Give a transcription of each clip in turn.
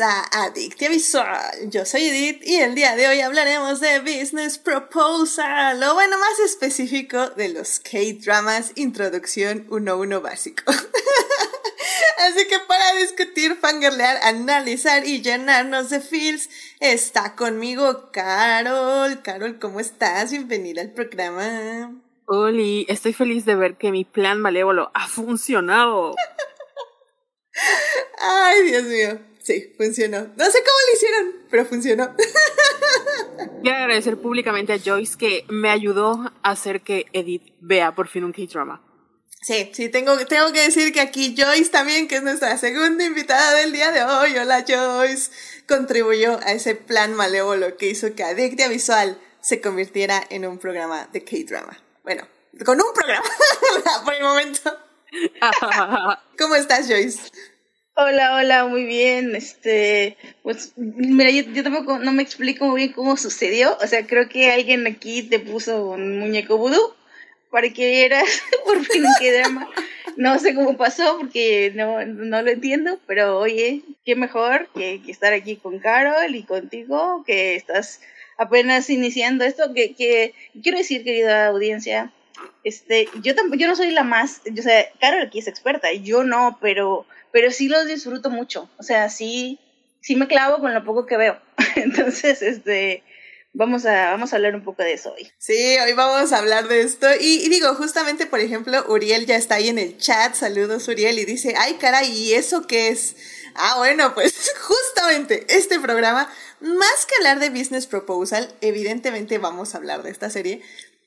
a Adictia Visual. Yo soy Edith y el día de hoy hablaremos de Business Proposal, o bueno, más específico de los K-Dramas Introducción 1-1 básico. Así que para discutir, fangirlear, analizar y llenarnos de feels, está conmigo Carol. Carol, ¿cómo estás? Bienvenida al programa. Oli, estoy feliz de ver que mi plan malévolo ha funcionado. Ay, Dios mío. Sí, funcionó. No sé cómo lo hicieron, pero funcionó. Quiero agradecer públicamente a Joyce que me ayudó a hacer que Edith vea por fin un K-drama. Sí, sí, tengo, tengo que decir que aquí Joyce también, que es nuestra segunda invitada del día de hoy, hola Joyce, contribuyó a ese plan malévolo que hizo que Adictia Visual se convirtiera en un programa de K-drama. Bueno, con un programa, por el momento. ¿Cómo estás, Joyce? Hola, hola, muy bien. Este, pues, mira, yo, tampoco no me explico muy bien cómo sucedió. O sea, creo que alguien aquí te puso un muñeco vudú para que vieras por fin qué drama. No sé cómo pasó porque no, no lo entiendo, pero oye, qué mejor que, estar aquí con Carol y contigo, que estás apenas iniciando esto, que, que quiero decir, querida audiencia, este, yo tampoco, yo no soy la más, o sea, Carol aquí es experta, yo no, pero pero sí los disfruto mucho. O sea, sí, sí me clavo con lo poco que veo. Entonces, este, vamos a, vamos a hablar un poco de eso hoy. Sí, hoy vamos a hablar de esto. Y, digo, justamente, por ejemplo, Uriel ya está ahí en el chat. Saludos, Uriel. Y dice, ay, caray, ¿y eso qué es? Ah, bueno, pues justamente este programa, más que hablar de Business Proposal, evidentemente vamos a hablar de esta serie,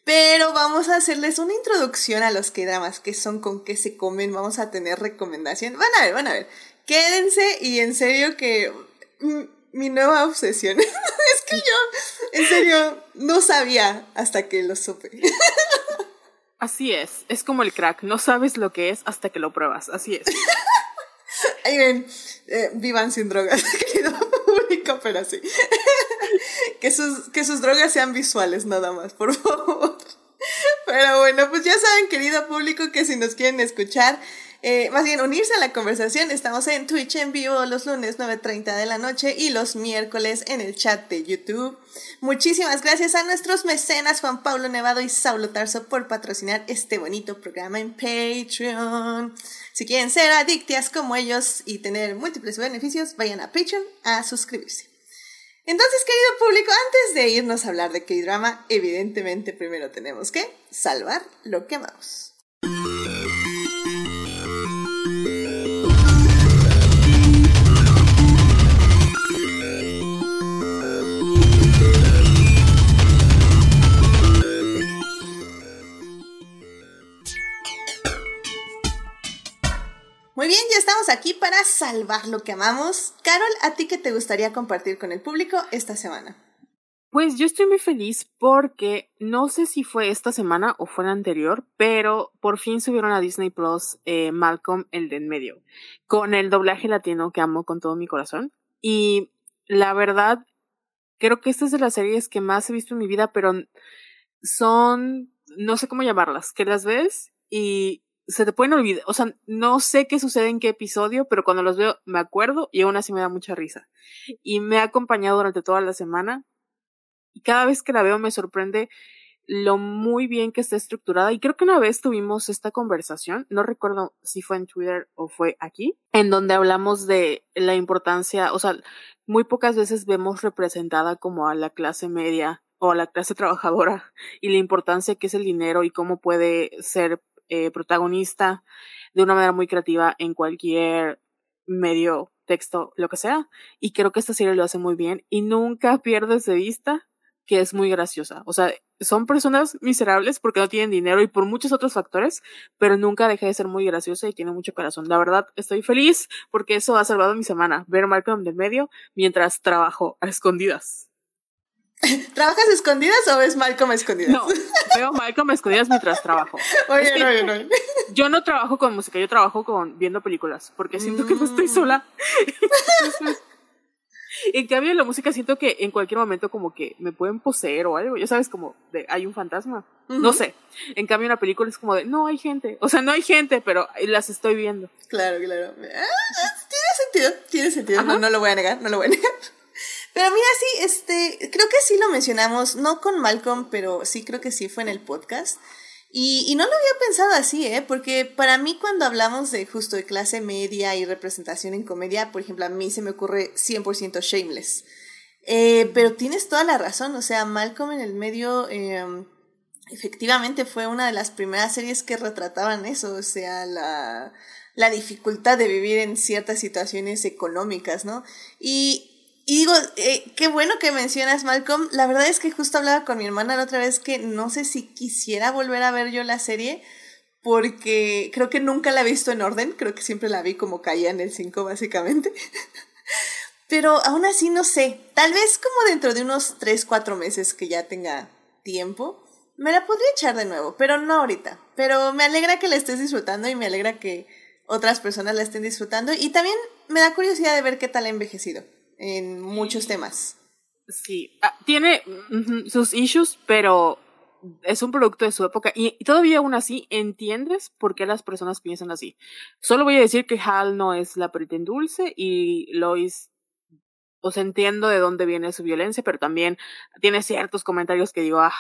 pero vamos a hacerles una introducción a los que dramas, que son con qué se comen, vamos a tener recomendación. Van a ver, van a ver. Quédense y en serio que mi nueva obsesión es que yo, en serio, no sabía hasta que lo supe. Así es, es como el crack, no sabes lo que es hasta que lo pruebas, así es. Ahí ven, eh, vivan sin drogas, pero sí. que, sus, que sus drogas sean visuales nada más, por favor. Pero bueno, pues ya saben, querido público, que si nos quieren escuchar, eh, más bien unirse a la conversación, estamos en Twitch en vivo los lunes 9.30 de la noche y los miércoles en el chat de YouTube. Muchísimas gracias a nuestros mecenas Juan Pablo Nevado y Saulo Tarso por patrocinar este bonito programa en Patreon. Si quieren ser adictias como ellos y tener múltiples beneficios, vayan a Patreon a suscribirse. Entonces, querido público, antes de irnos a hablar de K-drama, evidentemente primero tenemos que salvar lo que amamos. Bien, ya estamos aquí para salvar lo que amamos. Carol, ¿a ti qué te gustaría compartir con el público esta semana? Pues yo estoy muy feliz porque no sé si fue esta semana o fue la anterior, pero por fin subieron a Disney Plus eh, Malcolm el de en medio, con el doblaje latino que amo con todo mi corazón. Y la verdad, creo que esta es de las series que más he visto en mi vida, pero son, no sé cómo llamarlas, que las ves y se te pueden olvidar, o sea, no sé qué sucede en qué episodio, pero cuando los veo me acuerdo y aún así me da mucha risa. Y me ha acompañado durante toda la semana y cada vez que la veo me sorprende lo muy bien que está estructurada. Y creo que una vez tuvimos esta conversación, no recuerdo si fue en Twitter o fue aquí, en donde hablamos de la importancia, o sea, muy pocas veces vemos representada como a la clase media o a la clase trabajadora y la importancia que es el dinero y cómo puede ser eh, protagonista de una manera muy creativa en cualquier medio, texto, lo que sea. Y creo que esta serie lo hace muy bien y nunca pierdes de vista que es muy graciosa. O sea, son personas miserables porque no tienen dinero y por muchos otros factores, pero nunca deja de ser muy graciosa y tiene mucho corazón. La verdad, estoy feliz porque eso ha salvado mi semana, ver Malcolm del medio mientras trabajo a escondidas. ¿Trabajas escondidas o ves Malcolm escondidas? No, veo Malcolm escondidas mientras trabajo. Oye, no, no. Yo no trabajo con música, yo trabajo con viendo películas, porque siento que no estoy mm. sola. en cambio, la música siento que en cualquier momento como que me pueden poseer o algo, ya sabes, como de hay un fantasma. No sé. En cambio, en la película es como de no hay gente. O sea, no hay gente, pero las estoy viendo. Claro, claro. Ah, tiene sentido, tiene sentido, no, no lo voy a negar, no lo voy a negar. Pero mira, sí, este, creo que sí lo mencionamos, no con Malcolm, pero sí creo que sí fue en el podcast. Y, no lo había pensado así, ¿eh? Porque para mí cuando hablamos de justo de clase media y representación en comedia, por ejemplo, a mí se me ocurre 100% Shameless. Eh, pero tienes toda la razón, o sea, Malcolm en el medio eh, efectivamente fue una de las primeras series que retrataban eso, o sea, la, la dificultad de vivir en ciertas situaciones económicas, ¿no? Y, y digo, eh, qué bueno que mencionas Malcolm. La verdad es que justo hablaba con mi hermana la otra vez que no sé si quisiera volver a ver yo la serie porque creo que nunca la he visto en orden, creo que siempre la vi como caía en el 5 básicamente. Pero aún así no sé, tal vez como dentro de unos 3, 4 meses que ya tenga tiempo, me la podría echar de nuevo, pero no ahorita. Pero me alegra que la estés disfrutando y me alegra que otras personas la estén disfrutando y también me da curiosidad de ver qué tal ha envejecido en muchos temas. Sí, ah, tiene sus issues, pero es un producto de su época y, todavía aún así entiendes por qué las personas piensan así. Solo voy a decir que Hal no es la pretend dulce y Lois, pues entiendo de dónde viene su violencia, pero también tiene ciertos comentarios que digo, ah,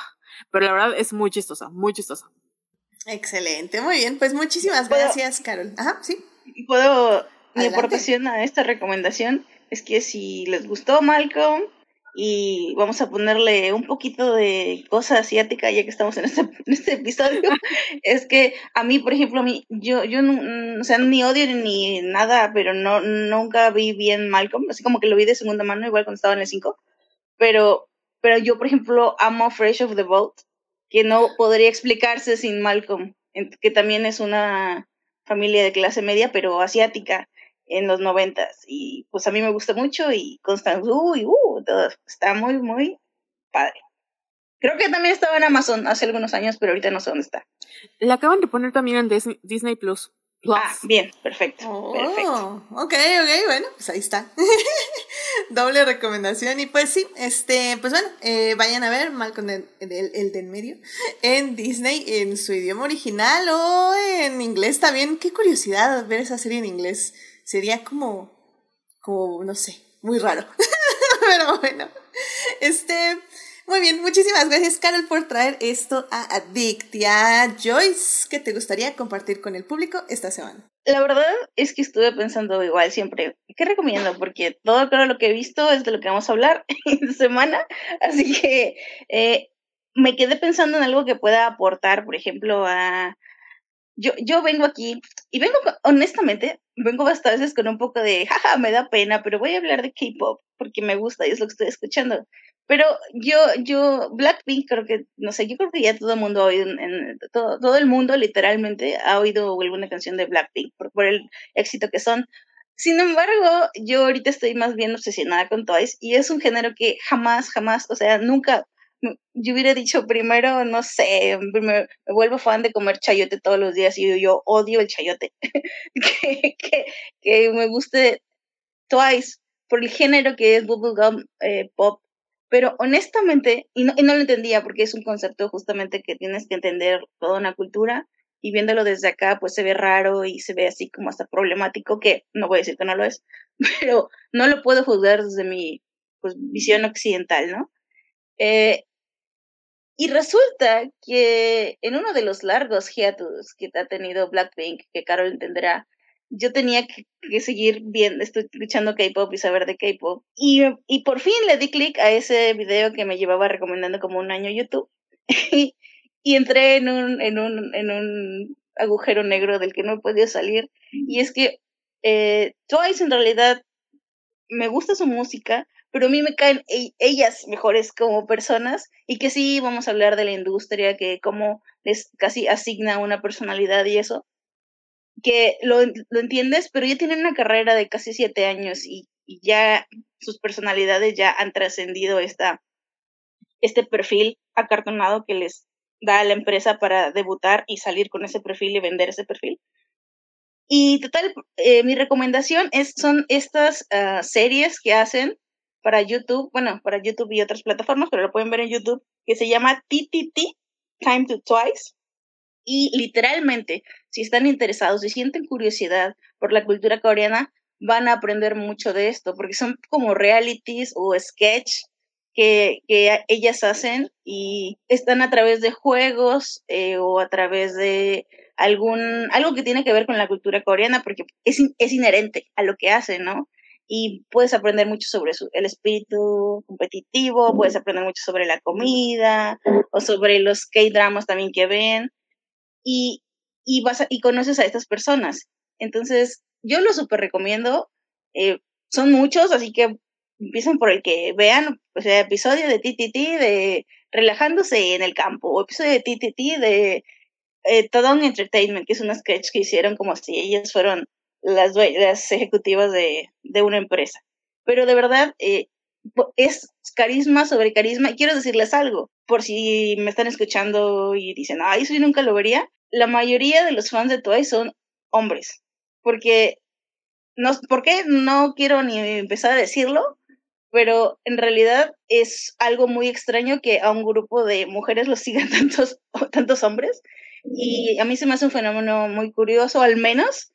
pero la verdad es muy chistosa, muy chistosa. Excelente, muy bien, pues muchísimas gracias, Carol. Ajá, sí. ¿Puedo mi aportación a esta recomendación? Es que si les gustó Malcolm y vamos a ponerle un poquito de cosa asiática ya que estamos en este, este episodio, es que a mí, por ejemplo, a mí, yo, yo no, o sea, ni odio ni nada, pero no, nunca vi bien Malcolm, así como que lo vi de segunda mano, igual cuando estaba en el 5, pero, pero yo, por ejemplo, amo Fresh of the Boat, que no podría explicarse sin Malcolm, que también es una familia de clase media, pero asiática en los noventas y pues a mí me gusta mucho y Constance, uy, uh, todo, está muy, muy padre. Creo que también estaba en Amazon hace algunos años, pero ahorita no sé dónde está. La acaban de poner también en Disney, Plus. Ah, bien, perfecto. Oh, perfecto. Ok, ok, bueno, pues ahí está. Doble recomendación. Y pues sí, este, pues bueno, eh, vayan a ver Malcolm el, el, el del medio en Disney en su idioma original o en inglés también. Qué curiosidad ver esa serie en inglés sería como, como, no sé, muy raro. Pero bueno, este, muy bien, muchísimas gracias Carol por traer esto a Adictia. Joyce, ¿qué te gustaría compartir con el público esta semana? La verdad es que estuve pensando igual siempre, ¿qué recomiendo? Porque todo lo que he visto es de lo que vamos a hablar esta semana, así que eh, me quedé pensando en algo que pueda aportar, por ejemplo, a yo, yo vengo aquí y vengo, honestamente, vengo hasta veces con un poco de, jaja, me da pena, pero voy a hablar de K-pop porque me gusta y es lo que estoy escuchando. Pero yo, yo, Blackpink creo que, no sé, yo creo que ya todo el mundo ha oído, en, todo, todo el mundo literalmente ha oído alguna canción de Blackpink por, por el éxito que son. Sin embargo, yo ahorita estoy más bien obsesionada con Twice y es un género que jamás, jamás, o sea, nunca yo hubiera dicho primero, no sé, me vuelvo fan de comer chayote todos los días y yo, odio el chayote. que, me guste Twice por el género que es bubblegum eh, pop. Pero honestamente, y no, y no lo entendía porque es un concepto justamente que tienes que entender toda una cultura y viéndolo desde acá pues se ve raro y se ve así como hasta problemático, que no voy a decir que no lo es, pero no lo puedo juzgar desde mi pues, visión occidental, ¿no? Eh, y resulta que en uno de los largos hiatus que ha tenido Blackpink, que Carol entenderá, yo tenía que, seguir viendo, estoy escuchando K-pop y saber de K-pop. Y, y por fin le di clic a ese video que me llevaba recomendando como un año YouTube. y, entré en un, en, un, en un agujero negro del que no he podido salir. Y es que eh, Twice en realidad me gusta su música, pero a mí me caen e-, ellas mejores como personas y que sí vamos a hablar de la industria, que cómo les casi asigna una personalidad y eso, que lo, lo entiendes, pero ya tienen una carrera de casi siete años y, ya sus personalidades ya han trascendido este perfil acartonado que les da a la empresa para debutar y salir con ese perfil y vender ese perfil. Y total, eh, mi recomendación es, son estas uh, series que hacen para YouTube, bueno, para YouTube y otras plataformas, pero lo pueden ver en YouTube, que se llama TTT, Time to Twice. Y literalmente, si están interesados, si sienten curiosidad por la cultura coreana, van a aprender mucho de esto, porque son como realities o sketch que, que ellas hacen y están a través de juegos eh, o a través de algún, algo que tiene que ver con la cultura coreana, porque es, es inherente a lo que hacen, ¿no? Y puedes aprender mucho sobre su, el espíritu competitivo, puedes aprender mucho sobre la comida o sobre los K-dramas también que ven y, y, vas y conoces a estas personas. Entonces, yo lo súper recomiendo. Eh, son muchos, así que empiecen por el que vean, o sea, episodio de TTT de relajándose en el campo, o episodio de TTT de eh, Todon Entertainment, que es una sketch que hicieron como si ellas fueron las, las ejecutivas de, de, una empresa. Pero de verdad, eh, es carisma sobre carisma. Y quiero decirles algo, por si me están escuchando y dicen, ay, eso yo nunca lo vería. La mayoría de los fans de Twice son hombres. Porque, no, ¿por qué? No quiero ni empezar a decirlo, pero en realidad es algo muy extraño que a un grupo de mujeres los sigan tantos, tantos hombres. Y a mí se me hace un fenómeno muy curioso, al menos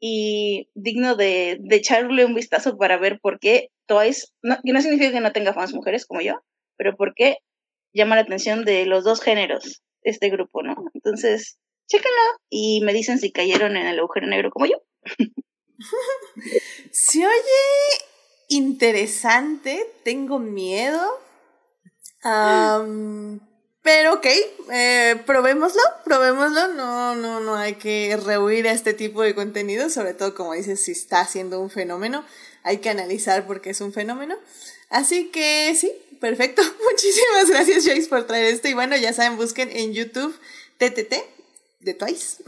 y digno de, echarle un vistazo para ver por qué Twice, no, que no significa que no tenga fans mujeres como yo, pero por qué llama la atención de los dos géneros este grupo, ¿no? Entonces, chéquenlo y me dicen si cayeron en el agujero negro como yo. Se oye interesante, tengo miedo. Pero ok, eh, probémoslo, probémoslo. No, no, no hay que rehuir a este tipo de contenido, sobre todo como dices, si está siendo un fenómeno, hay que analizar por qué es un fenómeno. Así que sí, perfecto. Muchísimas gracias, Joyce, por traer esto. Y bueno, ya saben, busquen en YouTube TTT de Twice.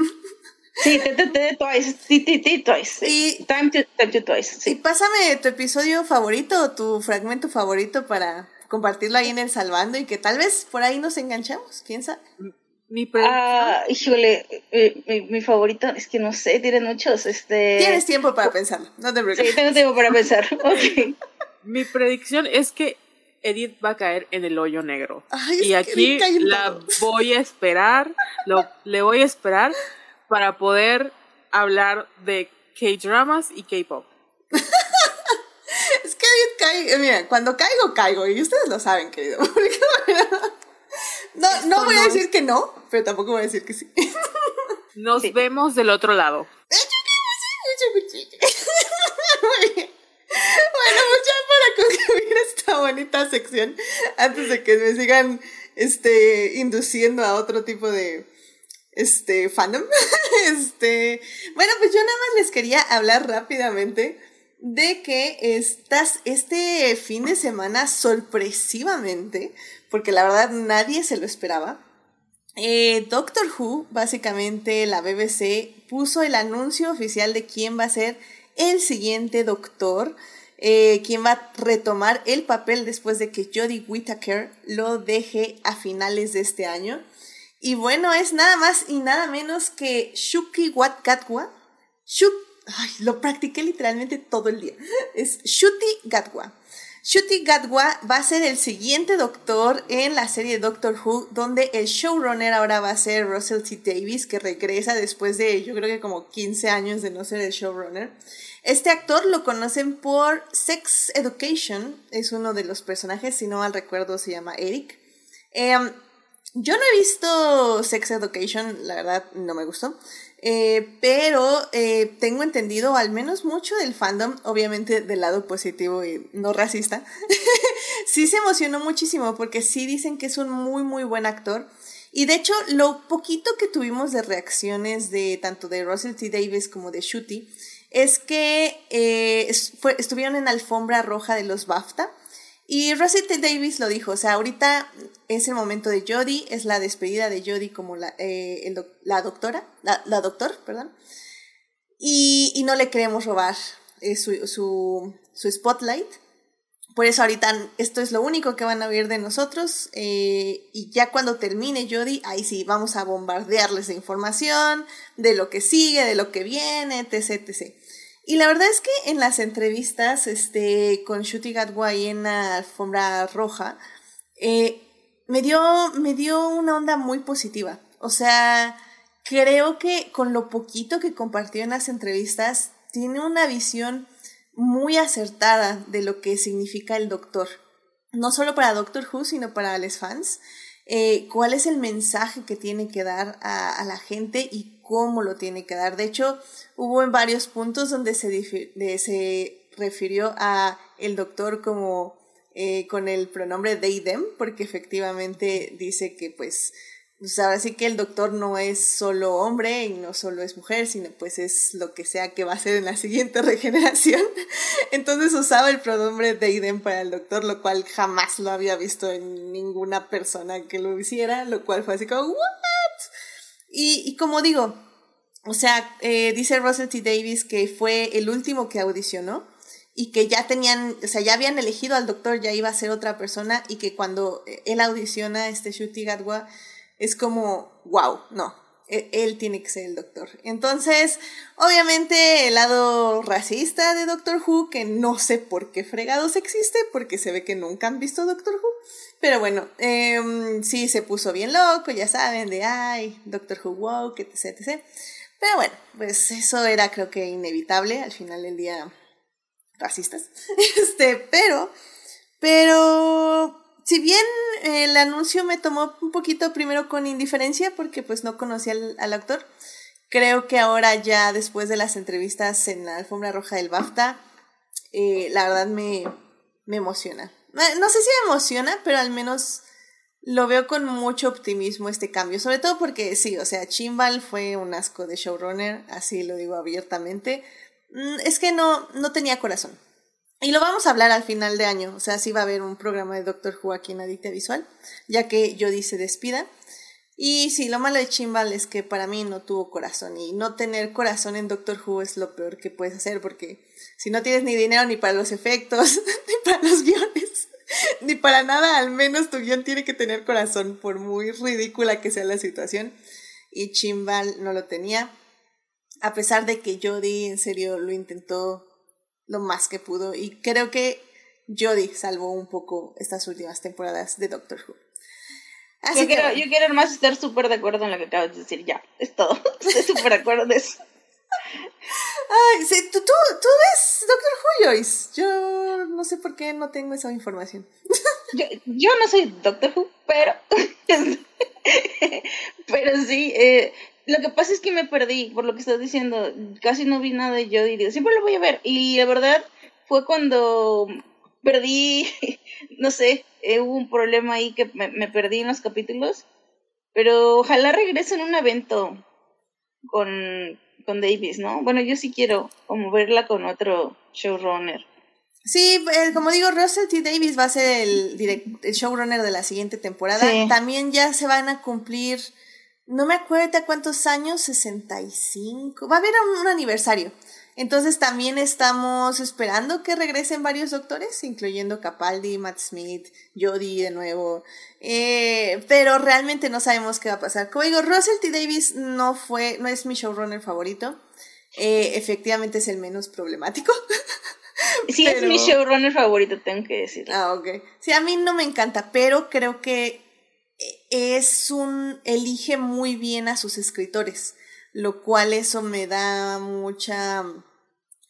Sí, TTT de Twice, TTT Twice. Y, time to, time to Twice. Y pásame tu episodio favorito, tu fragmento favorito para compartirlo ahí en el Salvando y que tal vez por ahí nos enganchamos, quién sabe. Mi ah, híjole, mi, mi, favorito es que no sé, tienen muchos. Este... Tienes tiempo para pensarlo, no te preocupes. Sí, tengo tiempo para pensar. Okay. mi predicción es que Edith va a caer en el hoyo negro. y aquí la voy a esperar, lo, le voy a esperar para poder hablar de K-dramas y K-pop. Mira, cuando caigo, caigo. Y ustedes lo saben, querido No, no voy a decir que no, pero tampoco voy a decir que sí. Nos vemos del otro lado. Bueno, muchas para concluir esta bonita sección, antes de que me sigan este, induciendo a otro tipo de este, fandom. Este, bueno, pues yo nada más les quería hablar rápidamente de que estás este fin de semana sorpresivamente, porque la verdad nadie se lo esperaba, eh, Doctor Who, básicamente la BBC, puso el anuncio oficial de quién va a ser el siguiente doctor, eh, quién va a retomar el papel después de que Jodie Whittaker lo deje a finales de este año. Y bueno, es nada más y nada menos que Shuki Watkatwa. Shuki lo practiqué literalmente todo el día. Es Shuti Gatwa. Shuti Gatwa va a ser el siguiente doctor en la serie Doctor Who, donde el showrunner ahora va a ser Russell T. Davis, que regresa después de, yo creo que como 15 años de no ser el showrunner. Este actor lo conocen por Sex Education, es uno de los personajes, si no mal recuerdo se llama Eric. Em, yo no he visto Sex Education, la verdad no me gustó. Eh, pero eh, tengo entendido al menos mucho del fandom, obviamente del lado positivo y no racista. sí se emocionó muchísimo porque sí dicen que es un muy muy buen actor. Y de hecho, lo poquito que tuvimos de reacciones de tanto de Russell T. Davis como de Shooty es que eh, estuvieron en alfombra roja de los BAFTA y Rosie Davis lo dijo, o sea, ahorita es el momento de Jodie, es la despedida de Jodie como la, eh, la doctora, la, la, doctor, y, no le queremos robar eh, su, su, spotlight. Por eso ahorita esto es lo único que van a ver de nosotros eh, y ya cuando termine Jodie, ahí sí, vamos a bombardearles de información, de lo que sigue, de lo que viene, etc, etc. Y la verdad es que en las entrevistas este, con Shuti Gatwa en la alfombra roja, eh, me, dio, me dio una onda muy positiva. O sea, creo que con lo poquito que compartió en las entrevistas, tiene una visión muy acertada de lo que significa el doctor. No solo para Doctor Who, sino para los fans. Eh, cuál es el mensaje que tiene que dar a, la gente cómo lo tiene que dar. De hecho, hubo en varios puntos donde se, refirió a el doctor como eh, con el pronombre they, them, porque efectivamente dice que pues pues ahora sí que el doctor no es solo hombre y no solo es mujer, sino pues es lo que sea que va a ser en la siguiente regeneración. Entonces usaba el pronombre they, para el doctor, lo cual jamás lo había visto en ninguna persona que lo hiciera, lo cual fue así como, ¿what? Y, y como digo, o sea, eh, dice Russell T. Davis que fue el último que audicionó y que ya tenían, o sea, ya habían elegido al doctor, ya iba a ser otra persona y que cuando él audiciona este Shuti Gadwa, es como, wow, no, él tiene que ser el doctor. Entonces, obviamente el lado racista de Doctor Who, que no sé por qué fregados existe, porque se ve que nunca han visto Doctor Who. Pero bueno, em, sí se puso bien loco, ya saben, de ay, Doctor Who wow, etc, etc. Pero bueno, pues eso era creo que inevitable al final del día racistas. Este, pero, pero si bien el anuncio me tomó un poquito primero con indiferencia porque pues no conocía al, actor, creo que ahora ya después de las entrevistas en la alfombra roja del BAFTA, eh, la verdad me, me emociona. Eh, no sé si me emociona, pero al menos lo veo con mucho optimismo este cambio, sobre todo porque sí, o sea, Chimbal fue un asco de showrunner, así lo digo abiertamente. Mm, es que no, no tenía corazón. Y lo vamos a hablar al final de año, o sea, sí va a haber un programa de Doctor Who aquí en Adicta Visual, ya que Jodie se despida. Y sí, lo malo de Chimbal es que para mí no tuvo corazón y no tener corazón en Doctor Who es lo peor que puedes hacer porque si no tienes ni dinero ni para los efectos, ni para los guiones, ni para nada, al menos tu guion tiene que tener corazón por muy ridícula que sea la situación. Y Chimbal no lo tenía, a pesar de que Jodie en serio lo intentó lo más que pudo y creo que Jodie salvó un poco estas últimas temporadas de Doctor Who. Así yo, quiero, yo quiero más estar súper de acuerdo en lo que acabas de decir, ya, es todo, estoy súper de acuerdo en eso. Ay, sí, ¿tú, tú, tú ves Doctor Who, Joyce. Yo no sé por qué no tengo esa información. Yo, yo no soy Doctor Who, pero. pero sí, eh, lo que pasa es que me perdí, por lo que estás diciendo, casi no vi nada de Jodie, digo, siempre lo voy a ver. Y la verdad fue cuando perdí, no sé, eh, hubo un problema ahí que me, perdí en los capítulos. Pero ojalá regrese en un evento con, con Davis, ¿no? Bueno, yo sí quiero como verla con otro showrunner. Sí, eh, como digo, Russell T. Davis va a ser el, el showrunner de la siguiente temporada. También ya se van a cumplir no me acuerdo a cuántos años, 65. Va a haber un, aniversario. Entonces también estamos esperando que regresen varios doctores, incluyendo Capaldi, Matt Smith, Jodie de nuevo. Eh, pero realmente no sabemos qué va a pasar. Como digo, Russell T. Davis no fue, no es mi showrunner favorito. Eh, efectivamente es el menos problemático. Sí, es mi showrunner favorito, tengo que decir. Ah, ok. Sí, a mí no me encanta, pero creo que es un, elige muy bien a sus escritores, lo cual eso me da mucha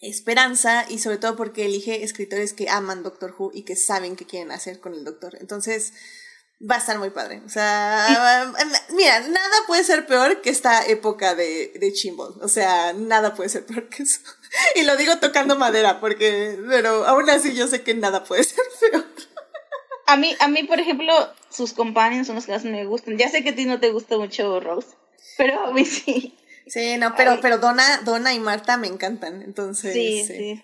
esperanza y sobre todo porque elige escritores que aman Doctor Who y que saben qué quieren hacer con el Doctor. Entonces, va a estar muy padre. O sea, mira, nada puede ser peor que esta época de, de. O sea, nada puede ser peor que eso. Y lo digo tocando madera, porque, pero aún así yo sé que nada puede ser peor. A mí, a mí, por ejemplo, sus companions son los que más me gustan. Ya sé que a ti no te gusta mucho Rose, pero a mí sí. Sí, no, pero, pero Donna, Donna y Marta me encantan, entonces. Sí, sí.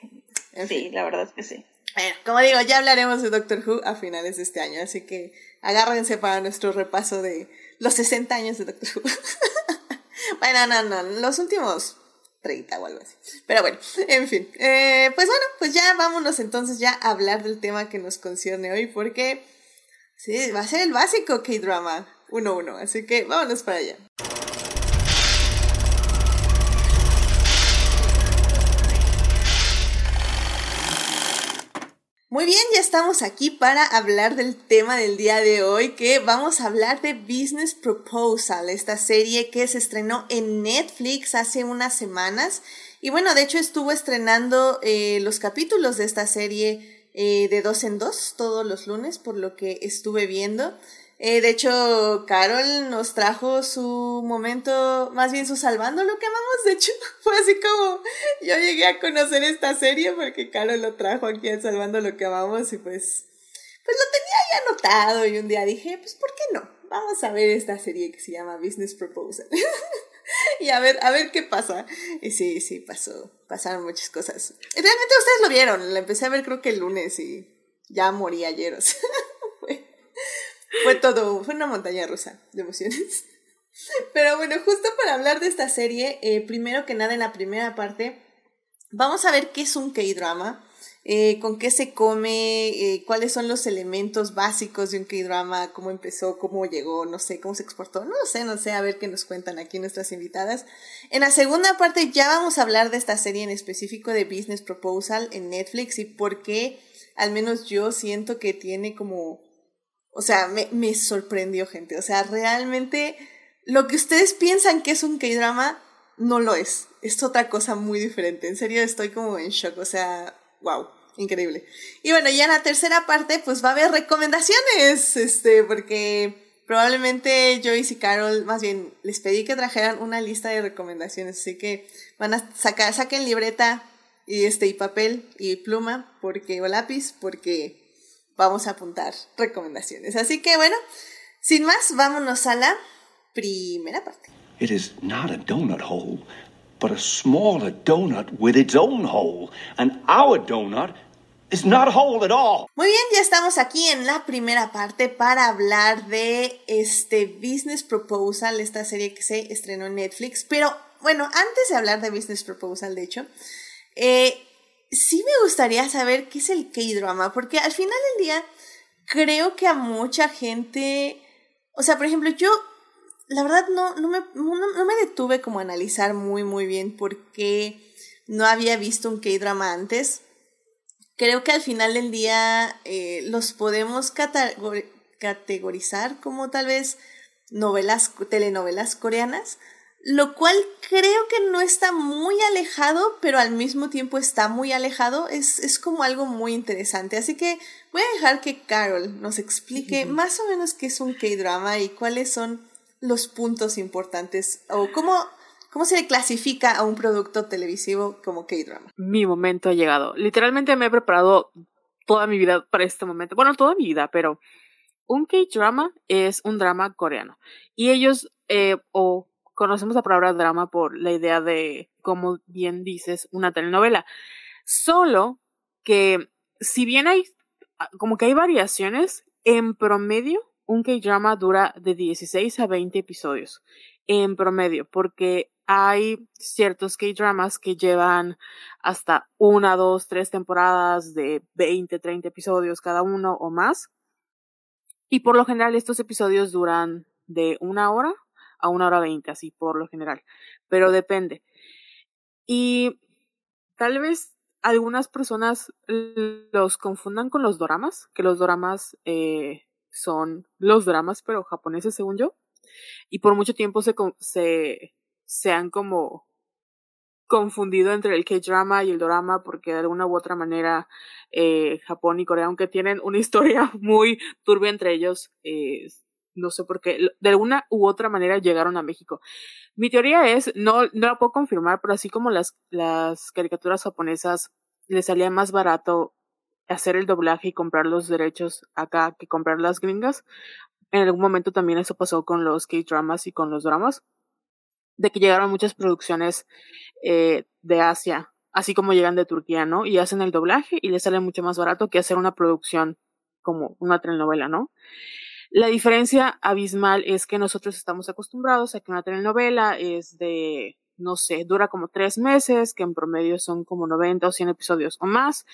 Sí, la verdad es que sí. Bueno, como digo, ya hablaremos de Doctor Who a finales de este año, así que agárrense para nuestro repaso de los 60 años de Doctor Who. bueno, no, no, los últimos 30 o algo así. Pero bueno, en fin. Eh, pues bueno, pues ya vámonos entonces ya a hablar del tema que nos concierne hoy, porque sí, va a ser el básico K-Drama 1-1. Así que vámonos para allá. Muy bien, ya estamos aquí para hablar del tema del día de hoy, que vamos a hablar de Business Proposal, esta serie que se estrenó en Netflix hace unas semanas Y bueno, de hecho estuvo estrenando eh, los capítulos de esta serie eh, de dos en dos todos los lunes, por lo que estuve viendo. Eh, de hecho, Carol nos trajo su momento, más bien su salvando lo que amamos. De hecho, fue así como yo llegué a conocer esta serie porque Carol lo trajo aquí a Salvando lo que amamos y pues, pues lo tenía ya anotado y un día dije, pues ¿por qué no? Vamos a ver esta serie que se llama Business Proposal. y a ver, a ver qué pasa. Y sí, sí, pasó, pasaron muchas cosas. Realmente ustedes lo vieron, la empecé a ver creo que el lunes y ya morí ayer, fue, todo, fue una montaña rusa de emociones. Pero bueno, justo para hablar de esta serie, eh, primero que nada en la primera parte, vamos a ver qué es un K-drama. Eh, con qué se come, eh, cuáles son los elementos básicos de un K-drama, cómo empezó, cómo llegó, no sé, cómo se exportó, no sé, no sé, a ver qué nos cuentan aquí nuestras invitadas. En la segunda parte ya vamos a hablar de esta serie en específico de Business Proposal en Netflix y por qué, al menos yo siento que tiene como, o sea, me, sorprendió gente, o sea, realmente lo que ustedes piensan que es un K-drama, no lo es, es otra cosa muy diferente, en serio estoy como en shock, o sea, wow increíble. Y bueno, ya en la tercera parte, pues va a haber recomendaciones, este, porque probablemente Joyce y Carol, más bien, les pedí que trajeran una lista de recomendaciones, así que van a sacar, saquen libreta y este, y papel y pluma, porque, o lápiz, porque vamos a apuntar recomendaciones. Así que bueno, sin más, vámonos a la primera parte. It is not a donut hole, but a smaller donut with its own hole. And our donut not at all. Muy bien, ya estamos aquí en la primera parte para hablar de este Business Proposal, esta serie que se estrenó en Netflix. Pero bueno, antes de hablar de Business Proposal, de hecho, eh, sí me gustaría saber qué es el K-drama, porque al final del día creo que a mucha gente, o sea, por ejemplo, yo la verdad no, no, me, no me detuve como a analizar muy, muy bien por qué no había visto un K-drama antes. Creo que al final del día eh, los podemos categorizar como tal vez novelas, telenovelas coreanas, lo cual creo que no está muy alejado, pero al mismo tiempo está muy alejado. Es, es como algo muy interesante. Así que voy a dejar que Carol nos explique más o menos qué es un K-drama y cuáles son los puntos importantes o cómo ¿Cómo se le clasifica a un producto televisivo como K-drama? Mi momento ha llegado. Literalmente me he preparado toda mi vida para este momento. Bueno, toda mi vida, pero un K-drama es un drama coreano. Y ellos, eh, o conocemos la palabra drama por la idea de, como bien dices, una telenovela. Solo que, si bien hay, como que hay variaciones, en promedio, un K-drama dura de 16 a 20 episodios. En promedio, porque hay ciertos K-dramas que llevan hasta una, dos, tres temporadas de 20, 30 episodios cada uno o más. Y por lo general estos episodios duran de una hora a una hora veinte, así por lo general. Pero depende. Y tal vez algunas personas los confundan con los doramas, que los doramas eh, son los dramas, pero japoneses según yo. Y por mucho tiempo se, se se han como confundido entre el K-drama y el drama porque de alguna u otra manera eh, Japón y Corea, aunque tienen una historia muy turbia entre ellos, eh, no sé por qué, de alguna u otra manera llegaron a México. Mi teoría es, no, no la puedo confirmar, pero así como las, las caricaturas japonesas les salía más barato hacer el doblaje y comprar los derechos acá que comprar las gringas, en algún momento también eso pasó con los K-dramas y con los dramas de que llegaron muchas producciones eh, de Asia, así como llegan de Turquía, ¿no? Y hacen el doblaje y les sale mucho más barato que hacer una producción como una telenovela, ¿no? La diferencia abismal es que nosotros estamos acostumbrados a que una telenovela es de, no sé, dura como tres meses, que en promedio son como 90 o 100 episodios o más,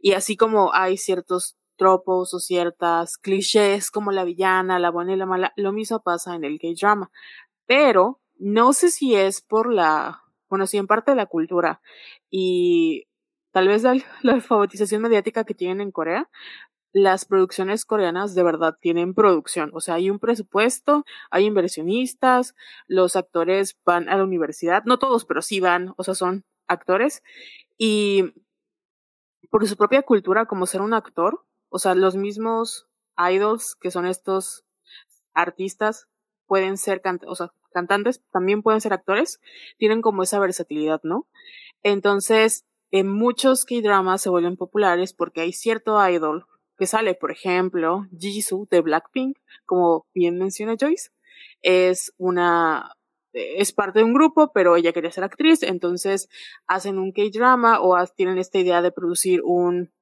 y así como hay ciertos tropos o ciertas clichés como la villana, la buena y la mala, lo mismo pasa en el K-drama. Pero no sé si es por la, bueno, sí, en parte de la cultura y tal vez la, la alfabetización mediática que tienen en Corea, las producciones coreanas de verdad tienen producción, o sea, hay un presupuesto, hay inversionistas, los actores van a la universidad, no todos, pero sí van, o sea, son actores y por su propia cultura como ser un actor, o sea, los mismos idols que son estos artistas pueden ser o sea, cantantes, también pueden ser actores, tienen como esa versatilidad, ¿no? Entonces, en muchos K-dramas se vuelven populares porque hay cierto idol que sale, por ejemplo, Jisoo de Blackpink, como bien menciona Joyce, es una es parte de un grupo, pero ella quería ser actriz, entonces hacen un K-drama o tienen esta idea de producir un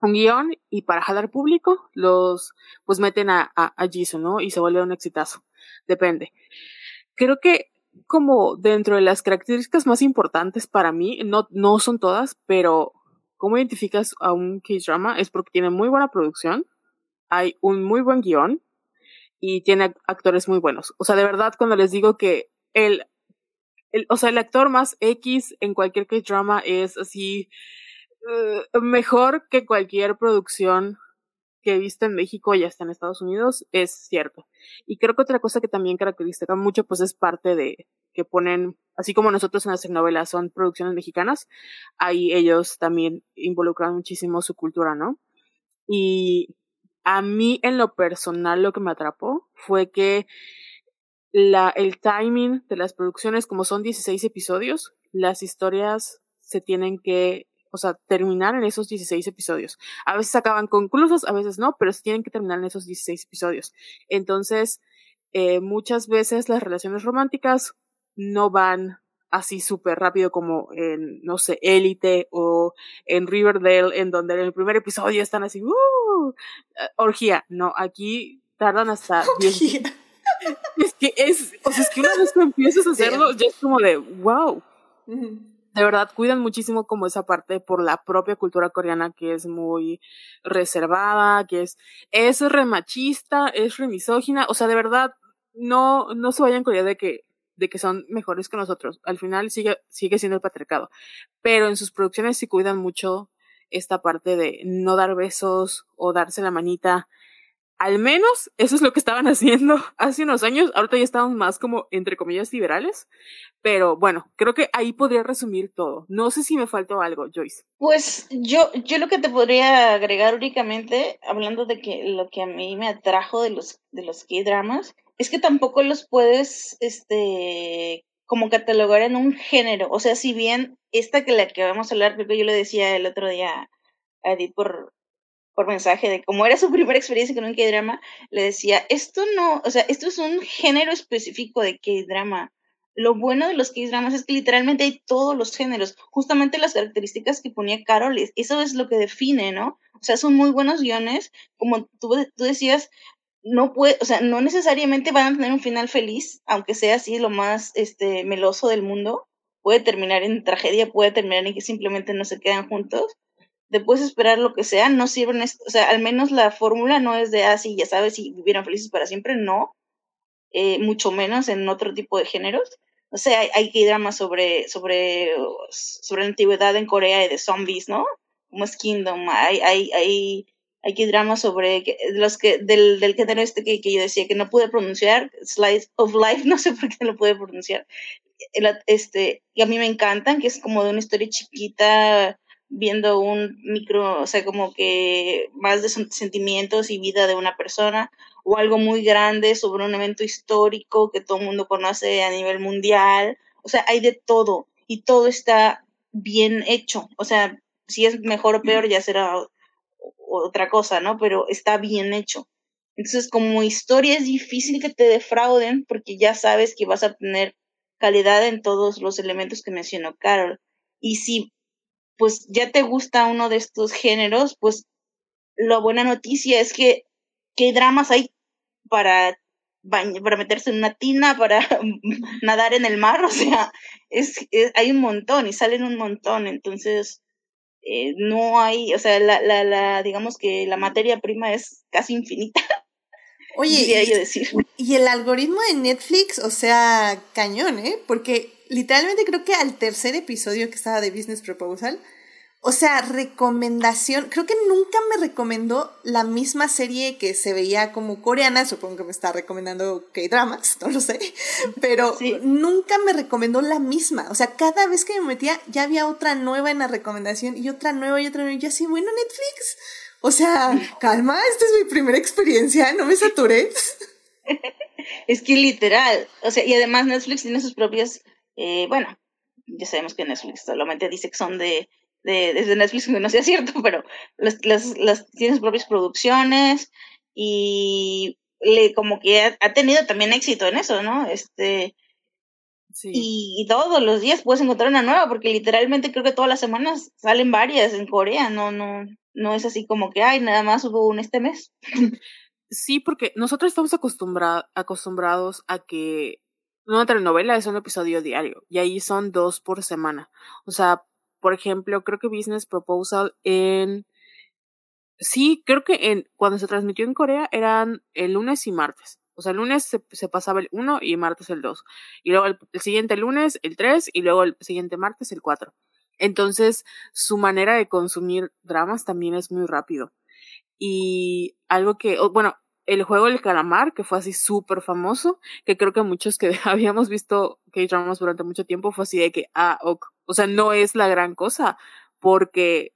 un guion y para jalar público los pues meten a, a, a Jisoo, ¿no? Y se vuelve un exitazo. Depende. Creo que como dentro de las características más importantes para mí, no, no son todas, pero cómo identificas a un K-drama es porque tiene muy buena producción, hay un muy buen guion y tiene actores muy buenos. O sea, de verdad, cuando les digo que el, el o sea, el actor más X en cualquier K-drama es así uh, mejor que cualquier producción que he visto en México y hasta en Estados Unidos, es cierto. Y creo que otra cosa que también caracteriza mucho, pues es parte de que ponen, así como nosotros en las novelas son producciones mexicanas, ahí ellos también involucran muchísimo su cultura, ¿no? Y a mí en lo personal lo que me atrapó fue que la, el timing de las producciones, como son 16 episodios, las historias se tienen que o sea, terminar en esos 16 episodios. A veces acaban conclusos, a veces no, pero tienen que terminar en esos 16 episodios. Entonces, eh, muchas veces las relaciones románticas no van así súper rápido como en, no sé, Élite o en Riverdale, en donde en el primer episodio están así, ¡uh! Orgía. No, aquí tardan hasta 10. Es que es, o sea, es que una vez que empiezas a hacerlo, ya es como de, wow de verdad cuidan muchísimo como esa parte por la propia cultura coreana que es muy reservada, que es, es remachista, es remisógina, o sea, de verdad, no, no se vayan con idea de que, de que son mejores que nosotros. Al final sigue, sigue siendo el patriarcado. Pero en sus producciones sí cuidan mucho esta parte de no dar besos o darse la manita al menos eso es lo que estaban haciendo hace unos años. Ahorita ya estamos más como, entre comillas, liberales. Pero bueno, creo que ahí podría resumir todo. No sé si me faltó algo, Joyce. Pues yo, yo lo que te podría agregar únicamente, hablando de que lo que a mí me atrajo de los, de los K-dramas, es que tampoco los puedes, este, como catalogar en un género. O sea, si bien esta que la que vamos a hablar, creo que yo le decía el otro día a Edith por, por mensaje de cómo era su primera experiencia con un K-drama, le decía, esto no, o sea, esto es un género específico de K-drama. Lo bueno de los K-dramas es que literalmente hay todos los géneros, justamente las características que ponía Carol, eso es lo que define, ¿no? O sea, son muy buenos guiones, como tú, tú decías, no puede, o sea, no necesariamente van a tener un final feliz, aunque sea así lo más este meloso del mundo, puede terminar en tragedia, puede terminar en que simplemente no se quedan juntos, de puedes esperar lo que sea, no sirven, o sea, al menos la fórmula no es de, ah, ya sabes, si vivieran felices para siempre, no, eh, mucho menos en otro tipo de géneros. O sea, hay, hay que dramas sobre, sobre, sobre la antigüedad en Corea y de zombies, ¿no? Como es Kingdom, hay, hay, hay, hay que dramas sobre los que, del, del género este que, que yo decía que no pude pronunciar, Slice of Life, no sé por qué no lo pude pronunciar. este, y a mí me encantan, que es como de una historia chiquita, viendo un micro, o sea, como que más de sentimientos y vida de una persona, o algo muy grande sobre un evento histórico que todo el mundo conoce a nivel mundial. O sea, hay de todo y todo está bien hecho. O sea, si es mejor o peor ya será otra cosa, ¿no? Pero está bien hecho. Entonces, como historia es difícil que te defrauden porque ya sabes que vas a tener calidad en todos los elementos que mencionó Carol. Y si pues ya te gusta uno de estos géneros, pues la buena noticia es que qué dramas hay para para meterse en una tina, para nadar en el mar, o sea, es, hay un montón y salen un montón, entonces eh, no hay, o sea, la, la, la, digamos que la materia prima es casi infinita. Oye, yo decir. y el algoritmo de Netflix, o sea, cañón, ¿eh? Porque literalmente creo que al tercer episodio que estaba de Business Proposal, o sea, recomendación, creo que nunca me recomendó la misma serie que se veía como coreana, supongo que me está recomendando K-Dramas, no lo sé, pero nunca me recomendó la misma, o sea, cada vez que me metía ya había otra nueva en la recomendación y otra nueva y otra nueva, y yo así, bueno, Netflix, o sea, calma, esta es mi primera experiencia, no me satures. es que literal, o sea, y además Netflix tiene sus propias, eh, bueno, ya sabemos que Netflix solamente dice que son de de, desde Netflix, que no sea cierto, pero las, las, las tiene sus propias producciones y le como que ha, tenido también éxito en eso, ¿no? Este y, todos los días puedes encontrar una nueva, porque literalmente creo que todas las semanas salen varias en Corea, no, no, no es así como que ay, nada más hubo un este mes. Sí, porque nosotros estamos acostumbrados a que una telenovela es un episodio diario y ahí son dos por semana. O sea, por ejemplo, creo que Business Proposal en... Sí, creo que en cuando se transmitió en Corea eran el lunes y martes. O sea, el lunes se, pasaba el 1 y martes el 2. Y luego el, siguiente lunes el 3 y luego el siguiente martes el 4. Entonces, su manera de consumir dramas también es muy rápido. Y algo que, bueno, el juego del calamar, que fue así súper famoso, que creo que muchos que habíamos visto K-dramas durante mucho tiempo fue así de que, ah, ok, o sea, no es la gran cosa, porque,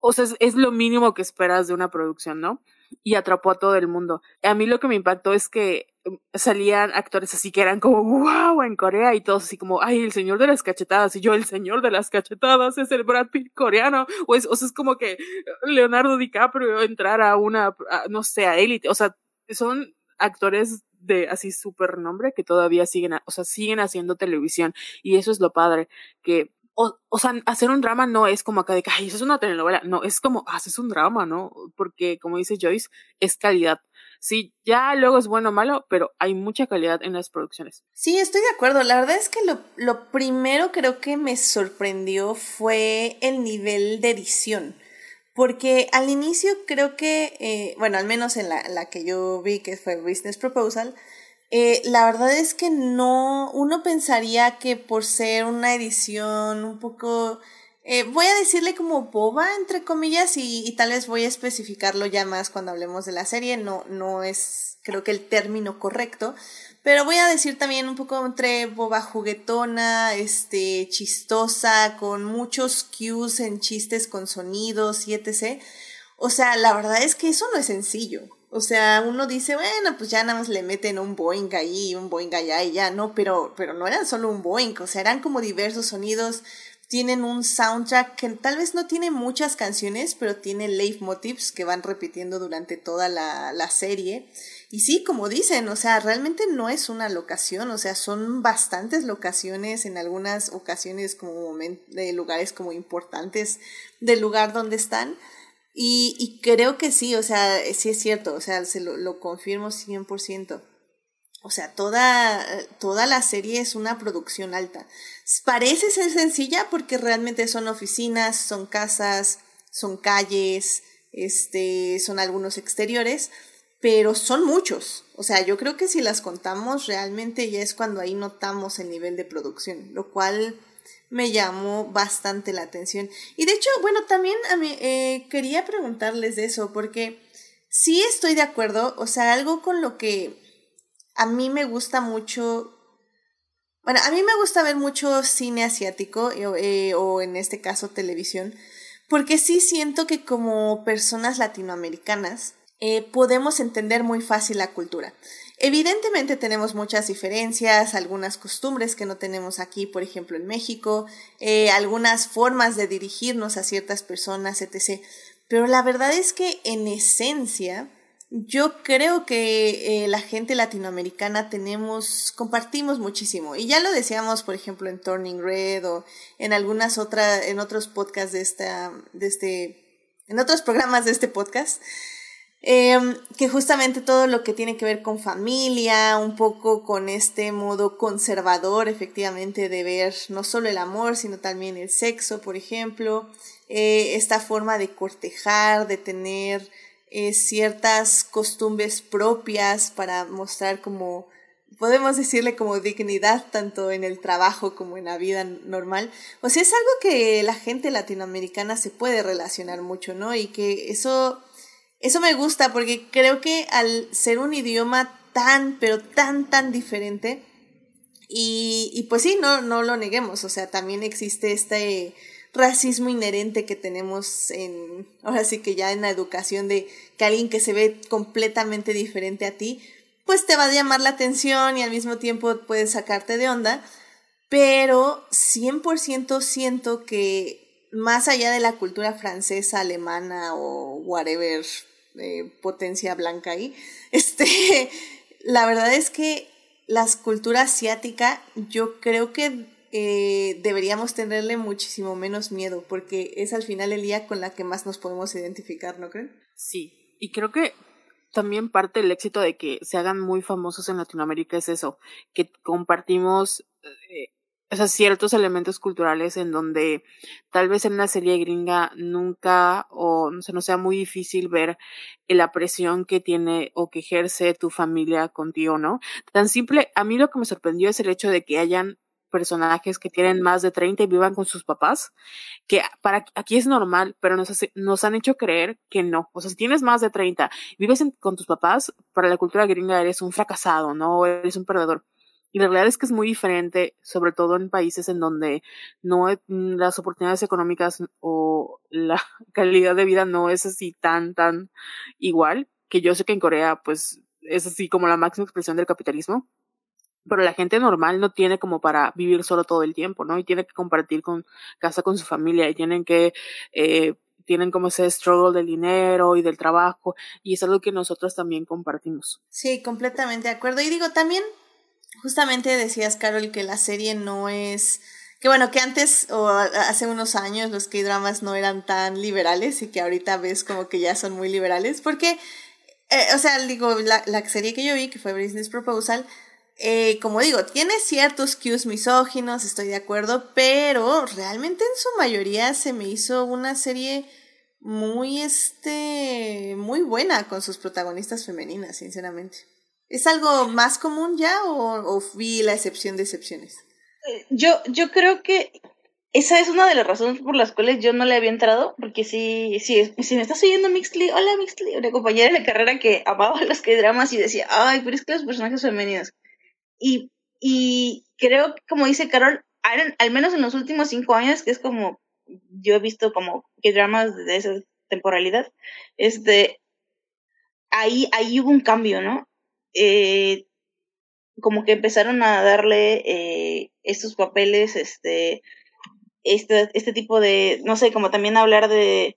o sea, es, lo mínimo que esperas de una producción, ¿no? Y atrapó a todo el mundo. A mí lo que me impactó es que um, salían actores así que eran como wow en Corea y todos así como ay el señor de las cachetadas y yo el señor de las cachetadas es el Brad Pitt coreano o, es, o sea es como que Leonardo DiCaprio entrar a una no sé a élite o sea son actores de así súper nombre que todavía siguen, o sea, siguen haciendo televisión y eso es lo padre, que, o, o sea, hacer un drama no es como acá de que, ay, eso es una telenovela, no, es como, haces un drama, ¿no? Porque, como dice Joyce, es calidad. Sí, ya luego es bueno o malo, pero hay mucha calidad en las producciones. Sí, estoy de acuerdo. La verdad es que lo, lo primero creo que me sorprendió fue el nivel de edición. Porque al inicio creo que, eh, bueno, al menos en la, la, que yo vi que fue Business Proposal, eh, la verdad es que no, uno pensaría que por ser una edición un poco, eh, voy a decirle como boba, entre comillas, y, tal vez voy a especificarlo ya más cuando hablemos de la serie, no, no es creo que el término correcto, pero voy a decir también un poco entre boba juguetona, este, chistosa, con muchos cues en chistes con sonidos y etc. O sea, la verdad es que eso no es sencillo. O sea, uno dice, bueno, pues ya nada más le meten un Boeing ahí, un Boeing allá y ya, no, pero, pero no eran solo un Boeing, o sea, eran como diversos sonidos, tienen un soundtrack que tal vez no tiene muchas canciones, pero tiene leitmotivs que van repitiendo durante toda la, la serie. Y sí, como dicen, o sea, realmente no es una locación, o sea, son bastantes locaciones, en algunas ocasiones como lugares como importantes del lugar donde están. Y, y creo que sí, o sea, sí es cierto, o sea, se lo, lo confirmo 100%. O sea, toda, toda la serie es una producción alta. Parece ser sencilla porque realmente son oficinas, son casas, son calles, este, son algunos exteriores, pero son muchos. O sea, yo creo que si las contamos realmente ya es cuando ahí notamos el nivel de producción, lo cual me llamó bastante la atención. Y de hecho, bueno, también a mí eh, quería preguntarles de eso, porque sí estoy de acuerdo, o sea, algo con lo que a mí me gusta mucho, bueno, a mí me gusta ver mucho cine asiático eh, o en este caso televisión, porque sí siento que como personas latinoamericanas, eh, podemos entender muy fácil la cultura. Evidentemente tenemos muchas diferencias, algunas costumbres que no tenemos aquí, por ejemplo en México, eh, algunas formas de dirigirnos a ciertas personas, etc. Pero la verdad es que en esencia, yo creo que eh, la gente latinoamericana tenemos, compartimos muchísimo. Y ya lo decíamos, por ejemplo, en Turning Red o en algunas otras, en otros podcasts de esta, de este, en otros programas de este podcast. Em, que justamente todo lo que tiene que ver con familia, un poco con este modo conservador efectivamente de ver no solo el amor, sino también el sexo, por ejemplo, eh, esta forma de cortejar, de tener eh, ciertas costumbres propias para mostrar como podemos decirle como dignidad tanto en el trabajo como en la vida normal. O sea, es algo que la gente latinoamericana se puede relacionar mucho, ¿no? Y que eso, eso me gusta porque creo que al ser un idioma tan, pero tan, tan diferente, y, pues sí, no, no lo neguemos, o sea, también existe este racismo inherente que tenemos en, ahora sí que ya en la educación de que alguien que se ve completamente diferente a ti, pues te va a llamar la atención y al mismo tiempo puede sacarte de onda, pero 100% siento que más allá de la cultura francesa, alemana o whatever potencia blanca ahí, este, la verdad es que la cultura asiática yo creo que eh, deberíamos tenerle muchísimo menos miedo porque es al final el día con la que más nos podemos identificar, ¿no creen? Sí, y creo que también parte del éxito de que se hagan muy famosos en Latinoamérica es eso, que compartimos eh, esos ciertos elementos culturales en donde tal vez en una serie gringa nunca o no, sé, no sea muy difícil ver la presión que tiene o que ejerce tu familia contigo, ¿no? Tan simple, a mí lo que me sorprendió es el hecho de que hayan personajes que tienen más de 30 y vivan con sus papás, que para aquí es normal, pero nos, nos han hecho creer que no. O sea, si tienes más de 30 y vives con tus papás, para la cultura gringa eres un fracasado, ¿no? Eres un perdedor. Y la realidad es que es muy diferente, sobre todo en países en donde no las oportunidades económicas o la calidad de vida no es así tan, tan igual, que yo sé que en Corea, pues, es así como la máxima expresión del capitalismo pero la gente normal no tiene como para vivir solo todo el tiempo, ¿no? Y tiene que compartir con casa con su familia y tienen que eh, tienen como ese struggle del dinero y del trabajo y es algo que nosotros también compartimos. Sí, completamente de acuerdo. Y digo, también justamente decías, Carol, que la serie no es que bueno, que antes o hace unos años los K-dramas no eran tan liberales y que ahorita ves como que ya son muy liberales, porque, eh, o sea, digo, la, la serie que yo vi, que fue Business Proposal, eh, como digo, tiene ciertos cues misóginos, estoy de acuerdo, pero realmente en su mayoría se me hizo una serie muy, este, muy buena con sus protagonistas femeninas, sinceramente. ¿Es algo más común ya o, o vi la excepción de excepciones? Eh, yo, yo creo que esa es una de las razones por las cuales yo no le había entrado, porque si, si, si me estás oyendo Mixly, hola Mixly, una compañera de la carrera que amaba los que dramas y decía, ay, pero es que los personajes femeninos y, y creo que, como dice Carol, al menos en los últimos cinco años, que es como yo he visto como que dramas de esa temporalidad, este, ahí, ahí hubo un cambio, ¿no? Eh, como que empezaron a darle eh, estos papeles, este, este, este tipo de, no sé, como también hablar de,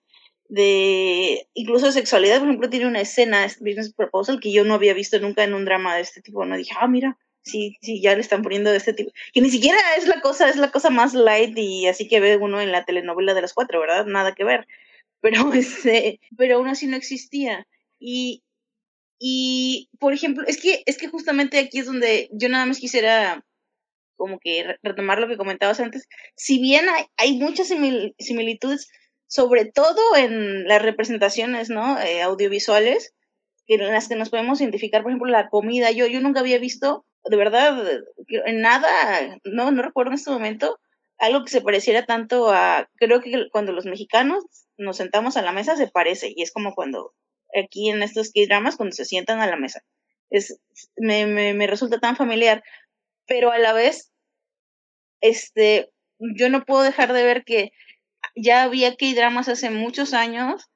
de incluso sexualidad, por ejemplo, tiene una escena, Business Proposal, que yo no había visto nunca en un drama de este tipo, no dije, ah, mira, sí, sí, ya le están poniendo de este tipo. Que ni siquiera es la cosa, es la cosa más light y así que ve uno en la telenovela de las cuatro, ¿verdad? Nada que ver. Pero este, pero aún así no existía. Y, y, por ejemplo, es que, es que justamente aquí es donde yo nada más quisiera como que retomar lo que comentabas antes. Si bien hay, hay muchas similitudes, sobre todo en las representaciones, ¿no? Eh, audiovisuales, en las que nos podemos identificar, por ejemplo, la comida. Yo, yo nunca había visto de verdad, en nada, no, no recuerdo en este momento algo que se pareciera tanto a, creo que cuando los mexicanos nos sentamos a la mesa se parece, y es como cuando aquí en estos K-dramas, cuando se sientan a la mesa. Es, me, me, me resulta tan familiar, pero a la vez, este, yo no puedo dejar de ver que ya había K-dramas hace muchos años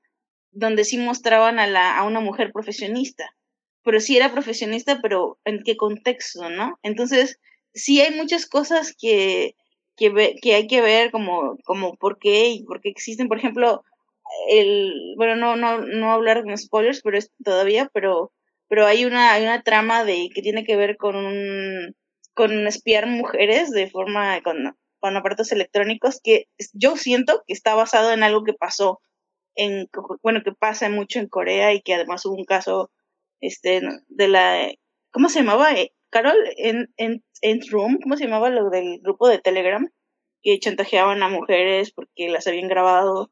donde sí mostraban a, la, a una mujer profesionista pero sí era profesionista, pero ¿en qué contexto, no? Entonces, sí hay muchas cosas que, que, que hay que ver como, como por qué y por qué existen. Por ejemplo, el, bueno, no, no, no hablar con spoilers, pero es todavía, pero, pero hay una, hay una trama de que tiene que ver con un, con espiar mujeres de forma, con, con aparatos electrónicos que yo siento que está basado en algo que pasó en, bueno, que pasa mucho en Corea y que además hubo un caso este, de la, ¿cómo se llamaba? Eh, Carol, en, en, en Room, ¿cómo se llamaba lo del grupo de Telegram? Que chantajeaban a mujeres porque las habían grabado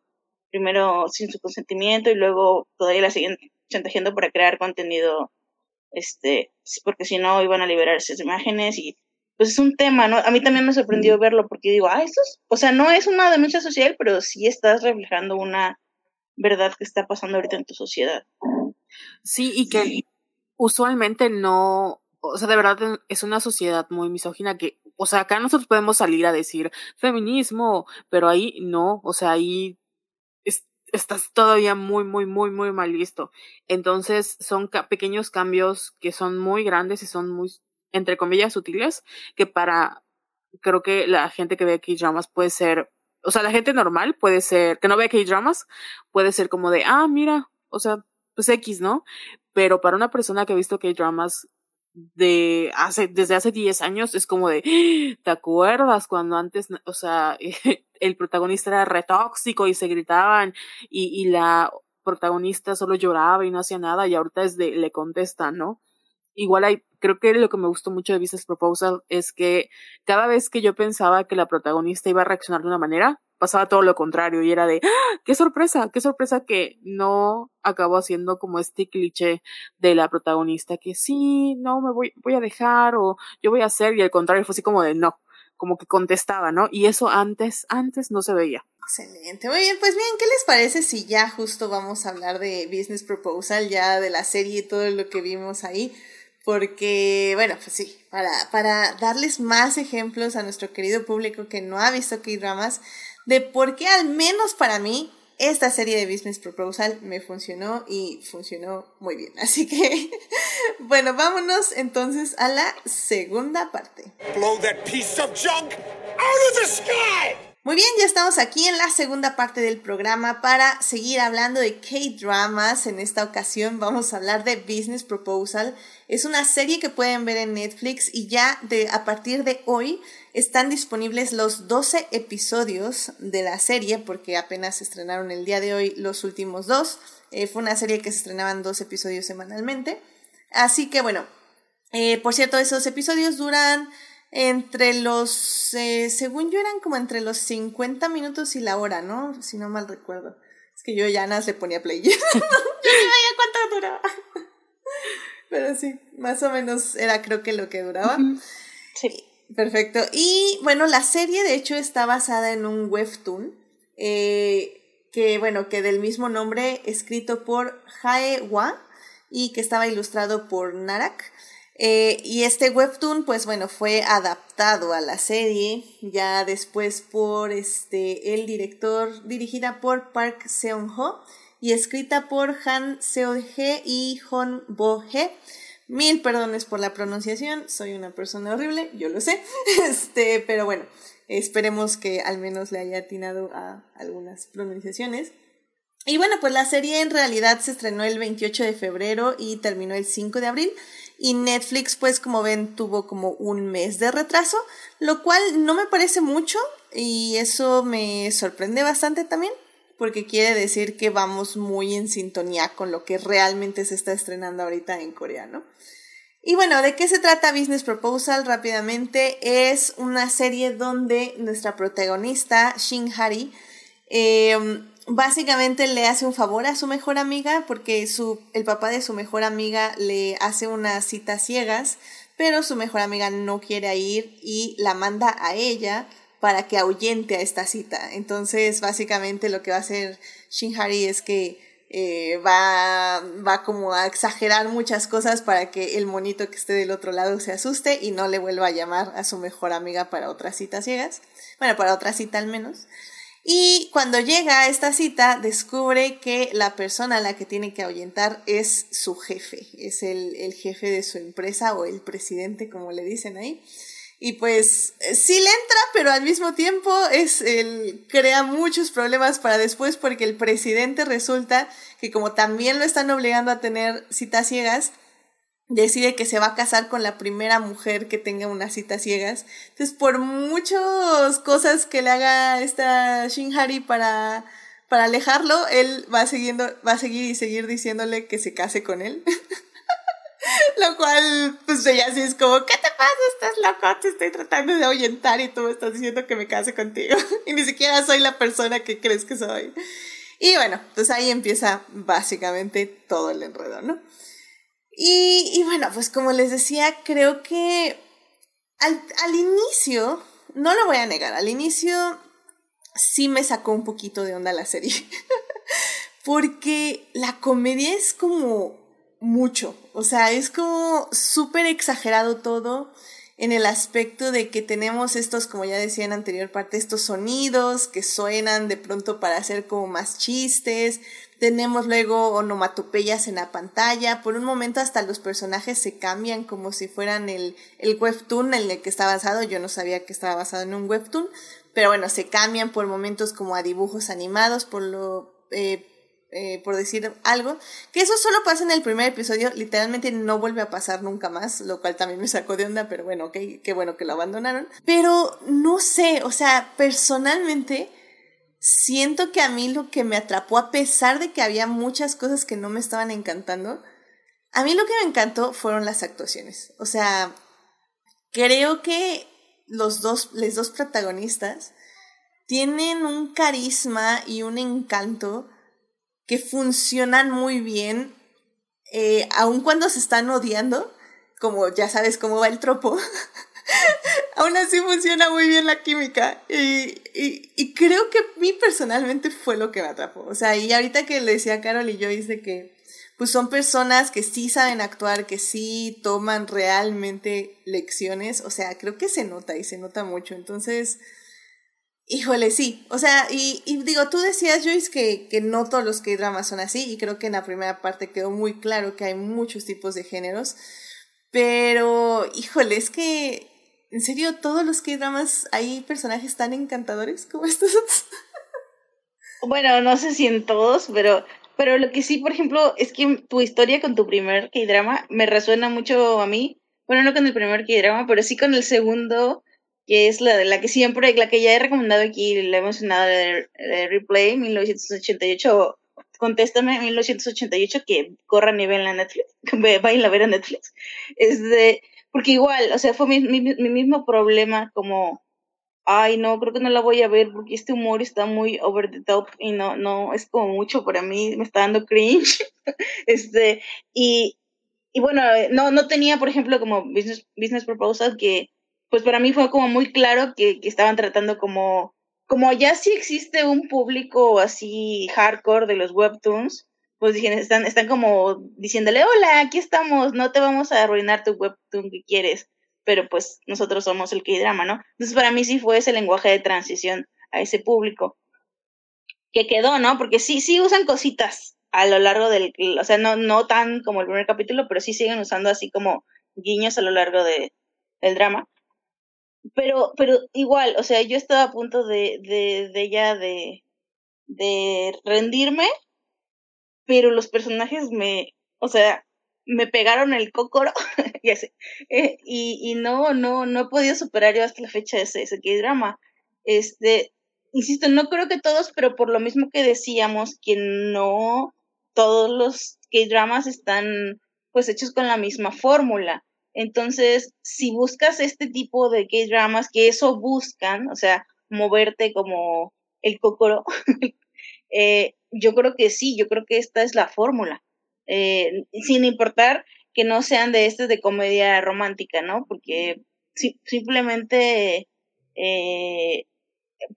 primero sin su consentimiento y luego todavía las siguen chantajeando para crear contenido este porque si no iban a liberar esas imágenes y pues es un tema, ¿no? A mí también me sorprendió verlo porque digo, ah, esto es, o sea, no es una denuncia social, pero sí estás reflejando una verdad que está pasando ahorita en tu sociedad. Sí, y que usualmente no, o sea, de verdad es una sociedad muy misógina que, o sea, acá nosotros podemos salir a decir feminismo, pero ahí no, o sea, ahí estás todavía muy, muy, muy, muy mal visto. Entonces son pequeños cambios que son muy grandes y son muy, entre comillas, sutiles, que para, creo que la gente que ve K-dramas puede ser, o sea, la gente normal puede ser, que no ve K-dramas, puede ser como de, ah, mira, o sea, pues X, ¿no? Pero para una persona que ha visto K-dramas de hace, desde hace 10 años es como de, ¿te acuerdas cuando antes, o sea, el protagonista era retóxico y se gritaban y, y la protagonista solo lloraba y no hacía nada y ahorita es de, le contesta, ¿no? Igual hay, creo que lo que me gustó mucho de Business Proposal es que cada vez que yo pensaba que la protagonista iba a reaccionar de una manera, pasaba todo lo contrario y era de, ¡Ah! qué sorpresa, qué sorpresa que no acabó haciendo como este cliché de la protagonista que sí, no, me voy, voy a dejar o yo voy a hacer y al contrario fue así como de no, como que contestaba, ¿no? Y eso antes, antes no se veía. Excelente. Muy bien, pues bien, ¿qué les parece si ya justo vamos a hablar de Business Proposal, ya de la serie y todo lo que vimos ahí? Porque, bueno, pues sí, para, para darles más ejemplos a nuestro querido público que no ha visto K-Dramas, de por qué al menos para mí esta serie de Business Proposal me funcionó y funcionó muy bien. Así que, bueno, vámonos entonces a la segunda parte. Muy bien, ya estamos aquí en la segunda parte del programa para seguir hablando de K-Dramas. En esta ocasión vamos a hablar de Business Proposal. Es una serie que pueden ver en Netflix y ya de, a partir de hoy están disponibles los 12 episodios de la serie porque apenas se estrenaron el día de hoy los últimos dos. Eh, fue una serie que se estrenaban dos episodios semanalmente. Así que bueno, eh, por cierto, esos episodios duran entre los, eh, según yo eran como entre los 50 minutos y la hora, ¿no? Si no mal recuerdo. Es que yo ya nada le ponía play. yo no sabía cuánto duraba. Pero sí, más o menos era creo que lo que duraba. Sí. Perfecto. Y bueno, la serie de hecho está basada en un webtoon. Eh, que bueno, que del mismo nombre, escrito por Jae Wa y que estaba ilustrado por Narak. Eh, y este webtoon, pues bueno, fue adaptado a la serie ya después por este, el director, dirigida por Park Seon-ho y escrita por Han Seo-hee y Hon Bo-hee. Mil perdones por la pronunciación, soy una persona horrible, yo lo sé, este, pero bueno, esperemos que al menos le haya atinado a algunas pronunciaciones. Y bueno, pues la serie en realidad se estrenó el 28 de febrero y terminó el 5 de abril. Y Netflix, pues como ven, tuvo como un mes de retraso, lo cual no me parece mucho y eso me sorprende bastante también, porque quiere decir que vamos muy en sintonía con lo que realmente se está estrenando ahorita en Corea, ¿no? Y bueno, ¿de qué se trata Business Proposal? Rápidamente, es una serie donde nuestra protagonista, Shin Hari, eh, básicamente le hace un favor a su mejor amiga porque su, el papá de su mejor amiga le hace unas citas ciegas, pero su mejor amiga no quiere ir y la manda a ella para que ahuyente a esta cita. Entonces, básicamente lo que va a hacer Shinhari es que eh, va, va como a exagerar muchas cosas para que el monito que esté del otro lado se asuste y no le vuelva a llamar a su mejor amiga para otras citas ciegas. Bueno, para otra cita al menos. Y cuando llega a esta cita, descubre que la persona a la que tiene que ahuyentar es su jefe, es el, el jefe de su empresa o el presidente, como le dicen ahí. Y pues eh, sí le entra, pero al mismo tiempo es el, crea muchos problemas para después porque el presidente resulta que como también lo están obligando a tener citas ciegas, decide que se va a casar con la primera mujer que tenga unas citas ciegas. Entonces, por muchas cosas que le haga esta Shinhari para, para alejarlo, él va siguiendo, va a seguir y seguir diciéndole que se case con él. Lo cual, pues ella así es como, ¿qué te pasa? Estás loco, te estoy tratando de ahuyentar y tú me estás diciendo que me case contigo. y ni siquiera soy la persona que crees que soy. Y bueno, pues ahí empieza básicamente todo el enredo, ¿no? Y, y bueno, pues como les decía, creo que al, al inicio, no lo voy a negar, al inicio sí me sacó un poquito de onda la serie. Porque la comedia es como mucho, o sea, es como súper exagerado todo en el aspecto de que tenemos estos, como ya decía en anterior parte, estos sonidos que suenan de pronto para hacer como más chistes, tenemos luego onomatopeyas en la pantalla, por un momento hasta los personajes se cambian como si fueran el, el webtoon en el que está basado, yo no sabía que estaba basado en un webtoon, pero bueno, se cambian por momentos como a dibujos animados, por lo... Eh, eh, por decir algo, que eso solo pasa en el primer episodio, literalmente no vuelve a pasar nunca más, lo cual también me sacó de onda, pero bueno, ok, qué bueno que lo abandonaron. Pero no sé, o sea, personalmente siento que a mí lo que me atrapó, a pesar de que había muchas cosas que no me estaban encantando, a mí lo que me encantó fueron las actuaciones. O sea, creo que los dos, los dos protagonistas tienen un carisma y un encanto que funcionan muy bien, eh, aun cuando se están odiando, como ya sabes cómo va el tropo. aún así funciona muy bien la química. Y, y, creo que a mí personalmente fue lo que me atrapó. O sea, y ahorita que le decía a Carol y yo, dice que pues son personas que sí saben actuar, que sí toman realmente lecciones. O sea, creo que se nota y se nota mucho. Entonces, Híjole, sí. O sea, y, digo, tú decías, Joyce, que, que no todos los K-dramas son así, y creo que en la primera parte quedó muy claro que hay muchos tipos de géneros. Pero, híjole, es que, en serio, todos los K-dramas hay personajes tan encantadores como estos. bueno, no sé si en todos, pero, pero lo que sí, por ejemplo, es que tu historia con tu primer K-drama me resuena mucho a mí. Bueno, no con el primer K-drama, pero sí con el segundo que es la, la que siempre, la que ya he recomendado aquí, la he mencionado de, Replay 1988, contéstame 1988 que corra ni en la Netflix, vayan a ver a Netflix. Es de, porque igual, o sea, fue mi, mi, mi, mismo problema como, ay no, creo que no la voy a ver porque este humor está muy over the top y no, no, es como mucho para mí, me está dando cringe. este, y, y bueno, no, no tenía, por ejemplo, como Business, business Proposal que pues para mí fue como muy claro que, que estaban tratando como, como ya sí existe un público así hardcore de los webtoons, pues dijeron, están, están como diciéndole, hola, aquí estamos, no te vamos a arruinar tu webtoon que quieres, pero pues nosotros somos el K-drama, ¿no? Entonces para mí sí fue ese lenguaje de transición a ese público que quedó, ¿no? Porque sí, sí usan cositas a lo largo del, o sea, no, no tan como el primer capítulo, pero sí siguen usando así como guiños a lo largo de, del drama pero, pero igual, o sea, yo estaba a punto de, de, de ya de, de rendirme, pero los personajes me, o sea, me pegaron el cócoro, eh, y, y no, no, no he podido superar yo hasta la fecha ese, ese drama. Este, insisto, no creo que todos, pero por lo mismo que decíamos, que no todos los K-dramas están pues hechos con la misma fórmula. Entonces, si buscas este tipo de K-dramas que eso buscan, o sea, moverte como el cocoro, eh, yo creo que sí, yo creo que esta es la fórmula. Eh, sin importar que no sean de este de comedia romántica, ¿no? Porque simplemente eh,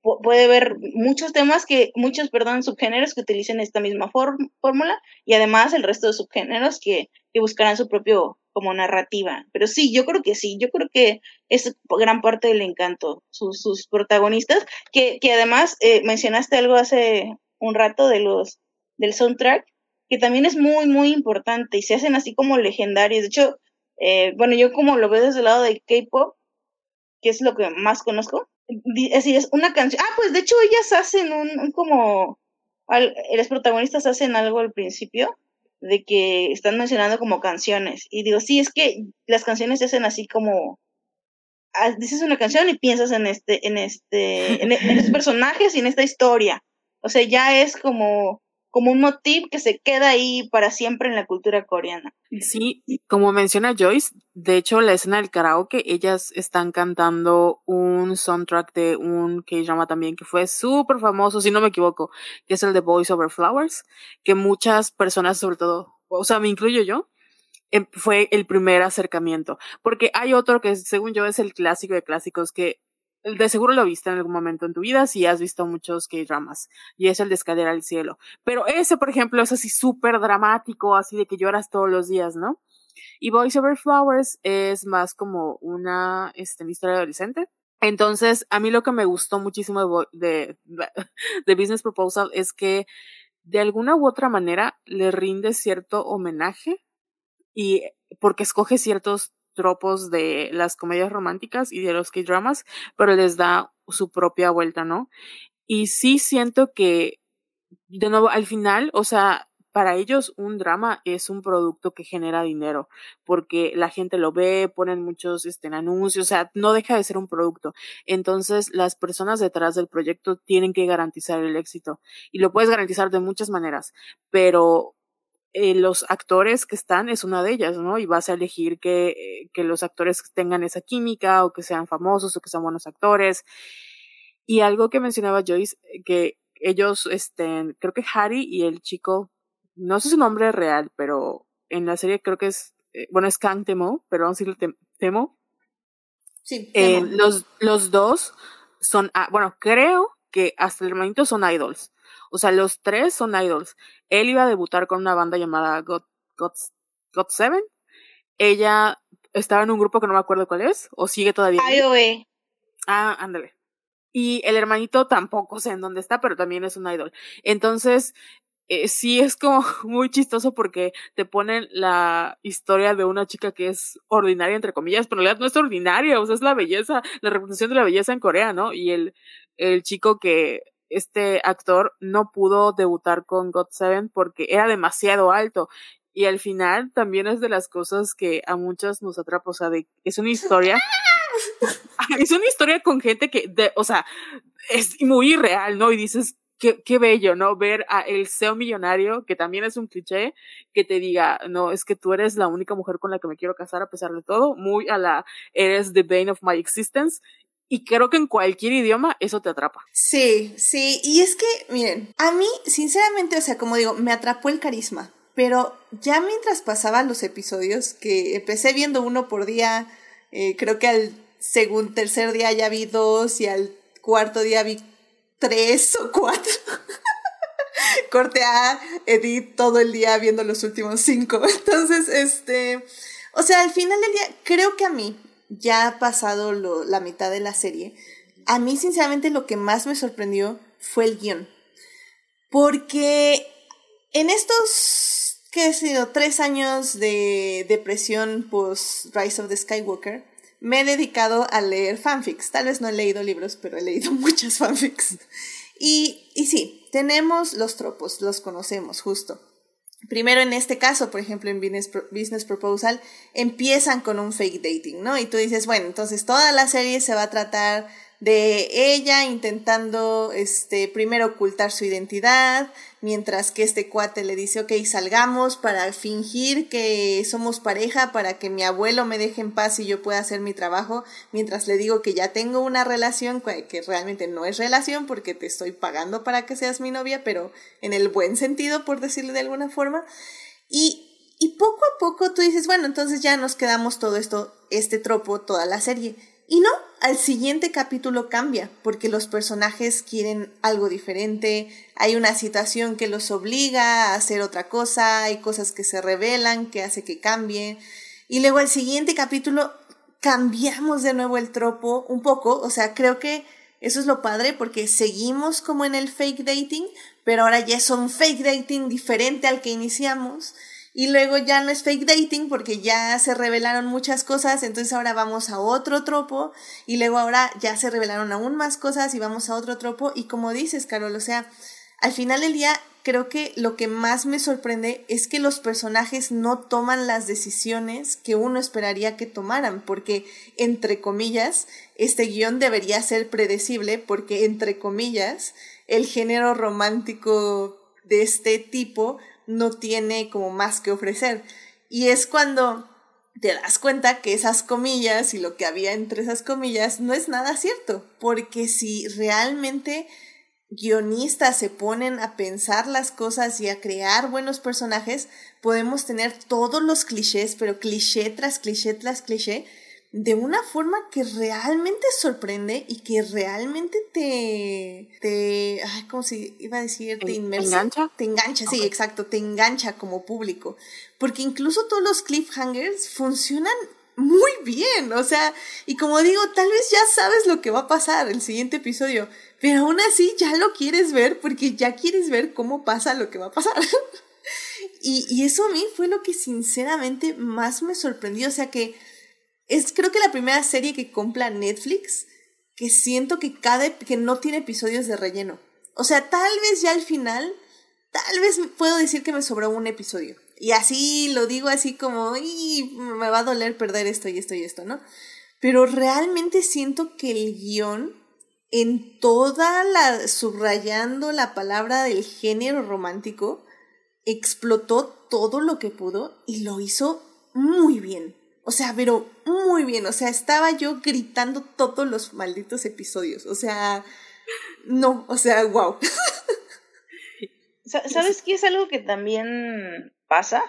puede haber muchos temas que, muchos, perdón, subgéneros que utilicen esta misma fórmula y además el resto de subgéneros que, que buscarán su propio como narrativa. Pero sí, yo creo que sí, yo creo que es gran parte del encanto, sus, sus protagonistas, que, que además eh, mencionaste algo hace un rato de los del soundtrack, que también es muy, muy importante y se hacen así como legendarios. De hecho, eh, bueno, yo como lo veo desde el lado de K-pop, que es lo que más conozco, así es una canción. Ah, pues de hecho ellas hacen un, un como, al, los protagonistas hacen algo al principio de que están mencionando como canciones. Y digo, sí, es que las canciones se hacen así como ah, dices una canción y piensas en este, en este, en, en estos personajes y en esta historia. O sea, ya es como como un motivo que se queda ahí para siempre en la cultura coreana. Sí, como menciona Joyce, de hecho la escena del karaoke, ellas están cantando un soundtrack de un K-drama también que fue súper famoso, si no me equivoco, que es el de Boys Over Flowers, que muchas personas, sobre todo, o sea, me incluyo yo, em, fue el primer acercamiento. Porque hay otro que según yo es el clásico de clásicos que de seguro lo viste en algún momento en tu vida si has visto muchos K-dramas y es el de escalera al cielo. Pero ese, por ejemplo, es así súper dramático, así de que lloras todos los días, ¿no? Y Boys Over Flowers es más como una, este, historia adolescente. Entonces, a mí lo que me gustó muchísimo de, de Business Proposal es que de alguna u otra manera le rinde cierto homenaje y porque escoge ciertos tropos de las comedias románticas y de los K-dramas, pero les da su propia vuelta, ¿no? Y sí siento que, de nuevo, al final, o sea, para ellos un drama es un producto que genera dinero, porque la gente lo ve, ponen muchos este, anuncios, o sea, no deja de ser un producto. Entonces, las personas detrás del proyecto tienen que garantizar el éxito. Y lo puedes garantizar de muchas maneras, pero eh, los actores que están es una de ellas, ¿no? Y vas a elegir que, eh, que los actores tengan esa química o que sean famosos o que sean buenos actores. Y algo que mencionaba Joyce, eh, que ellos, este, creo que Harry y el chico, no sé su nombre real, pero en la serie creo que es, bueno, es Kang Temo, pero vamos a decirle Temo. Sí. los, los dos son, ah, bueno, creo que hasta el momento son idols. O sea, los tres son idols. Él iba a debutar con una banda llamada God, God, God Seven. Ella estaba en un grupo que no me acuerdo cuál es, o sigue todavía. IOE. Ah, ándale. Y el hermanito tampoco sé en dónde está, pero también es un idol. Entonces, eh, sí es como muy chistoso porque te ponen la historia de una chica que es ordinaria, entre comillas, pero en realidad no es ordinaria, o sea, es la belleza, la representación de la belleza en Corea, ¿no? Y el, el chico que este actor no pudo debutar con God Seven porque era demasiado alto. Y al final también es de las cosas que a muchas nos atrapa, o sea, de, es una historia, es una historia con gente que, de, o sea, es muy irreal, ¿no? Y dices, Qué, qué, bello, ¿no? Ver a el SEO millonario, que también es un cliché, que te diga, no, es que tú eres la única mujer con la que me quiero casar a pesar de todo, muy a la, eres the bane of my existence, y creo que en cualquier idioma eso te atrapa. Sí, sí. Y es que, miren, a mí, sinceramente, o sea, como digo, me atrapó el carisma. Pero ya mientras pasaban los episodios, que empecé viendo uno por día, eh, creo que al segundo, tercer día ya vi dos y al cuarto día vi tres o cuatro. Corte a Edith todo el día viendo los últimos cinco. Entonces, este, o sea, al final del día, creo que a mí, ya ha pasado lo, la mitad de la serie, a mí sinceramente lo que más me sorprendió fue el guion. Porque en estos, ¿qué he sido? Tres años de depresión post Rise of the Skywalker, me he dedicado a leer fanfics. Tal vez no he leído libros, pero he leído muchas fanfics. Y, y sí, tenemos los tropos, los conocemos, justo. Primero en este caso, por ejemplo, en Business, Proposal, empiezan con un fake dating, ¿no? Y tú dices, bueno, entonces toda la serie se va a tratar de ella intentando este primero ocultar su identidad, mientras que este cuate le dice, ok, salgamos para fingir que somos pareja, para que mi abuelo me deje en paz y yo pueda hacer mi trabajo, mientras le digo que ya tengo una relación que realmente no es relación porque te estoy pagando para que seas mi novia, pero en el buen sentido, por decirlo de alguna forma. Y, y poco a poco tú dices, bueno, entonces ya nos quedamos todo esto, este tropo, toda la serie y no, al siguiente capítulo cambia, porque los personajes quieren algo diferente, hay una situación que los obliga a hacer otra cosa, hay cosas que se revelan, que hace que cambie. Y luego al siguiente capítulo cambiamos de nuevo el tropo un poco, o sea, creo que eso es lo padre porque seguimos como en el fake dating, pero ahora ya es un fake dating diferente al que iniciamos y luego ya no es fake dating porque ya se revelaron muchas cosas, entonces ahora vamos a otro tropo y luego ahora ya se revelaron aún más cosas y vamos a otro tropo. Y como dices, Carol, o sea, al final del día creo que lo que más me sorprende es que los personajes no toman las decisiones que uno esperaría que tomaran, porque entre comillas, este guion debería ser predecible porque entre comillas, el género romántico de este tipo no tiene como más que ofrecer. Y es cuando te das cuenta que esas comillas y lo que había entre esas comillas no es nada cierto, porque si realmente guionistas se ponen a pensar las cosas y a crear buenos personajes, podemos tener todos los clichés, pero cliché tras cliché tras cliché, de una forma que realmente sorprende y que realmente te, te, ay, ¿cómo se iba a decir? Te inmersa. ¿Te engancha? Te engancha, sí, exacto, te engancha como público. Porque incluso todos los cliffhangers funcionan muy bien, o sea, y como digo, tal vez ya sabes lo que va a pasar el siguiente episodio, pero aún así ya lo quieres ver porque ya quieres ver cómo pasa lo que va a pasar. y, y eso a mí fue lo que sinceramente más me sorprendió, o sea que es creo que la primera serie que compra Netflix que siento que cada que no tiene episodios de relleno. O sea, tal vez ya al final, tal vez puedo decir que me sobró un episodio. Y así lo digo así como, y me va a doler perder esto y esto y esto, ¿no? Pero realmente siento que el guion, en toda la, subrayando la palabra del género romántico, explotó todo lo que pudo y lo hizo muy bien. O sea, pero muy bien. O sea, estaba yo gritando todos los malditos episodios. O sea, no, o sea, wow. ¿Sabes qué es algo que también pasa?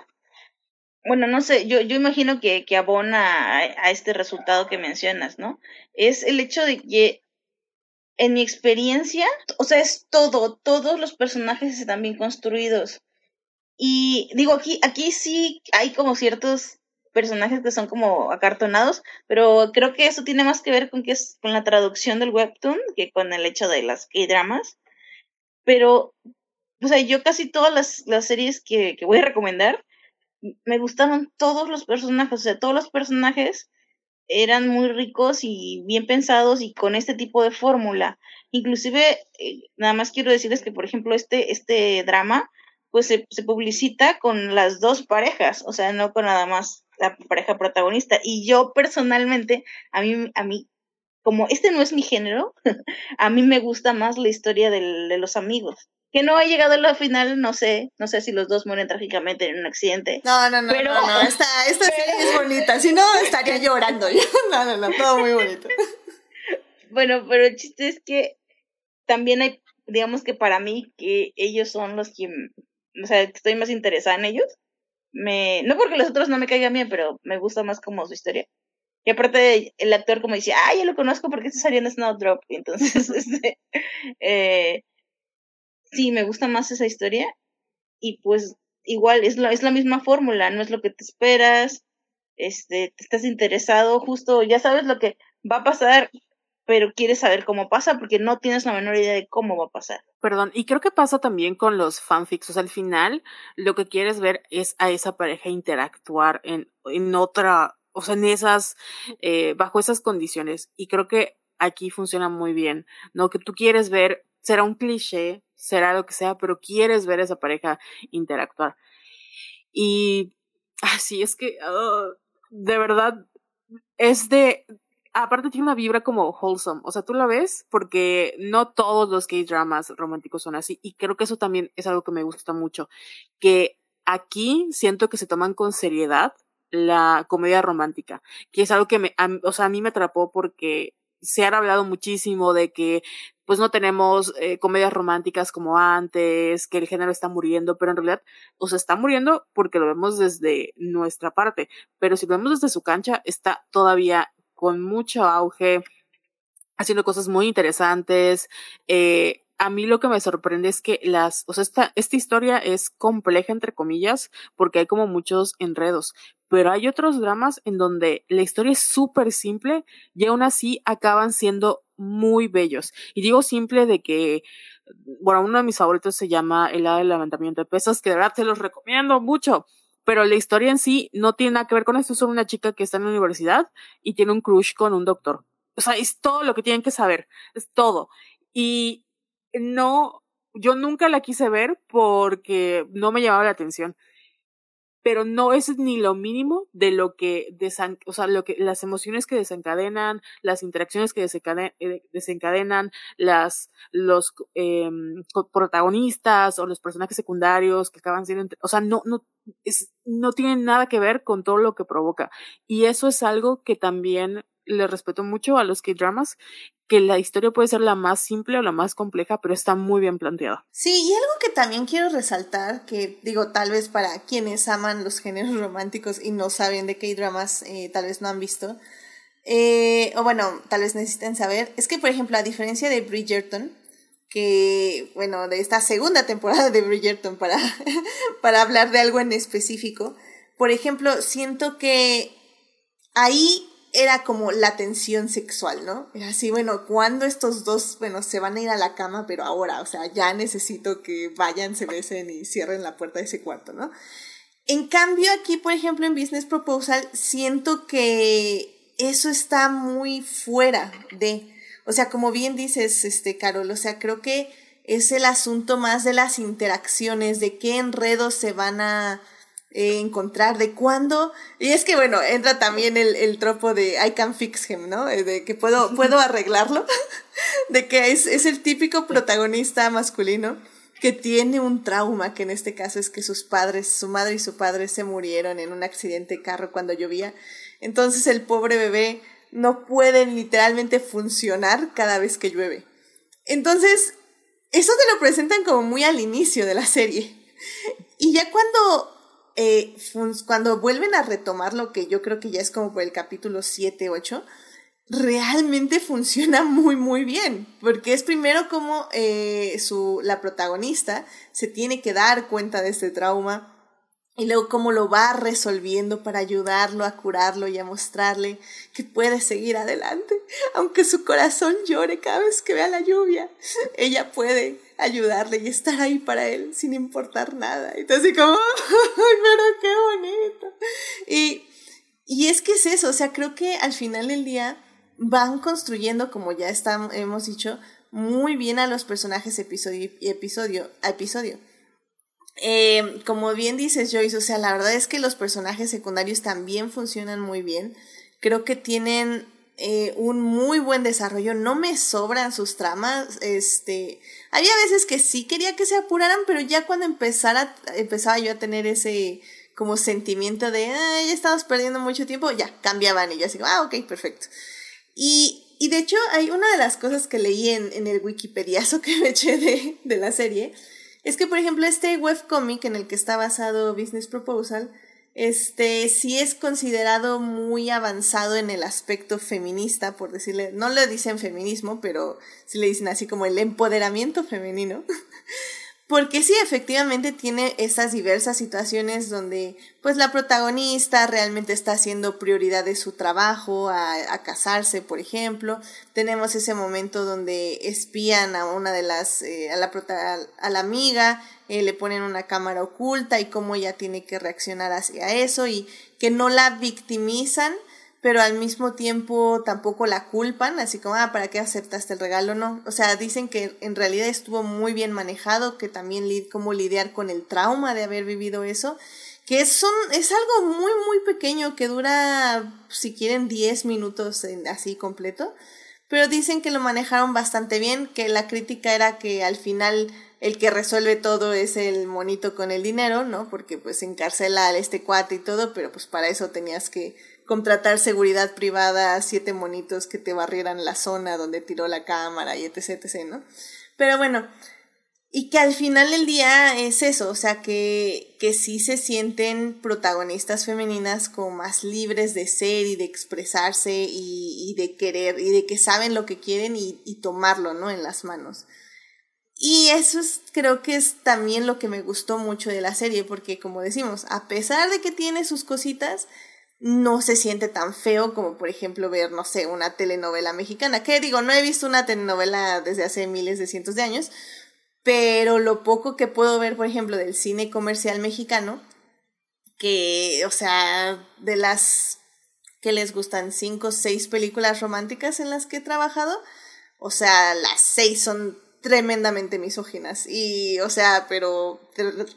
Bueno, no sé, yo, yo imagino que, que abona a, a, este resultado que mencionas, ¿no? Es el hecho de que, en mi experiencia, o sea, es todo, todos los personajes están bien construidos. Y digo, aquí, aquí sí hay como ciertos personajes que son como acartonados, pero creo que eso tiene más que ver con que es con la traducción del webtoon que con el hecho de las K-dramas. Pero, o sea, yo casi todas las, las series que, que voy a recomendar, me gustaron todos los personajes, o sea, todos los personajes eran muy ricos y bien pensados y con este tipo de fórmula. Inclusive, eh, nada más quiero decirles que, por ejemplo, este, este drama, pues se, se publicita con las dos parejas, o sea, no con nada más la pareja protagonista. Y yo personalmente, a mí, a mí, como este no es mi género, a mí me gusta más la historia del, de los amigos. Que no ha llegado a la final, no sé, no sé si los dos mueren trágicamente en un accidente. No, no, no, pero, no, esta, esta serie es bonita, si no estaría llorando. no, no, no, todo muy bonito. Bueno, pero el chiste es que también hay, digamos que para mí, que ellos son los que, o sea, estoy más interesada en ellos me, no porque los otros no me caigan bien, pero me gusta más como su historia. Y aparte el actor como dice, ah, ya lo conozco porque está saliendo Snowdrop. Entonces, este, eh, sí, me gusta más esa historia. Y pues igual es, lo, es la misma fórmula, no es lo que te esperas, este, te estás interesado, justo ya sabes lo que va a pasar, pero quieres saber cómo pasa porque no tienes la menor idea de cómo va a pasar. Perdón, y creo que pasa también con los fanfics, o sea, al final lo que quieres ver es a esa pareja interactuar en, en otra, o sea, en esas, eh, bajo esas condiciones, y creo que aquí funciona muy bien, ¿no? Que tú quieres ver, será un cliché, será lo que sea, pero quieres ver a esa pareja interactuar. Y así es que, ah, de verdad, es de, aparte tiene una vibra como wholesome, o sea, tú la ves porque no todos los K-dramas románticos son así y creo que eso también es algo que me gusta mucho, que aquí siento que se toman con seriedad la comedia romántica, que es algo que me, o sea, a mí me atrapó porque se ha hablado muchísimo de que pues no tenemos eh, comedias románticas como antes, que el género está muriendo, pero en realidad, o sea, está muriendo porque lo vemos desde nuestra parte, pero si lo vemos desde su cancha, está todavía con mucho auge, haciendo cosas muy interesantes. Eh, a mí lo que me sorprende es que las, o sea, esta, esta historia es compleja, entre comillas, porque hay como muchos enredos, pero hay otros dramas en donde la historia es súper simple y aún así acaban siendo muy bellos. Y digo simple de que, bueno, uno de mis favoritos se llama El del levantamiento de pesas, que de verdad te los recomiendo mucho pero la historia en sí no tiene nada que ver con esto, es solo una chica que está en la universidad y tiene un crush con un doctor. O sea, es todo lo que tienen que saber, es todo. Y no, yo nunca la quise ver porque no me llamaba la atención pero no es ni lo mínimo de lo que, desan o sea, lo que, las emociones que desencadenan, las interacciones que desencadenan, eh, desencadenan las, los eh, protagonistas o los personajes secundarios que acaban siendo, o sea, no, no, es, no tienen nada que ver con todo lo que provoca. Y eso es algo que también le respeto mucho a los K-dramas, que la historia puede ser la más simple o la más compleja, pero está muy bien planteada. Sí, y algo que también quiero resaltar, que digo, tal vez para quienes aman los géneros románticos y no saben de K-dramas, eh, tal vez no han visto, eh, o bueno, tal vez necesiten saber, es que, por ejemplo, a diferencia de Bridgerton, que, bueno, de esta segunda temporada de Bridgerton, para, para hablar de algo en específico, por ejemplo, siento que ahí era como la tensión sexual, ¿no? Era así, bueno, cuando estos dos, bueno, se van a ir a la cama, pero ahora, o sea, ya necesito que vayan, se besen y cierren la puerta de ese cuarto, ¿no? En cambio, aquí, por ejemplo, en Business Proposal, siento que eso está muy fuera de, o sea, como bien dices, este, Carol, o sea, creo que es el asunto más de las interacciones, de qué enredos se van a, eh, encontrar, de cuándo. Y es que, bueno, entra también el, el tropo de I can fix him, ¿no? Eh, de que puedo, puedo arreglarlo. de que es, es el típico protagonista masculino que tiene un trauma, que en este caso es que sus padres, su madre y su padre se murieron en un accidente de carro cuando llovía. Entonces el pobre bebé no puede literalmente funcionar cada vez que llueve. Entonces, eso te lo presentan como muy al inicio de la serie. Y ya cuando eh, cuando vuelven a retomar lo que yo creo que ya es como por el capítulo 7, 8, realmente funciona muy, muy bien. Porque es primero como eh, su, la protagonista se tiene que dar cuenta de este trauma y luego cómo lo va resolviendo para ayudarlo a curarlo y a mostrarle que puede seguir adelante. Aunque su corazón llore cada vez que vea la lluvia, ella puede ayudarle y estar ahí para él sin importar nada. Entonces como, ¡ay, pero qué bonito! Y, y es que es eso, o sea, creo que al final del día van construyendo, como ya está, hemos dicho, muy bien a los personajes episodio, episodio a episodio. Eh, como bien dices Joyce, o sea, la verdad es que los personajes secundarios también funcionan muy bien. Creo que tienen eh, un muy buen desarrollo. No me sobran sus tramas. Este, había veces que sí quería que se apuraran, pero ya cuando empezara, empezaba yo a tener ese como sentimiento de, ya estamos perdiendo mucho tiempo, ya cambiaban y yo así, ah, ok, perfecto. Y, y de hecho, hay una de las cosas que leí en, en el Wikipediazo que me eché de, de la serie es que, por ejemplo, este webcomic en el que está basado Business Proposal, este sí es considerado muy avanzado en el aspecto feminista, por decirle, no le dicen feminismo, pero sí le dicen así como el empoderamiento femenino. Porque sí, efectivamente tiene esas diversas situaciones donde pues la protagonista realmente está haciendo prioridad de su trabajo, a, casarse, por ejemplo. Tenemos ese momento donde espían a una de las, eh, a la amiga, eh, le ponen una cámara oculta y cómo ella tiene que reaccionar hacia eso y que no la victimizan, pero al mismo tiempo tampoco la culpan, así como, ah, ¿para qué aceptaste el regalo? No, o sea, dicen que en realidad estuvo muy bien manejado, que también cómo lidiar con el trauma de haber vivido eso, que es, es algo muy, muy pequeño, que dura, si quieren, 10 minutos así completo, pero dicen que lo manejaron bastante bien, que la crítica era que al final el que resuelve todo es el monito con el dinero, ¿no? Porque pues encarcela a este cuate y todo, pero pues para eso tenías que contratar seguridad privada, siete monitos que te barrieran la zona donde tiró la cámara y etc, etc, ¿no? Pero bueno, y que al final del día es eso, o sea, que, que sí se sienten protagonistas femeninas como más libres de ser y de expresarse y, de querer y de que saben lo que quieren y tomarlo, ¿no? En las manos. Y eso es, creo que es también lo que me gustó mucho de la serie, porque como decimos, a pesar de que tiene sus cositas, no se siente tan feo como por ejemplo ver, no sé, una telenovela mexicana. Que digo, no he visto una telenovela desde hace miles de cientos de años, pero lo poco que puedo ver, por ejemplo, del cine comercial mexicano, que, o sea, de las que les gustan cinco o seis películas románticas en las que he trabajado, o sea, las seis son tremendamente misóginas. Y o sea pero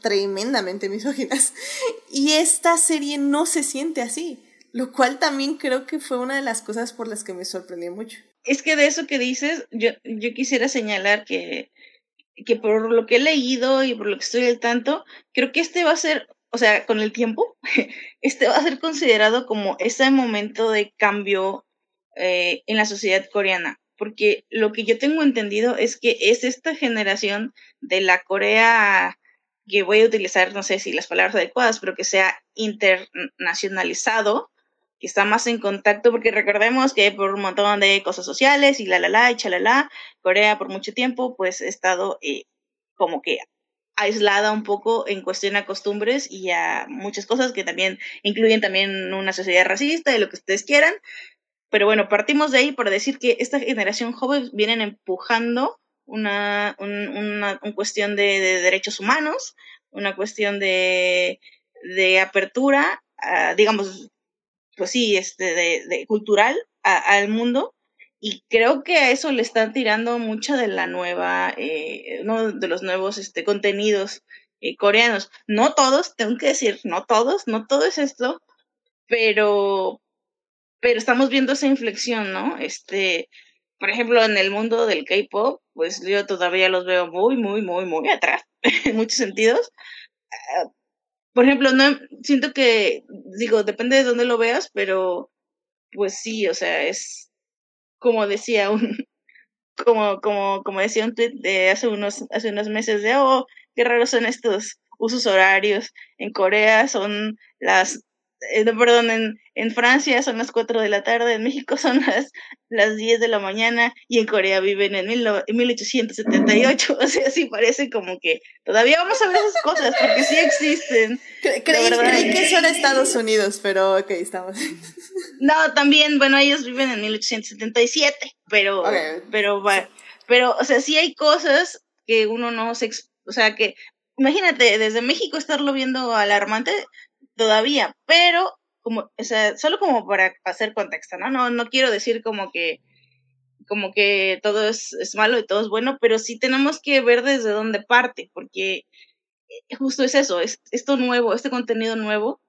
tremendamente misóginas. Y esta serie no se siente así lo cual también creo que fue una de las cosas por las que me sorprendió mucho. Es que de eso que dices yo yo quisiera señalar que que por lo que he leído y por lo que estoy al tanto creo que este va a ser o sea con el tiempo este va a ser considerado como ese momento de cambio eh, en la sociedad coreana, porque lo que yo tengo entendido es que es esta generación de la Corea que voy a utilizar, no sé si las palabras adecuadas, pero que sea internacionalizado, que está más en contacto, porque recordemos que por un montón de cosas sociales y la la la y chalala, Corea por mucho tiempo pues ha estado eh, como que aislada un poco en cuestión a costumbres y a muchas cosas que también incluyen también una sociedad racista y lo que ustedes quieran. Pero bueno, partimos de ahí para decir que esta generación joven vienen empujando una, una, cuestión de, derechos humanos, una cuestión de, de apertura, digamos, pues sí, este, de, de cultural al mundo. Y creo que a eso le están tirando mucha de la nueva, eh, de los nuevos este, contenidos eh, coreanos. No todos, tengo que decir, no todos, no todo es esto, pero, pero estamos viendo esa inflexión, ¿no? Este, por ejemplo, en el mundo del K-pop, pues yo todavía los veo muy, muy, muy, muy atrás, en muchos sentidos. Ah, por ejemplo, no siento que, digo, depende de dónde lo veas, pero pues sí, o sea, es como decía un, como, como, como decía un tweet de hace unos, hace unos meses de, oh, qué raros son estos usos horarios. En Corea son las eh, perdón, en, en, Francia son las 4 de la tarde, en México son las, las 10 de la mañana y en Corea viven en, mil, en 1878. O sea, sí parece como que todavía vamos a ver esas cosas porque sí existen. creí, creí que son Estados Unidos, pero ok, estamos. No, también, bueno, ellos viven en 1877, pero, pero, pero, o sea, sí hay cosas que uno no se, o sea, que imagínate, desde México estarlo viendo alarmante, todavía, pero como, o sea, solo como para hacer contexto, ¿no? No, no quiero decir como que como que todo es, malo y todo es bueno, pero sí tenemos que ver desde dónde parte, porque eh, justo es eso, es esto nuevo, este contenido nuevo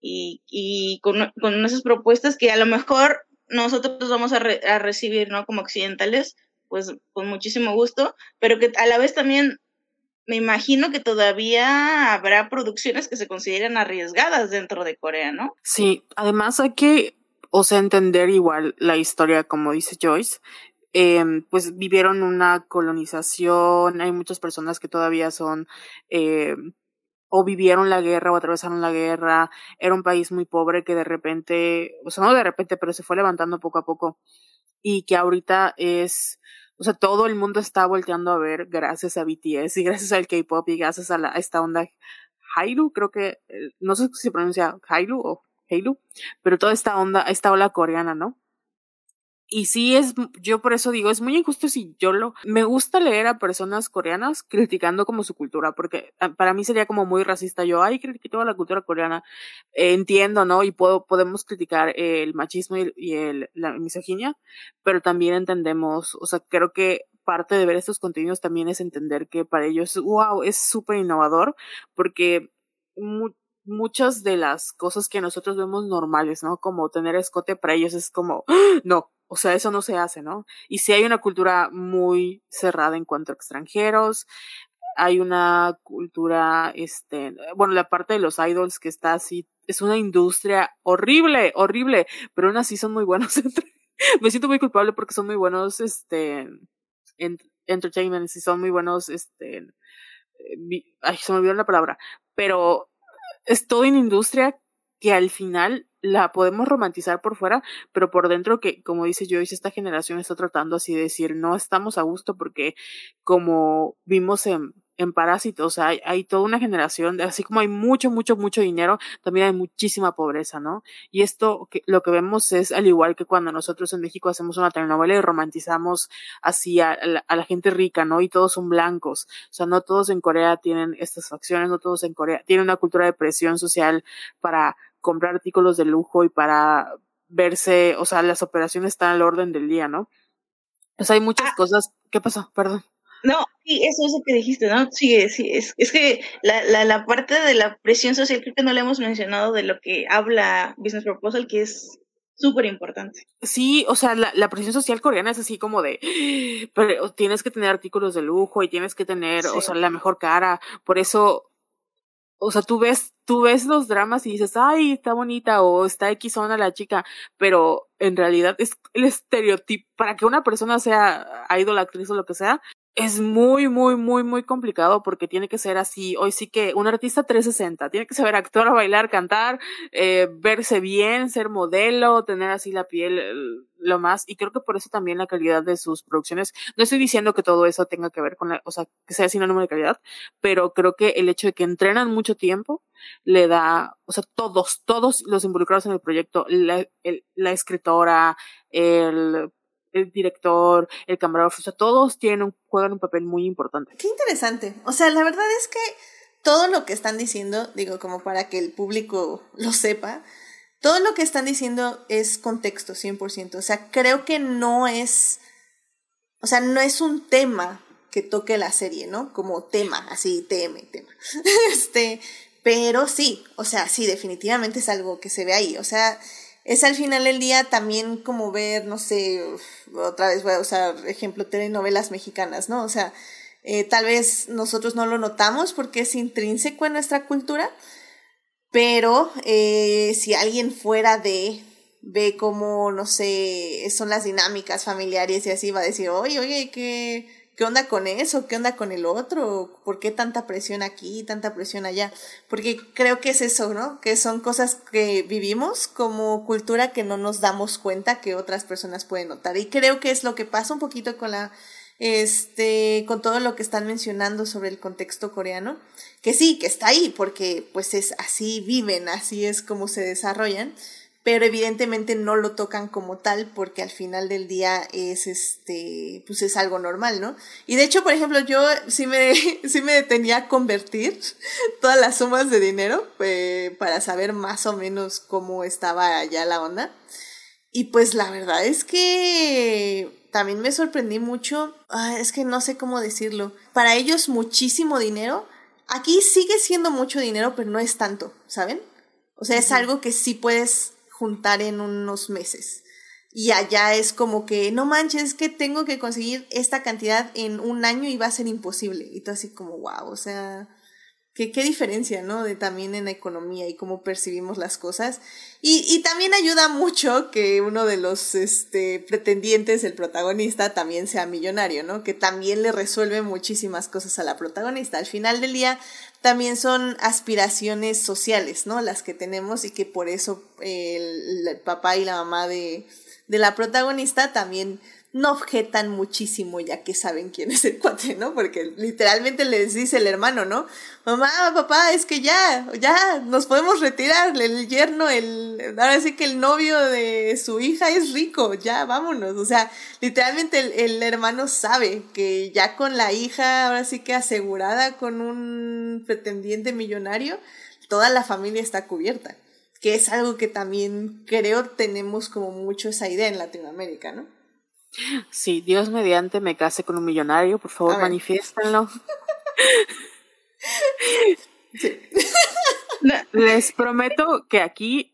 y, y con, con esas propuestas que a lo mejor nosotros vamos a, a recibir, ¿no? Como occidentales, pues con muchísimo gusto, pero que a la vez también me imagino que todavía habrá producciones que se consideren arriesgadas dentro de Corea, ¿no? Sí, además hay que, o sea, entender igual la historia, como dice Joyce. Eh, pues vivieron una colonización, hay muchas personas que todavía son eh, o vivieron la guerra o atravesaron la guerra, era un país muy pobre que de repente, o sea, no de repente, pero se fue levantando poco a poco y que ahorita es o sea, todo el mundo está volteando a ver gracias a BTS y gracias al K-pop y gracias a, la, esta onda Hailu, creo que, eh, no sé si se pronuncia Hailu o Hailu, pero toda esta onda, esta ola coreana, ¿no? Y sí es, yo por eso digo, es muy injusto si yo lo, me gusta leer a personas coreanas criticando como su cultura, porque ah, para mí sería como muy racista yo, ay, critico la cultura coreana, entiendo, ¿no? Y puedo, podemos criticar el machismo y, el, la misoginia, pero también entendemos, o sea, creo que parte de ver estos contenidos también es entender que para ellos, wow, es súper innovador, porque muchas de las cosas que nosotros vemos normales, ¿no? Como tener escote para ellos es como, no, o sea, eso no se hace, ¿no? Y si hay una cultura muy cerrada en cuanto a extranjeros, hay una cultura, este, bueno, la parte de los idols que está así, es una industria horrible, horrible, pero aún así son muy buenos. Me siento muy culpable porque son muy buenos, este, en entertainment, y son muy buenos, este, ay, se me olvidó la palabra, pero es toda una industria que al final la podemos romantizar por fuera, pero por dentro que, como dice Joyce, esta generación está tratando así de decir, no estamos a gusto porque como vimos en, en Parásitos, hay, hay toda una generación, así como hay mucho, mucho, mucho dinero, también hay muchísima pobreza, ¿no? Y esto, que, lo que vemos es al igual que cuando nosotros en México hacemos una telenovela y romantizamos así a, a, la, gente rica, ¿no? Y todos son blancos. O sea, no todos en Corea tienen estas facciones, no todos en Corea tienen una cultura de presión social para comprar artículos de lujo y para verse, o sea, las operaciones están al orden del día, ¿no? O sea, hay muchas ah. cosas. ¿Qué pasó? Perdón. No, sí, eso es lo que dijiste, ¿no? Sí, sí, es, es que la, la, la parte de la presión social creo que no le hemos mencionado de lo que habla Business Proposal, que es súper importante. Sí, o sea, la, la, presión social coreana es así como de, pero tienes que tener artículos de lujo y tienes que tener, o sea, la mejor cara. Por eso, o sea, tú ves, tú ves los dramas y dices, ay, está bonita o está X la chica, pero en realidad es el estereotipo, para que una persona sea idol, actriz o lo que sea, es muy, muy, muy, muy complicado porque tiene que ser así. Hoy sí que un artista 360 tiene que saber actuar, bailar, cantar, eh, verse bien, ser modelo, tener así la piel lo más. Y creo que por eso también la calidad de sus producciones. No estoy diciendo que todo eso tenga que ver con la, o sea, que sea sinónimo de calidad, pero creo que el hecho de que entrenan mucho tiempo le da, o sea, todos, todos los involucrados en el proyecto, la, la escritora, el el director, el camarógrafo, o sea, todos tienen un, juegan un papel muy importante. Qué interesante. O sea, la verdad es que todo lo que están diciendo, digo, como para que el público lo sepa, todo lo que están diciendo es contexto, 100%. O sea, creo que no es, o sea, no es un tema que toque la serie, ¿no? Como tema, así, TM, tema. este, pero sí, o sea, sí, definitivamente es algo que se ve ahí. O sea, es al final del día también como ver, no sé, otra vez voy a usar ejemplo, telenovelas mexicanas, ¿no? O sea, eh, tal vez nosotros no lo notamos porque es intrínseco en nuestra cultura, pero eh, si alguien fuera de ve cómo, no sé, son las dinámicas familiares y así va a decir, oye, oye, que ¿Qué onda con eso? ¿Qué onda con el otro? ¿Por qué tanta presión aquí, tanta presión allá? Porque creo que es eso, ¿no? Que son cosas que vivimos como cultura que no nos damos cuenta que otras personas pueden notar. Y creo que es lo que pasa un poquito con la este con todo lo que están mencionando sobre el contexto coreano, que sí, que está ahí porque pues es así viven, así es como se desarrollan, pero evidentemente no lo tocan como tal porque al final del día es este pues es algo normal, ¿no? Y de hecho, por ejemplo, yo sí me sí me detenía a convertir todas las sumas de dinero eh, para saber más o menos cómo estaba allá la onda. Y pues la verdad es que también me sorprendí mucho, es que no sé cómo decirlo. Para ellos muchísimo dinero. Aquí sigue siendo mucho dinero, pero no es tanto, ¿saben? O sea, es algo que sí puedes juntar en unos meses. Y allá es como que, no manches, que tengo que conseguir esta cantidad en un año y va a ser imposible. Y tú así como, wow, o sea, qué, qué diferencia, ¿no? De también en la economía y cómo percibimos las cosas. Y, y también ayuda mucho que uno de los este, pretendientes, el protagonista, también sea millonario, ¿no? Que también le resuelve muchísimas cosas a la protagonista. Al final del día, también son aspiraciones sociales, ¿no? Las que tenemos y que por eso el, papá y la mamá de, de la protagonista también no objetan muchísimo ya que saben quién es el cuate, ¿no? Porque literalmente les dice el hermano, ¿no? Mamá, papá, es que ya, ya, nos podemos retirar, el yerno, el, ahora sí que el novio de su hija es rico, ya, vámonos. O sea, literalmente el, el hermano sabe que ya con la hija, ahora sí que asegurada con un pretendiente millonario, toda la familia está cubierta. Que es algo que también creo tenemos como mucho esa idea en Latinoamérica, ¿no? Sí, Dios mediante me case con un millonario, por favor, manifiéstenlo. Les prometo que aquí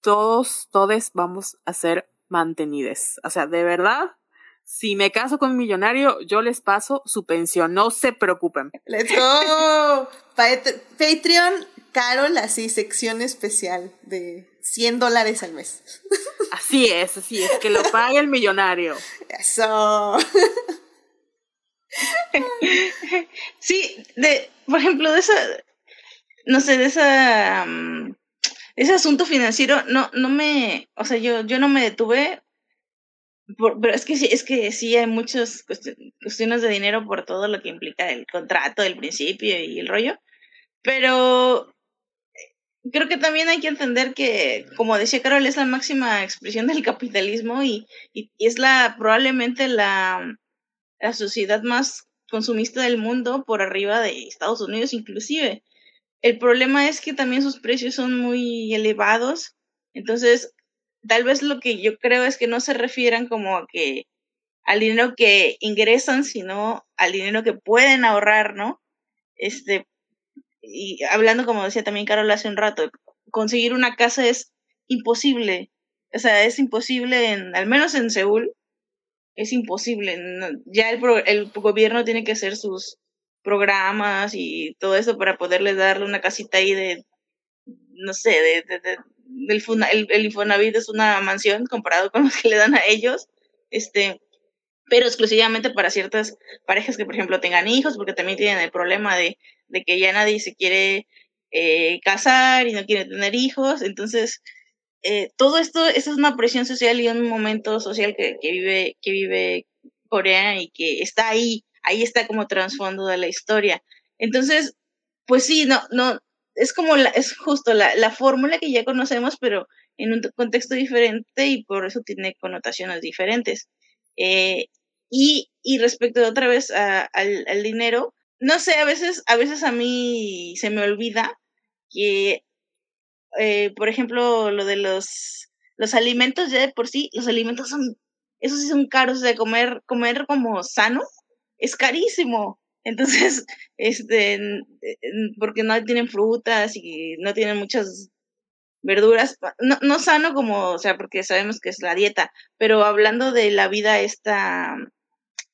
todos, todos vamos a ser mantenides. O sea, de verdad, si me caso con un millonario, yo les paso su pensión. No se preocupen. Let's go. Patreon, Carol, así, sección especial de 100 dólares al mes. Así es, así es, que lo pague el millonario. Eso. Sí, de, por ejemplo, de esa, no sé, de esa, mm, ese asunto financiero, no, no me, o sea, yo, yo no me detuve, pero es que sí, es que sí hay muchas cuestiones de dinero por todo lo que implica el contrato, el principio y el rollo, pero creo que también hay que entender que, como decía Carol, es la máxima expresión del capitalismo y, y, es la probablemente la, la sociedad más consumista del mundo por arriba de Estados Unidos inclusive. El problema es que también sus precios son muy elevados, entonces tal vez lo que yo creo es que no se refieran como a que al dinero que ingresan, sino al dinero que pueden ahorrar, ¿no? Este, y hablando como decía también Carol hace un rato, conseguir una casa es imposible. O sea, es imposible, en, al menos en Seúl, es imposible. ya el, el gobierno tiene que hacer sus, programas y todo eso para poderles darle una casita ahí de, no sé, de, de, de del el, el, Infonavit es una mansión comparado con los que le dan a ellos, este, pero exclusivamente para ciertas parejas que, por ejemplo, tengan hijos, porque también tienen el problema de, de que ya nadie se quiere eh, casar y no quiere tener hijos, entonces eh, todo esto, eso es una presión social y un momento social que, que, vive, que vive Corea y que está ahí, ahí está como trasfondo de la historia. Entonces, pues sí, no, no, es como la, es justo la, la fórmula que ya conocemos, pero en un contexto diferente y por eso tiene connotaciones diferentes. Eh, y, y respecto de otra vez a, al, al, dinero, no sé, a veces, a veces a mí se me olvida que, eh, por ejemplo, lo de los, los alimentos ya de por sí, los alimentos son, esos sí son caros, de comer, comer como sano es carísimo. Entonces, este, porque no tienen frutas y no tienen muchas verduras, no, no sano como, o sea, porque sabemos que es la dieta, pero hablando de la vida esta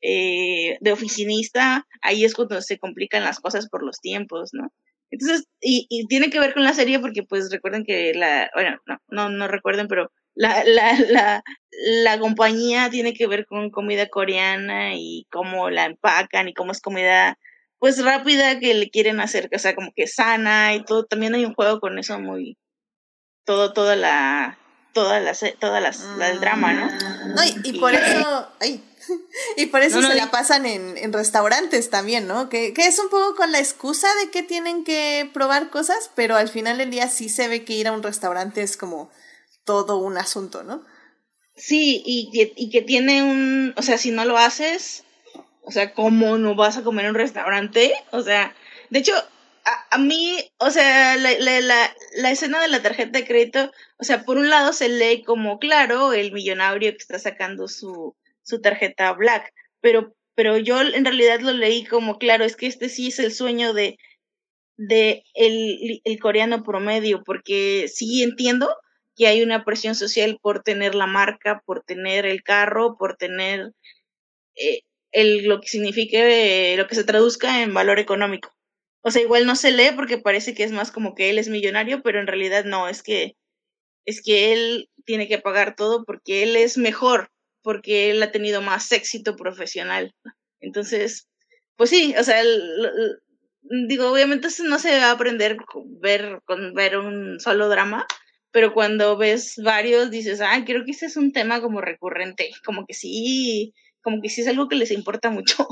eh, de oficinista, ahí es cuando se complican las cosas por los tiempos, ¿no? Entonces, y, y tiene que ver con la serie porque pues recuerden que la, bueno, no, no, no recuerden, pero la, la, la, la compañía tiene que ver con comida coreana y cómo la empacan y cómo es comida pues rápida que le quieren hacer, o sea, como que sana y todo. También hay un juego con eso muy, todo, toda la, todas las, todas las, la, el drama, ¿no? No, y, y por eso, ay, y por eso no, no, se la pasan en, en restaurantes también, ¿no? Que, que es un poco con la excusa de que tienen que probar cosas, pero al final del día sí se ve que ir a un restaurante es como todo un asunto, ¿no? Sí, y que, y que tiene un, o sea, si no lo haces, o sea, ¿cómo no vas a comer en un restaurante? O sea, de hecho, a, a mí, o sea, la, la, la, la, escena de la tarjeta de crédito, o sea, por un lado se lee como, claro, el millonario que está sacando su, su tarjeta black, pero, pero yo en realidad lo leí como, claro, es que este sí es el sueño de, de el, el coreano promedio, porque sí entiendo que hay una presión social por tener la marca, por tener el carro, por tener eh, el, lo que signifique, eh, lo que se traduzca en valor económico. O sea, igual no se lee porque parece que es más como que él es millonario, pero en realidad no, es que es que él tiene que pagar todo porque él es mejor, porque él ha tenido más éxito profesional. Entonces, pues sí, o sea, el, el, digo, obviamente no se va a aprender ver con ver un solo drama, pero cuando ves varios dices, ah, creo que ese es un tema como recurrente, como que sí, como que sí es algo que les importa mucho.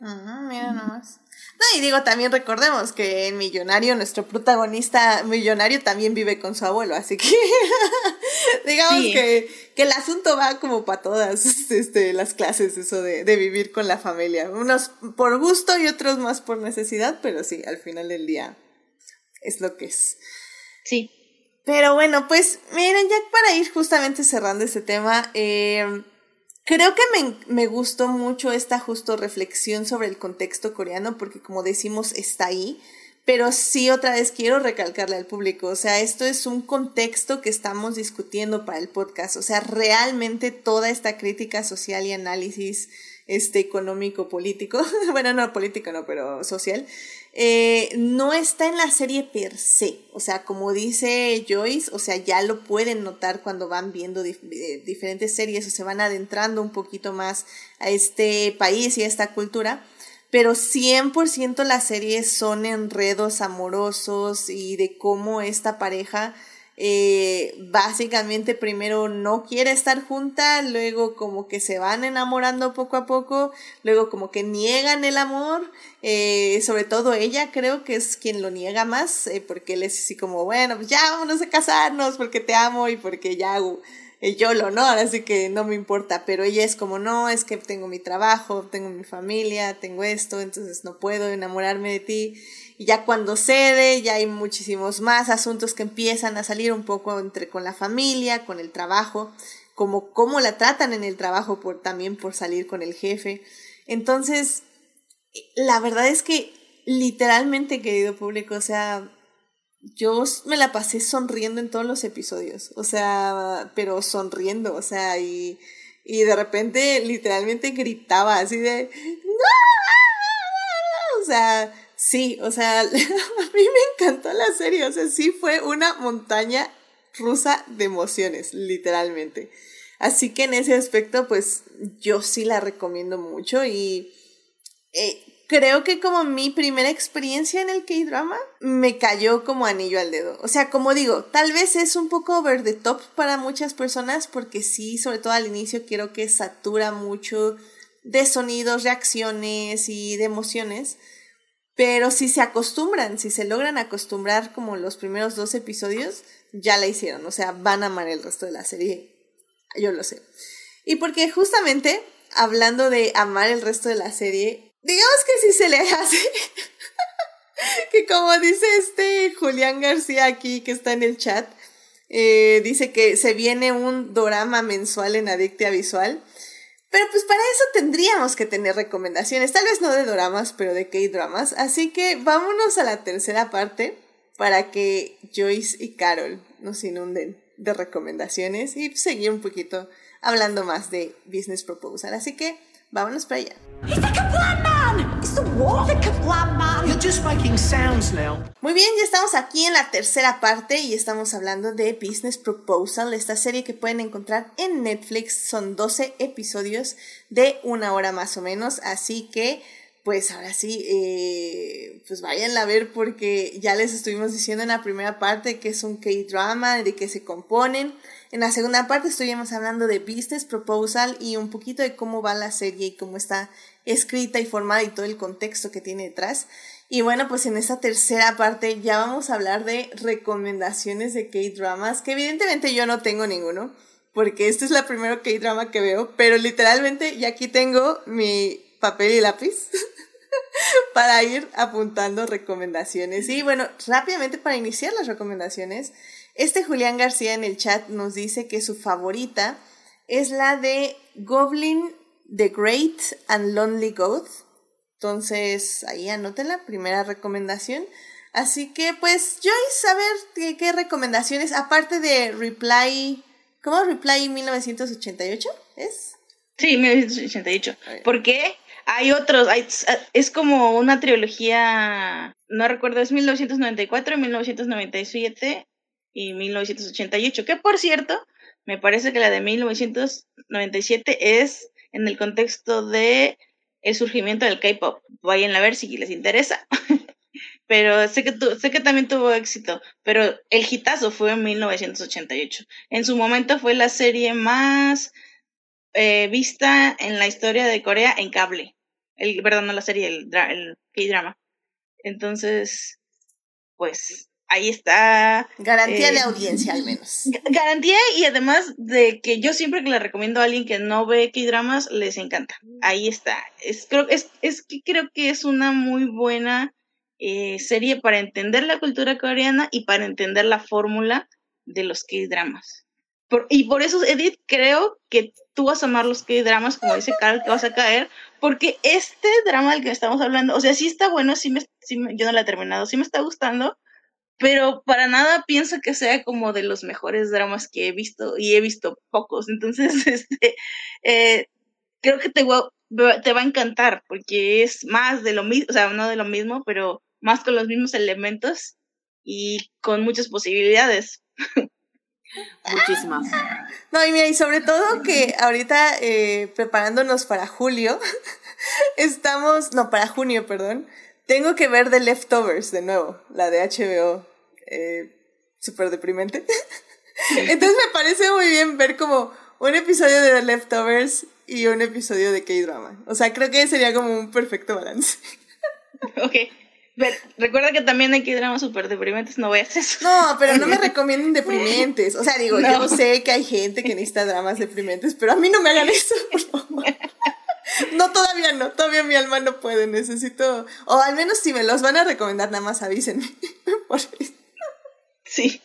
Uh, mira nomás. No, y digo, también recordemos que en Millonario, nuestro protagonista millonario también vive con su abuelo, así que digamos sí. que, que el asunto va como para todas este, las clases, eso de, de vivir con la familia. Unos por gusto y otros más por necesidad, pero sí, al final del día es lo que es. Sí. Pero bueno, pues miren, ya para ir justamente cerrando este tema, eh, Creo que me, me, gustó mucho esta justo reflexión sobre el contexto coreano, porque como decimos, está ahí, pero sí otra vez quiero recalcarle al público, o sea, esto es un contexto que estamos discutiendo para el podcast, o sea, realmente toda esta crítica social y análisis este económico político, bueno, no político no, pero social, eh, no está en la serie per se. O sea, como dice Joyce, o sea, ya lo pueden notar cuando van viendo eh, diferentes series o se van adentrando un poquito más a este país y a esta cultura. Pero 100% las series son enredos amorosos y de cómo esta pareja eh, básicamente primero no quiere estar junta, luego como que se van enamorando poco a poco, luego como que niegan el amor, eh, sobre todo ella creo que es quien lo niega más, eh, porque él es así como, bueno, pues ya vámonos a casarnos porque te amo y porque ya eh, yo lo no, así que no me importa, pero ella es como, no, es que tengo mi trabajo, tengo mi familia, tengo esto, entonces no puedo enamorarme de ti. Y ya cuando cede, ya hay muchísimos más asuntos que empiezan a salir un poco entre con la familia, con el trabajo, como cómo la tratan en el trabajo por también por salir con el jefe. Entonces, la verdad es que literalmente, querido público, o sea, yo me la pasé sonriendo en todos los episodios, o sea, pero sonriendo, o sea, y, y de repente literalmente gritaba así de, ¡No! sea, sí, o sea, a mí me encantó la serie, o sea, sí fue una montaña rusa de emociones, literalmente. Así que en ese aspecto, pues yo sí la recomiendo mucho y eh, creo que como mi primera experiencia en el K-drama me cayó como anillo al dedo. O sea, como digo, tal vez es un poco over the top para muchas personas porque sí, sobre todo al inicio, quiero que satura mucho de sonidos, reacciones y de emociones. Pero si se acostumbran, si se logran acostumbrar como los primeros dos episodios, ya la hicieron. O sea, van a amar el resto de la serie. Yo lo sé. Y porque justamente, hablando de amar el resto de la serie, digamos que sí se le hace. que como dice este Julián García aquí que está en el chat, eh, dice que se viene un drama mensual en Adictia Visual. Pero pues para eso tendríamos que tener recomendaciones, tal vez no de dramas, pero de K-dramas. Así que vámonos a la tercera parte para que Joyce y Carol nos inunden de recomendaciones y seguir un poquito hablando más de Business Proposal. Así que vámonos para allá. Muy bien, ya estamos aquí en la tercera parte y estamos hablando de Business Proposal, esta serie que pueden encontrar en Netflix. Son 12 episodios de una hora más o menos, así que pues ahora sí, eh, pues vayan a ver porque ya les estuvimos diciendo en la primera parte que es un K-drama, de que se componen. En la segunda parte estuvimos hablando de Business Proposal y un poquito de cómo va la serie y cómo está escrita y formada y todo el contexto que tiene detrás. Y bueno, pues en esta tercera parte ya vamos a hablar de recomendaciones de K-dramas, que evidentemente yo no tengo ninguno, porque este es la primera K-drama que veo, pero literalmente ya aquí tengo mi papel y lápiz para ir apuntando recomendaciones. Y bueno, rápidamente para iniciar las recomendaciones, este Julián García en el chat nos dice que su favorita es la de Goblin the Great and Lonely Goat. Entonces, ahí anoten la primera recomendación. Así que, pues, Joyce, a ver qué, recomendaciones, aparte de Reply, ¿cómo Reply 1988 es? Sí, 1988. ¿Por qué? Hay otros, es como una trilogía, no recuerdo, es 1994, 1997 y 1988, que por cierto, me parece que la de 1997 es en el contexto de el surgimiento del K-pop. Vayan a ver si les interesa. pero sé que, sé que también tuvo éxito, pero el hitazo fue en 1988. En su momento fue la serie más eh, vista en la historia de Corea en cable el, perdón, no la serie, el, el K-drama. Entonces, pues ahí está. Garantía de eh, audiencia al menos. Garantía y además de que yo siempre que le recomiendo a alguien que no ve K-dramas, les encanta. Ahí está. Es, creo, es, es que creo que es una muy buena eh, serie para entender la cultura coreana y para entender la fórmula de los K-dramas. y por eso, Edith, creo que tú vas a amar los K-dramas, como dice Carl, que vas a caer, porque este drama del que estamos hablando, o sea, sí está bueno, sí me, yo no lo he terminado, sí me está gustando, pero para nada pienso que sea como de los mejores dramas que he visto y he visto pocos. Entonces, este, eh, creo que te va, te va a encantar porque es más de lo mismo, o sea, no de lo mismo, pero más con los mismos elementos y con muchas posibilidades. Muchísimas. No, y mira, y sobre todo que ahorita eh, preparándonos para julio, estamos, no, para junio, perdón, tengo que ver The Leftovers de nuevo, la de HBO, eh, súper deprimente. Entonces me parece muy bien ver como un episodio de The Leftovers y un episodio de K-Drama. O sea, creo que sería como un perfecto balance. ok recuerda que también hay que dramas súper deprimentes, no veas eso. No, pero no me recomienden deprimentes. O sea, digo, yo sé que hay gente que necesita dramas deprimentes, pero a mí no me hagan eso, por favor. No, todavía no, todavía mi alma no puede, necesito, o al menos si me los van a recomendar, nada más avísenme. Sí.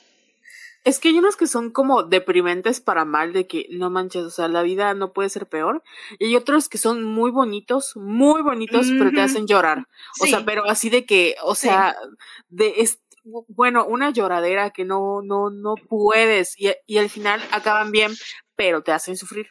Es que hay unos que son como deprimentes para mal, de que no manches, o sea, la vida no puede ser peor. Y hay otros que son muy bonitos, muy bonitos, pero te hacen llorar. O sea, pero así de que, o sea, de es, bueno, una lloradera que no, no, no puedes. Y, y al final acaban bien, pero te hacen sufrir.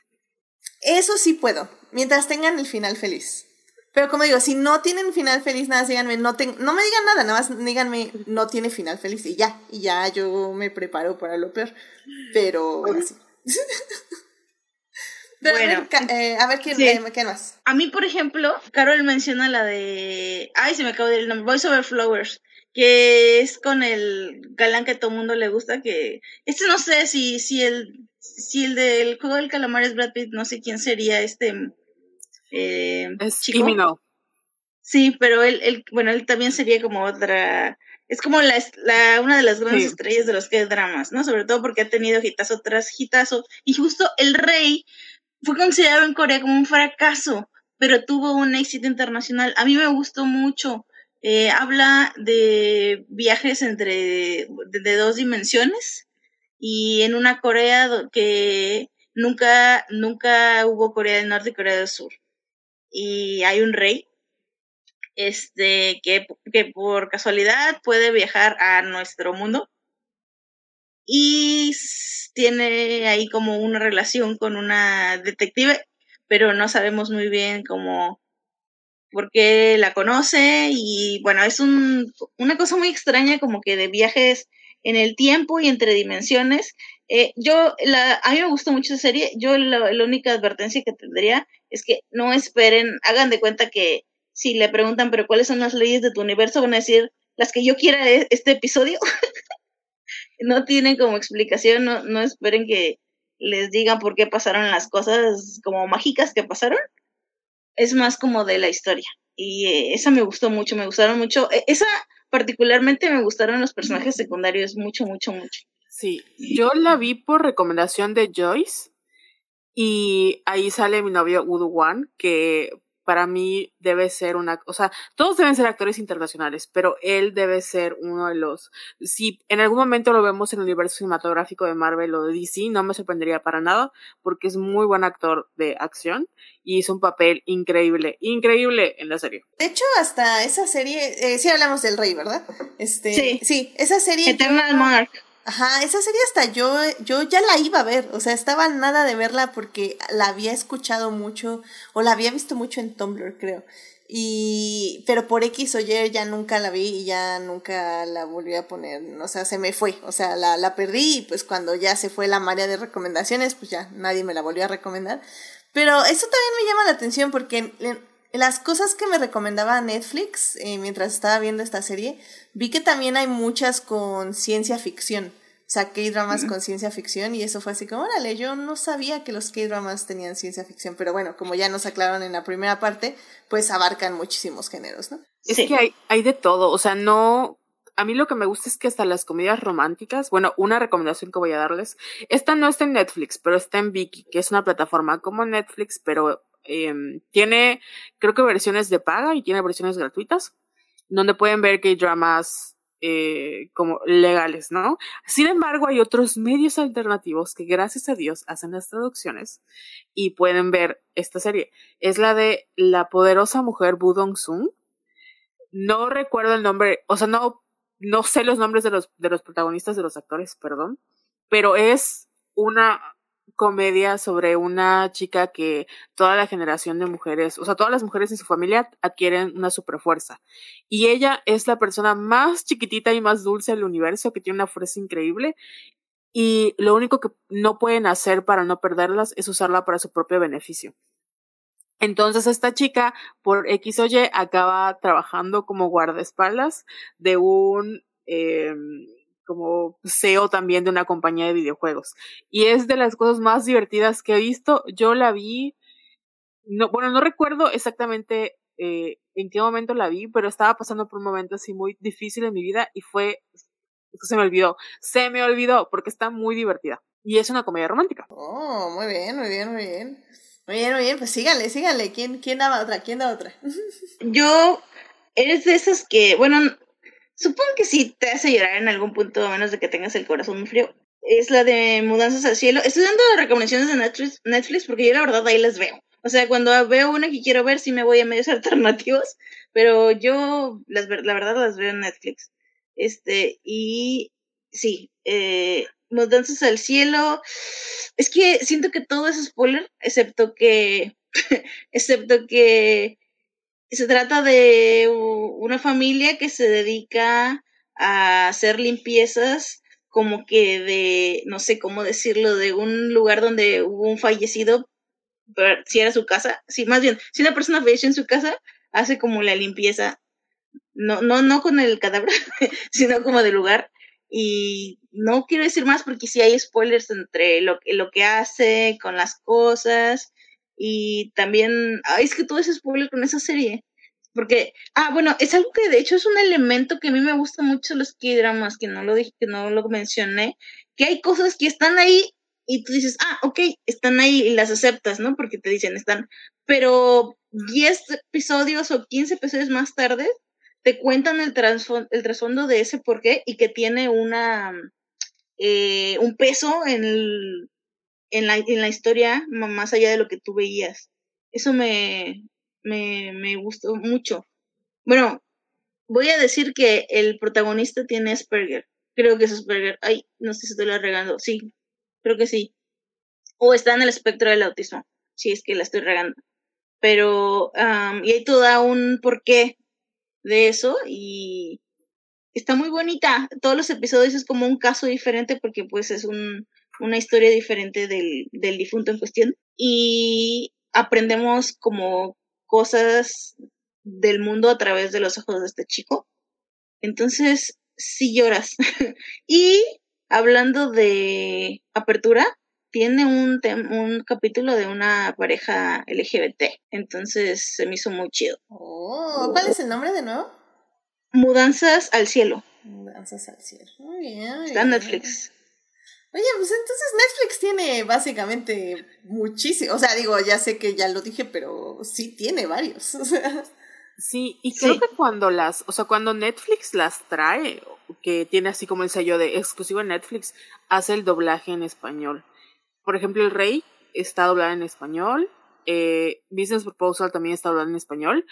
Eso sí puedo, mientras tengan el final feliz. Pero como digo, si no tienen final feliz, nada, díganme, no, no me digan nada, nada más díganme, no tiene final feliz y ya, y ya yo me preparo para lo peor. Pero así. bueno, eh, a ver, ¿quién, eh, ¿qué más? A mí, por ejemplo, Carol menciona la de. Ay, se me acabó de el nombre. Voice Over Flowers. Que es con el galán que a todo mundo le gusta. Que. Este no sé si, si el. Si el del juego del calamar es Brad Pitt, no sé quién sería este eh, es chico. Sí, pero él, él, bueno, él también sería como otra, es como la, la una de las grandes estrellas de los que dramas, ¿no? Sobre todo porque ha tenido hitazo tras hitazo. Y justo El Rey fue considerado en Corea como un fracaso, pero tuvo un éxito internacional. A mí me gustó mucho. Eh, habla de viajes entre de, dos dimensiones y en una Corea que nunca nunca hubo Corea del Norte y Corea del Sur y hay un rey este que, que por casualidad puede viajar a nuestro mundo y tiene ahí como una relación con una detective, pero no sabemos muy bien cómo por qué la conoce y bueno, es un, una cosa muy extraña como que de viajes en el tiempo y entre dimensiones. Eh, yo, la, a mí me gustó mucho esa serie. Yo la, la, única advertencia que tendría es que no esperen, hagan de cuenta que si le preguntan, pero ¿cuáles son las leyes de tu universo? Van a decir las que yo quiera de este episodio. no tienen como explicación, no, no esperen que les digan por qué pasaron las cosas como mágicas que pasaron. Es más como de la historia. Y eh, esa me gustó mucho, me gustaron mucho. E, esa particularmente me gustaron los personajes secundarios mucho, mucho, mucho. Sí, yo la vi por recomendación de Joyce y ahí sale mi novio Wood One, que para mí debe ser una, o sea, todos deben ser actores internacionales, pero él debe ser uno de los, si en algún momento lo vemos en el universo cinematográfico de Marvel o de DC, no me sorprendería para nada, porque es muy buen actor de acción y hizo un papel increíble, increíble en la serie. De hecho, hasta esa serie, eh, sí hablamos del rey, ¿verdad? Este, sí, sí, esa serie. Eternal Monarch. Ajá, esa serie hasta yo, yo ya la iba a ver, o sea, estaba nada de verla porque la había escuchado mucho, o la había visto mucho en Tumblr, creo. Y, pero por X o ya nunca la vi y ya nunca la volví a poner, o sea, se me fue, o sea, la, la perdí y pues cuando ya se fue la marea de recomendaciones, pues ya nadie me la volvió a recomendar. Pero eso también me llama la atención porque las cosas que me recomendaba Netflix eh, mientras estaba viendo esta serie, vi que también hay muchas con ciencia ficción. O sea, K-dramas con ciencia ficción y eso fue así como, órale, yo no sabía que los K-dramas tenían ciencia ficción, pero bueno, como ya nos aclararon en la primera parte, pues abarcan muchísimos géneros, ¿no? Es que hay, hay de todo, o sea, no, a mí lo que me gusta es que hasta las comedias románticas, bueno, una recomendación que voy a darles, esta no está en Netflix, pero está en Viki, que es una plataforma como Netflix, pero Em, tiene, creo que versiones de paga y tiene versiones gratuitas, donde pueden ver que hay dramas eh, como legales, ¿no? Sin embargo, hay otros medios alternativos que gracias a Dios hacen las traducciones y pueden ver esta serie. Es la de La poderosa mujer Budong Sung. No recuerdo el nombre, o sea, no, no sé los nombres de los, de los protagonistas de los actores, perdón, pero es una comedia sobre una chica que toda la generación de mujeres, o sea, todas las mujeres en su familia adquieren una super fuerza. Y ella es la persona más chiquitita y más dulce del universo, que tiene una fuerza increíble. Y lo único que no pueden hacer para no perderlas es usarla para su propio beneficio. Entonces esta chica, por X o Y, acaba trabajando como guardaespaldas de un... Eh, como CEO también de una compañía de videojuegos. Y es de las cosas más divertidas que he visto. Yo la vi, no, bueno, no recuerdo exactamente eh, en qué momento la vi, pero estaba pasando por un momento así muy difícil en mi vida y fue, se me olvidó, se me olvidó porque está muy divertida. Y es una comedia romántica. Oh, muy bien, muy bien, muy bien. Muy bien, muy bien, pues síganle, síganle. ¿Quién, quién da otra? ¿Quién da otra? Yo, eres de esas que, bueno, Supongo que sí te hace llorar en algún punto, a menos de que tengas el corazón muy frío. Es la de Mudanzas al Cielo. Estoy dando recomendaciones de Netflix, porque yo la verdad ahí las veo. O sea, cuando veo una que quiero ver, sí me voy a medios alternativos, pero yo las, la verdad las veo en Netflix. Este, y sí, eh, Mudanzas al Cielo. Es que siento que todo es spoiler, excepto que, excepto que se trata de una familia que se dedica a hacer limpiezas como que de, no sé cómo decirlo, de un lugar donde hubo un fallecido, si era su casa, sí, más bien, si una persona falleció en su casa, hace como la limpieza, no, no, no con el cadáver, sino como del lugar. Y no quiero decir más porque si hay spoilers entre lo, lo que hace, con las cosas, y también, ay, es que todo es spoiler con esa serie. Porque, ah, bueno, es algo que de hecho es un elemento que a mí me gusta mucho los K-dramas, que no lo dije, que no lo mencioné, que hay cosas que están ahí y tú dices, ah, ok, están ahí y las aceptas, ¿no? Porque te dicen, están, pero 10 episodios o 15 episodios más tarde te cuentan el, el trasfondo de ese porqué y que tiene una, eh, un peso en, en, la, en la historia más allá de lo que tú veías. Eso me, me, me gustó mucho. Bueno, voy a decir que el protagonista tiene Asperger. Creo que es Asperger. Ay, no sé si estoy la regando. Sí, creo que sí. O está en el espectro del autismo. Si es que la estoy regando. Pero, y hay todo un porqué de eso y está muy bonita. Todos los episodios es como un caso diferente porque pues es un, una historia diferente del, del difunto en cuestión. Y aprendemos como cosas del mundo a través de los ojos de este chico. Entonces, sí lloras. y hablando de apertura, tiene un, un capítulo de una pareja LGBT. Entonces se me hizo muy chido. Oh, ¿Cuál es el nombre de nuevo? Mudanzas al cielo. Mudanzas al cielo. Muy bien. Está en Netflix. Oye, pues entonces Netflix tiene básicamente muchísimo. O sea, digo, ya sé que ya lo dije, pero sí tiene varios. Sí, y creo que cuando las, o sea, cuando Netflix las trae, que tiene así como el sello de exclusivo en Netflix, hace el doblaje en español. Por ejemplo, El Rey está doblado en español, eh, Business Proposal también está doblado en español.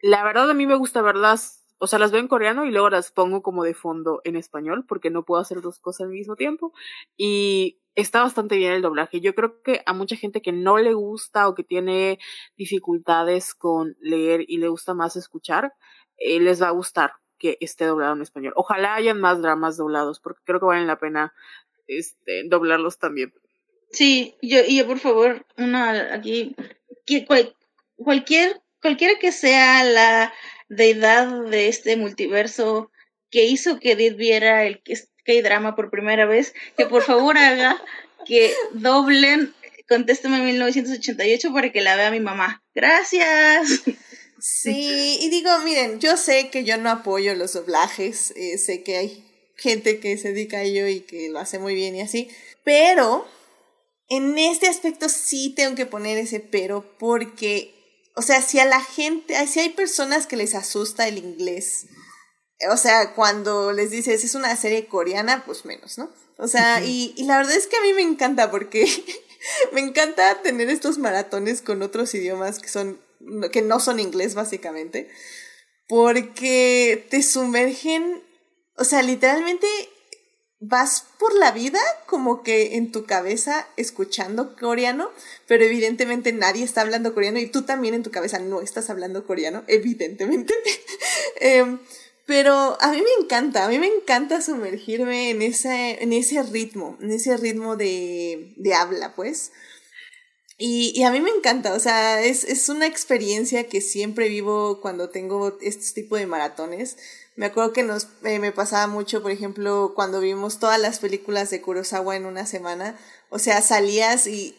La verdad a mí me gusta verlas o sea, las veo en coreano y luego las pongo como de fondo en español porque no puedo hacer dos cosas al mismo tiempo. Y está bastante bien el doblaje. Yo creo que a mucha gente que no le gusta o que tiene dificultades con leer y le gusta más escuchar, eh, les va a gustar que esté doblado en español. Ojalá hayan más dramas doblados porque creo que valen la pena este, doblarlos también. Sí, yo, y yo por favor, una aquí, cualquier, cualquiera que sea la deidad de este multiverso que hizo que Edith viera el K-drama por primera vez, que por favor haga que doblen Contéstame 1988 para que la vea mi mamá. Gracias. Sí, y digo, miren, yo sé que yo no apoyo los doblajes, eh, sé que hay gente que se dedica a ello y que lo hace muy bien y así, pero en este aspecto sí tengo que poner ese pero porque o sea, si a la gente, si hay personas que les asusta el inglés, o sea, cuando les dices es una serie coreana, pues menos, ¿no? O sea, y, y la verdad es que a mí me encanta porque me encanta tener estos maratones con otros idiomas que son, que no son inglés básicamente, porque te sumergen, o sea, literalmente vas por la vida como que en tu cabeza escuchando coreano, pero evidentemente nadie está hablando coreano y tú también en tu cabeza no estás hablando coreano, evidentemente. Em, pero a mí me encanta, a mí me encanta sumergirme en ese, en ese ritmo, en ese ritmo de, de habla, pues. Y, y, a mí me encanta, o sea, es, es una experiencia que siempre vivo cuando tengo este tipo de maratones me acuerdo que nos, eh, me pasaba mucho, por ejemplo, cuando vimos todas las películas de Kurosawa en una semana. O sea, salías y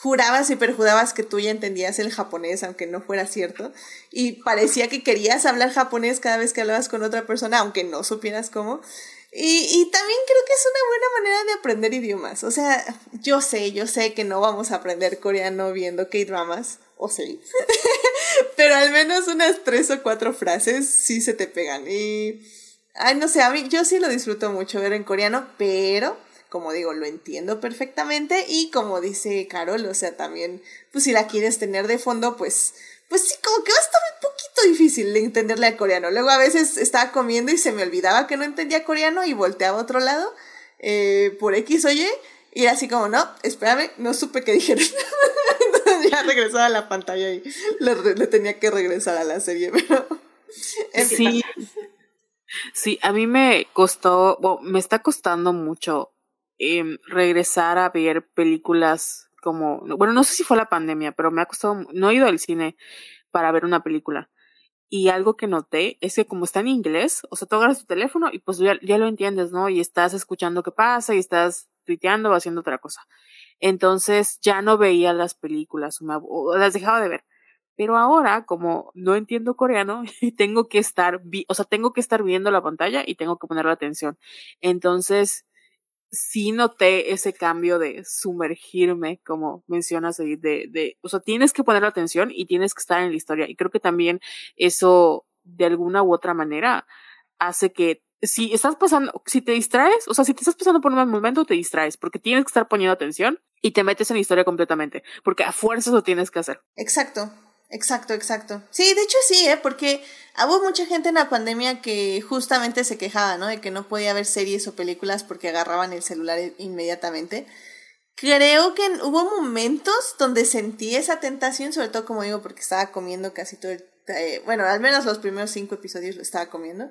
jurabas y perjurabas que tú ya entendías el japonés, aunque no fuera cierto. Y parecía que querías hablar japonés cada vez que hablabas con otra persona, aunque no supieras cómo. Y, y también creo que es una buena manera de aprender idiomas. O sea, yo sé, yo sé que no vamos a aprender coreano viendo K-dramas, o sí. Pero al menos unas tres o cuatro frases sí se te pegan. Y, ay, no sé, a mí yo sí lo disfruto mucho ver en coreano, pero como digo, lo entiendo perfectamente y como dice Carol, o sea, también, pues si la quieres tener de fondo, pues, pues sí, como que va a estar un poquito difícil de entenderle al coreano. Luego a veces estaba comiendo y se me olvidaba que no entendía coreano y volteaba a otro lado eh, por X o Y y era así como, no, espérame, no supe qué dijeron. ya regresaba a la pantalla y le, tenía que regresar a la serie, pero... Sí. Sí, a mí me costó, bueno, me está costando mucho em, regresar a ver películas como, bueno, no sé si fue la pandemia, pero me ha costado, no he ido al cine para ver una película. Y algo que noté es que como está en inglés, o sea, tú agarras tu teléfono y pues ya, ya lo entiendes, ¿no? Y estás escuchando qué pasa y estás tuiteando o haciendo otra cosa. Entonces ya no veía las películas o las dejaba de ver. Pero ahora, como no entiendo coreano, tengo que estar, o sea, tengo que estar viendo la pantalla y tengo que ponerle atención. Entonces, sí noté ese cambio de sumergirme, como mencionas ahí, de, de, o sea, tienes que poner atención y tienes que estar en la historia. Y creo que también eso, de alguna u otra manera, hace que si estás pasando, si te distraes, o sea, si te estás pasando por un mal momento, te distraes, porque tienes que estar poniendo atención y te metes en la historia completamente, porque a fuerzas lo tienes que hacer. Exacto. Exacto, exacto. Sí, de hecho sí, ¿eh? porque hubo mucha gente en la pandemia que justamente se quejaba, ¿no? De que no podía ver series o películas porque agarraban el celular inmediatamente. Creo que hubo momentos donde sentí esa tentación, sobre todo como digo, porque estaba comiendo casi todo el... Eh, bueno, al menos los primeros cinco episodios lo estaba comiendo.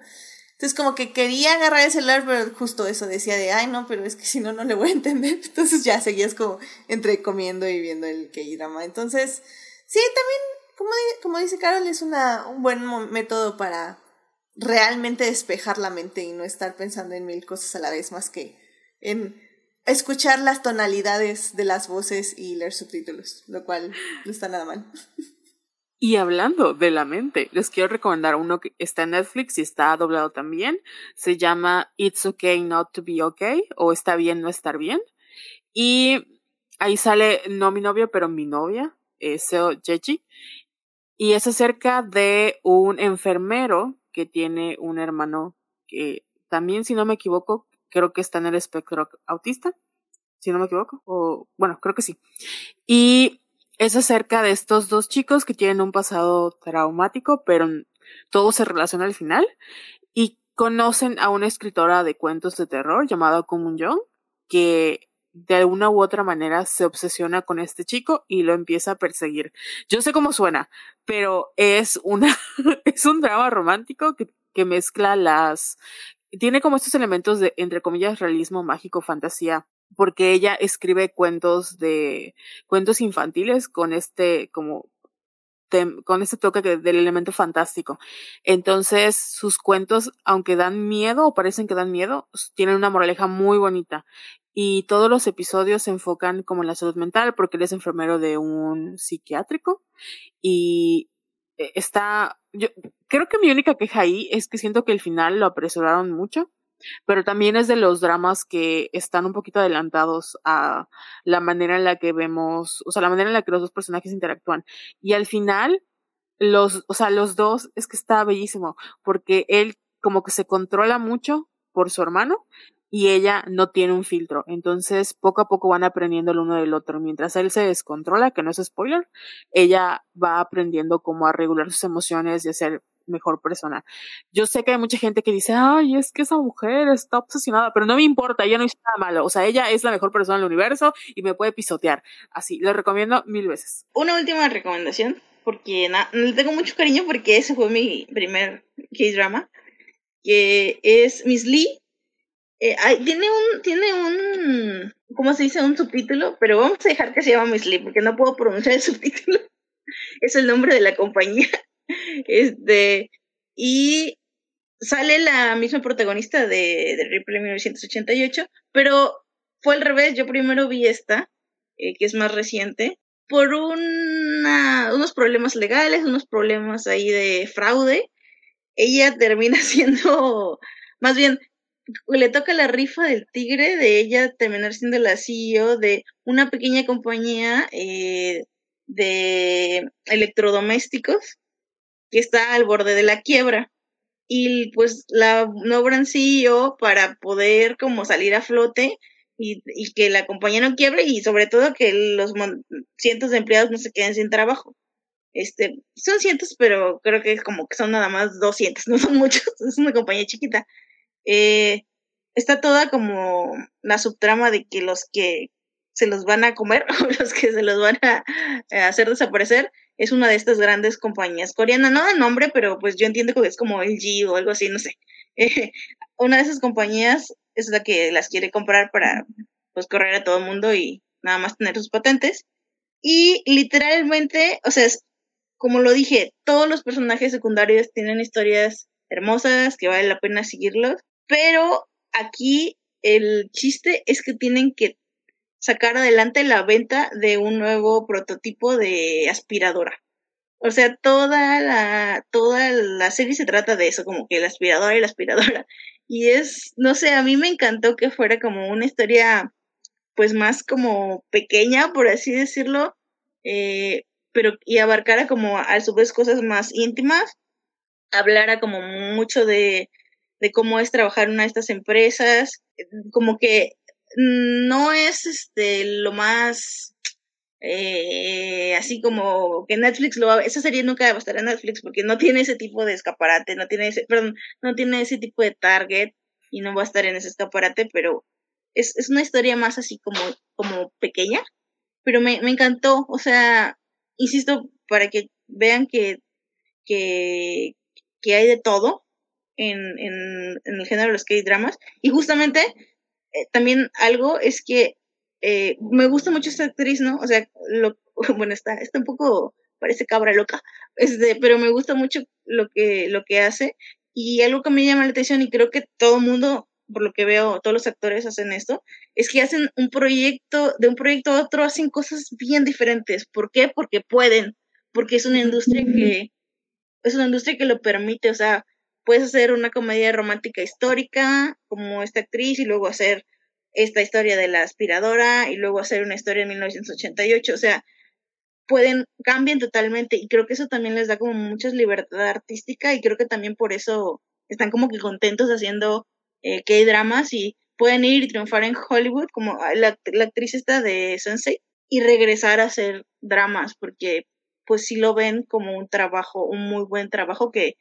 Entonces como que quería agarrar el celular, pero justo eso decía de, ay no, pero es que si no, no le voy a entender. Entonces ya seguías como entre comiendo y viendo el K-drama. Entonces, sí, también como, como dice Carol, es una, un buen método para realmente despejar la mente y no estar pensando en mil cosas a la vez más que en escuchar las tonalidades de las voces y leer subtítulos, lo cual no está nada mal. Y hablando de la mente, les quiero recomendar uno que está en Netflix y está doblado también. Se llama It's Okay Not to Be Okay o Está bien no estar bien. Y ahí sale no mi novio, pero mi novia, eh, Seo Jeji y es acerca de un enfermero que tiene un hermano que también, si no me equivoco, creo que está en el espectro autista, si no me equivoco, o bueno, creo que sí. Y es acerca de estos dos chicos que tienen un pasado traumático, pero todo se relaciona al final y conocen a una escritora de cuentos de terror llamada Kumun Jong, que de alguna u otra manera se obsesiona con este chico y lo empieza a perseguir. Yo sé cómo suena, pero es una, es un drama romántico que, que mezcla las, tiene como estos elementos de, entre comillas, realismo mágico, fantasía, porque ella escribe cuentos de, cuentos infantiles con este, como, con este toque del elemento fantástico. Entonces, sus cuentos, aunque dan miedo o parecen que dan miedo, tienen una moraleja muy bonita y todos los episodios se enfocan como en la salud mental porque él es enfermero de un psiquiátrico y eh, está, yo creo que mi única queja ahí es que siento que el final lo apresuraron mucho, pero también es de los dramas que están un poquito adelantados a la manera en la que vemos, o sea, la manera en la que los dos personajes interactúan. Y al final, los, o sea, los dos, es que está bellísimo, porque él como que se controla mucho por su hermano y ella no tiene un filtro. Entonces, poco a poco van aprendiendo el uno del otro. Mientras él se descontrola, que no es spoiler, ella va aprendiendo cómo a regular sus emociones y a ser mejor persona. Yo sé que hay mucha gente que dice, ay, es que esa mujer está obsesionada, pero no me importa, ella no hizo nada malo. O sea, ella es la mejor persona del universo y me puede pisotear. Así, le recomiendo mil veces. Una última recomendación, porque le tengo mucho cariño porque ese fue mi primer K-drama, que es Miss Lee eh, tiene un, tiene un, ¿cómo se dice? Un subtítulo, pero vamos a dejar que se llama Miss Lee, porque no puedo pronunciar el subtítulo. es el nombre de la compañía. Este, y sale la misma protagonista de, de Ripley 1988, pero fue al revés. Yo primero vi esta, eh, que es más reciente, por una, unos problemas legales, unos problemas ahí de fraude. Ella termina siendo, más bien, le toca la rifa del tigre de ella terminar siendo la CEO de una pequeña compañía eh, de electrodomésticos que está al borde de la quiebra. Y pues la nombran CEO para poder como salir a flote y, que la compañía no quiebre y sobre todo que los cientos de empleados no se queden sin trabajo. Este, son cientos, pero creo que como que son nada más 200, no son muchos, es una compañía chiquita. Eh, está toda como la subtrama de que los que se los van a comer los que se los van a, hacer desaparecer es una de estas grandes compañías coreanas, no de nombre, pero pues yo entiendo que es como LG o algo así, no sé. una de esas compañías es la que las quiere comprar para pues correr a todo el mundo y nada más tener sus patentes. Y literalmente, o sea, es, como lo dije, todos los personajes secundarios tienen historias hermosas que vale la pena seguirlos, pero aquí el chiste es que tienen que sacar adelante la venta de un nuevo prototipo de aspiradora. O sea, toda la, toda la serie se trata de eso, como que la aspiradora y la aspiradora. Y es, no sé, a mí me encantó que fuera como una historia, pues más como pequeña, por así decirlo, eh, pero y abarcara como a su vez cosas más íntimas, hablara como mucho de, de cómo es trabajar en una de estas empresas, como que no es este lo más eh, así como que Netflix lo esa serie nunca va a estar en Netflix porque no tiene ese tipo de escaparate, no tiene ese, perdón, no tiene ese tipo de target y no va a estar en ese escaparate, pero es, es una historia más así como, como pequeña, pero me, me encantó, o sea, insisto, para que vean que, que, que hay de todo en, en, en el género de los K-dramas, y justamente eh, también algo es que eh, me gusta mucho esta actriz, ¿no? O sea, lo, bueno, está, está un poco, parece cabra loca, este, pero me gusta mucho lo que, lo que hace. Y algo que me llama la atención, y creo que todo el mundo, por lo que veo, todos los actores hacen esto, es que hacen un proyecto, de un proyecto a otro, hacen cosas bien diferentes. ¿Por qué? Porque pueden, porque es una industria que, es una industria que lo permite, o sea, puedes hacer una comedia romántica histórica como esta actriz y luego hacer esta historia de la aspiradora y luego hacer una historia en 1988, o sea, pueden, cambian totalmente y creo que eso también les da como mucha libertad artística y creo que también por eso están como que contentos haciendo eh, K-dramas y pueden ir y triunfar en Hollywood como la, la actriz esta de Sensei y regresar a hacer dramas porque pues sí lo ven como un trabajo, un muy buen trabajo que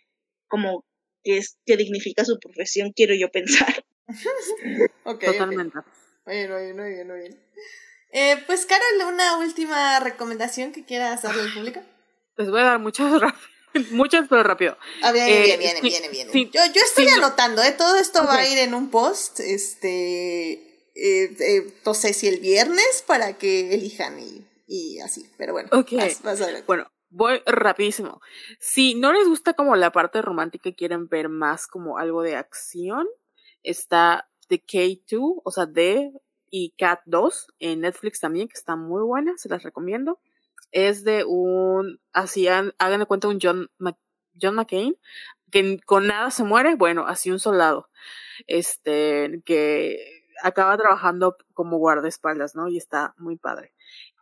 como que es que dignifica su profesión, quiero yo pensar. okay, Totalmente. Okay. Muy bien, muy bien, muy bien. Eh, pues, Carol, una última recomendación que quieras darle al público. Les voy a dar muchas muchas, pero rápido. Ah, bien, eh, bien, bien, bien, bien. yo, yo estoy anotando, ¿eh? Todo esto va a ir en un post, este, eh, eh, no sé si el viernes para que elijan y, y así, pero bueno. Ok. Bueno, voy rapidísimo. Si no les gusta como la parte romántica y quieren ver más como algo de acción, está The K2, o sea, D y Cat 2 en Netflix también, que está muy buena, se las recomiendo. Es de un, así hagan de cuenta un John, John McCain, que con nada se muere, bueno, así un soldado, este, que acaba trabajando como guardaespaldas, ¿no? Y está muy padre.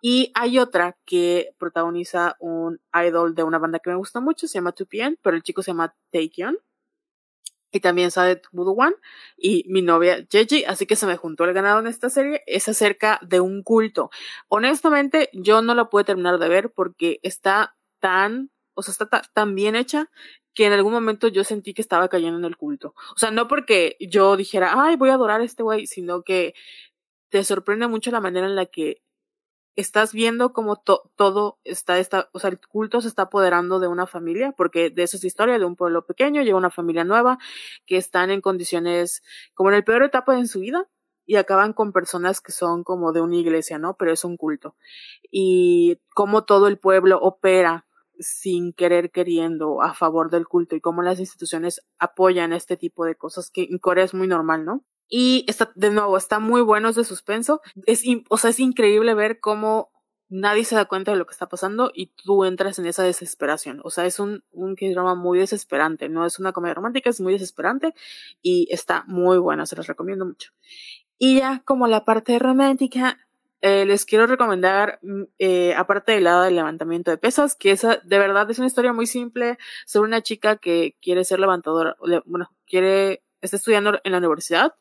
Y hay otra que protagoniza un idol de una banda que me gusta mucho, se llama 2PM, pero el chico se llama Taekyon. Y también Voodoo One y mi novia Jeji, así que se me juntó el ganado en esta serie. Es acerca de un culto. Honestamente, yo no la pude terminar de ver porque está tan, o sea, está tan bien hecha que en algún momento yo sentí que estaba cayendo en el culto. O sea, no porque yo dijera, ay, voy a adorar a este güey, sino que te sorprende mucho la manera en la que estás viendo como todo está, está, o sea, el culto se está apoderando de una familia, porque de eso es historia, de un pueblo pequeño, llega una familia nueva, que están en condiciones como en el peor etapa de su vida, y acaban con personas que son como de una iglesia, ¿no? Pero es un culto. Y cómo todo el pueblo opera sin querer queriendo a favor del culto y cómo las instituciones apoyan este tipo de cosas que en Corea es muy normal, ¿no? Y está, de nuevo, está muy bueno, es de suspenso. Es, o sea, es increíble ver cómo nadie se da cuenta de lo que está pasando y tú entras en esa desesperación. O sea, es un, un drama muy desesperante. No es una comedia romántica, es muy desesperante y está muy bueno, se los recomiendo mucho. Y ya como la parte romántica, eh, les quiero recomendar, mm, eh, aparte del lado del levantamiento de pesas, que esa de verdad es una historia muy simple sobre una chica que quiere ser levantadora, bueno, quiere está estudiando en la universidad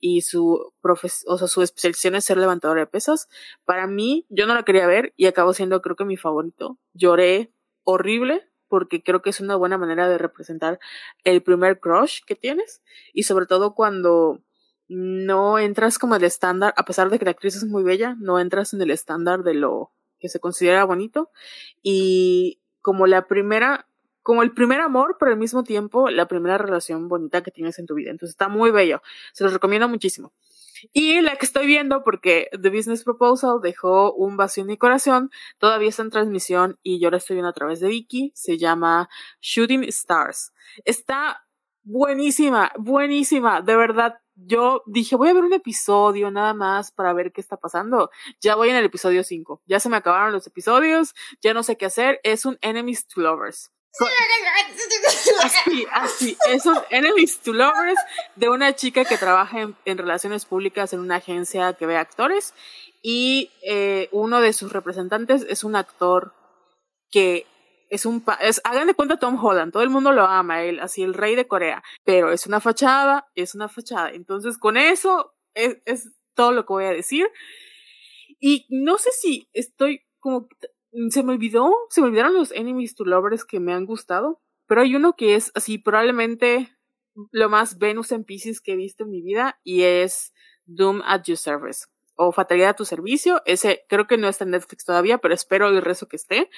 y su o sea, su especialización es ser levantadora de pesas. Para mí, yo no la quería ver y acabó siendo creo que mi favorito. Lloré horrible porque creo que es una buena manera de representar el primer crush que tienes y sobre todo cuando no entras como el estándar, a pesar de que la actriz es muy bella, no entras en el estándar de lo que se considera bonito. Y como la primera, como el primer amor, pero al mismo tiempo la primera relación bonita que tienes en tu vida. Entonces está muy bello. Se los recomiendo muchísimo. Y la que estoy viendo, porque The Business Proposal dejó un vacío en mi corazón, todavía está en transmisión y yo la estoy viendo a través de Viki, se llama Shooting Stars. Está buenísima, buenísima, de verdad. Yo dije, voy a ver un episodio nada más para ver qué está pasando. Ya voy en el episodio 5. Ya se me acabaron los episodios, ya no sé qué hacer. Es un Enemies to Lovers. Así, así. Es un Enemies to Lovers de una chica que trabaja en, relaciones públicas en una agencia que ve actores y eh, uno de sus representantes es un actor que es un es, hagan de cuenta Tom Holland, todo el mundo lo ama, él, así el rey de Corea, pero es una fachada, es una fachada. Entonces, con eso es, es todo lo que voy a decir. Y no sé si estoy como se me olvidó, se me olvidaron los enemies to lovers que me han gustado, pero hay uno que es así probablemente lo más Venus en Pisces que he visto en mi vida y es Doom at Your Service o Fatalidad a tu servicio. Ese creo que no está en Netflix todavía, pero espero el resto que esté.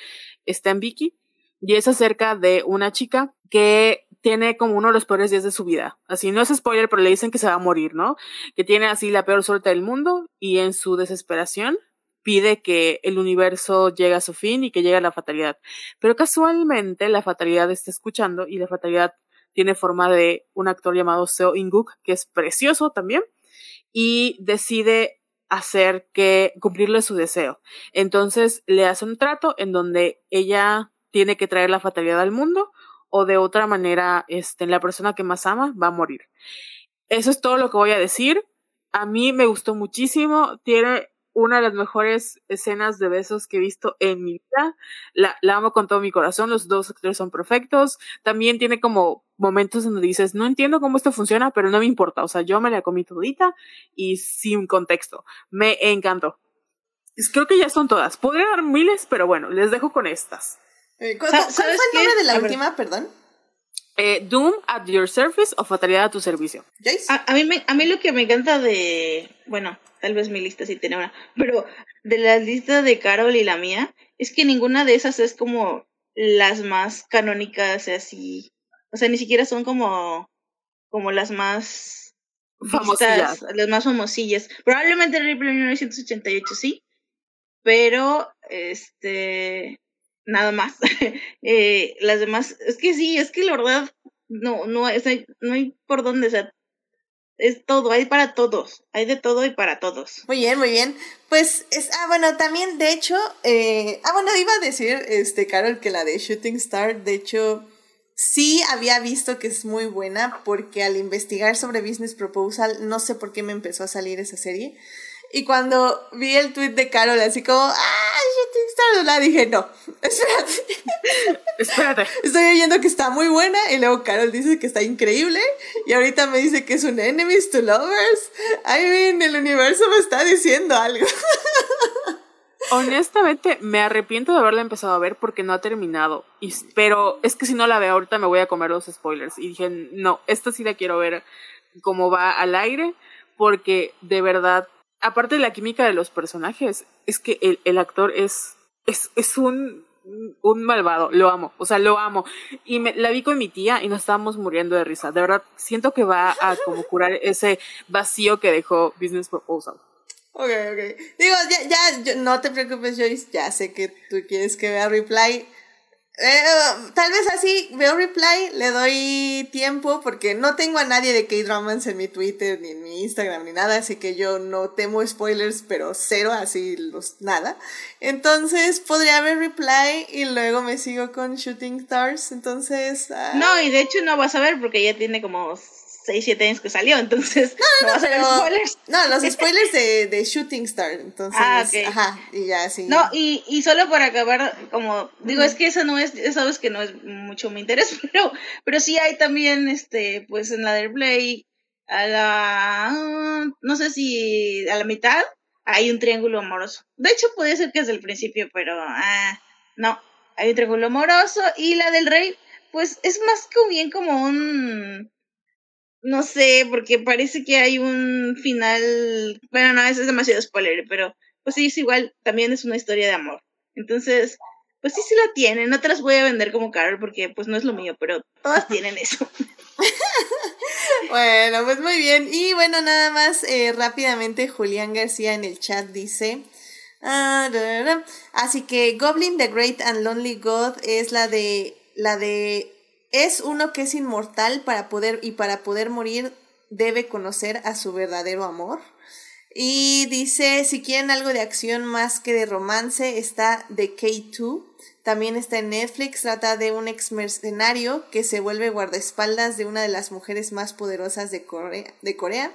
Está en Vicky y es acerca de una chica que tiene como uno de los peores días de su vida. Así no es spoiler, pero le dicen que se va a morir, ¿no? Que tiene así la peor suerte del mundo y en su desesperación pide que el universo llegue a su fin y que llegue la fatalidad. Pero casualmente la fatalidad está escuchando y la fatalidad tiene forma de un actor llamado Seo Inguk, que es precioso también, y decide hacer que cumplirle su deseo. Entonces le hace un trato en donde ella tiene que traer la fatalidad al mundo o de otra manera este, la persona que más ama va a morir. Eso es todo lo que voy a decir. A mí me gustó muchísimo. Tiene una de las mejores escenas de besos que he visto en mi vida. La, la, amo con todo mi corazón, los dos actores son perfectos. También tiene como momentos donde dices, no entiendo cómo esto funciona, pero no me importa. O sea, yo me la comí todita y sin contexto. Me encantó. Creo que ya son todas. Podría dar miles, pero bueno, les dejo con estas. Eh, ¿Cuál, fue el nombre de la última, perdón? Eh, Doom at your service o Fatalidad a tu servicio. A, a, mí me, a mí lo que me encanta de, bueno, tal vez mi lista sí tiene una, pero de las listas de Carol y la mía, es que ninguna de esas es como las más canónicas, así, o sea, ni siquiera son como, como las más famosillas, las más famosillas. Probablemente Ripley 1988 sí, pero este, nada más. eh, las demás, es que sí, es que la verdad, no, no, no hay por dónde, o sea, es todo, hay para todos, hay de todo y para todos. Muy bien, muy bien. Pues, es, ah, bueno, también, de hecho, eh, ah, bueno, iba a decir, este, Carol, que la de Shooting Star, de hecho, sí había visto que es muy buena, porque al investigar sobre Business Proposal, no sé por qué me empezó a salir esa serie. Y cuando vi el tweet de Carol, así como, ¡ah! Star, la dije, no, espérate. espérate. Estoy oyendo que está muy buena y luego Carol dice que está increíble y ahorita me dice que es un enemies to lovers. I mean, el universo me está diciendo algo. Honestamente, me arrepiento de haberla empezado a ver porque no ha terminado. Y, pero es que si no la veo ahorita me voy a comer los spoilers. Y dije, no, esta sí la quiero ver como va al aire porque de verdad aparte de la química de los personajes, es que el, el actor es, es, es un, un malvado, lo amo, o sea, lo amo. Y me, la vi con mi tía y nos estábamos muriendo de risa. De verdad, siento que va a como curar ese vacío que dejó Business Proposal. Ok, ok. Digo, ya, ya, no te preocupes, Joyce, ya sé que tú quieres que vea Reply. Eh, tal vez así veo reply, le doy tiempo porque no tengo a nadie de K-Dramas en mi Twitter ni en mi Instagram ni nada, así que yo no temo spoilers, pero cero, así los nada. Entonces podría ver reply y luego me sigo con Shooting Stars, entonces... Ah. No, y de hecho no vas a ver porque ya tiene como 6, 7 años que salió, entonces no, no, no, no spoilers. No, los spoilers de, de Shooting Star, entonces, ah, ajá, y ya sí. No, y, y solo para acabar, como digo, es que eso no es, sabes que no es mucho mi interés, pero, pero sí hay también, este, pues en la del Play, a la, no sé si a la mitad, hay un triángulo amoroso. De hecho, puede ser que es del principio, pero, ah, no, hay un triángulo amoroso, y la del Rey, pues es más que bien como un no sé, porque parece que hay un final, bueno, no, eso es demasiado spoiler, pero pues sí, es igual, también es una historia de amor. Entonces, pues sí, sí la tienen, no te las voy a vender como Carol porque pues no es lo mío, pero todas tienen eso. bueno, pues muy bien. Y bueno, nada más eh, rápidamente Julián García en el chat dice... Ah, así que Goblin the Great and Lonely God es la de la de es uno que es inmortal para poder y para poder morir debe conocer a su verdadero amor. Y dice, si quieren algo de acción más que de romance, está The K2. También está en Netflix, trata de un ex mercenario que se vuelve guardaespaldas de una de las mujeres más poderosas de Corea. De Corea.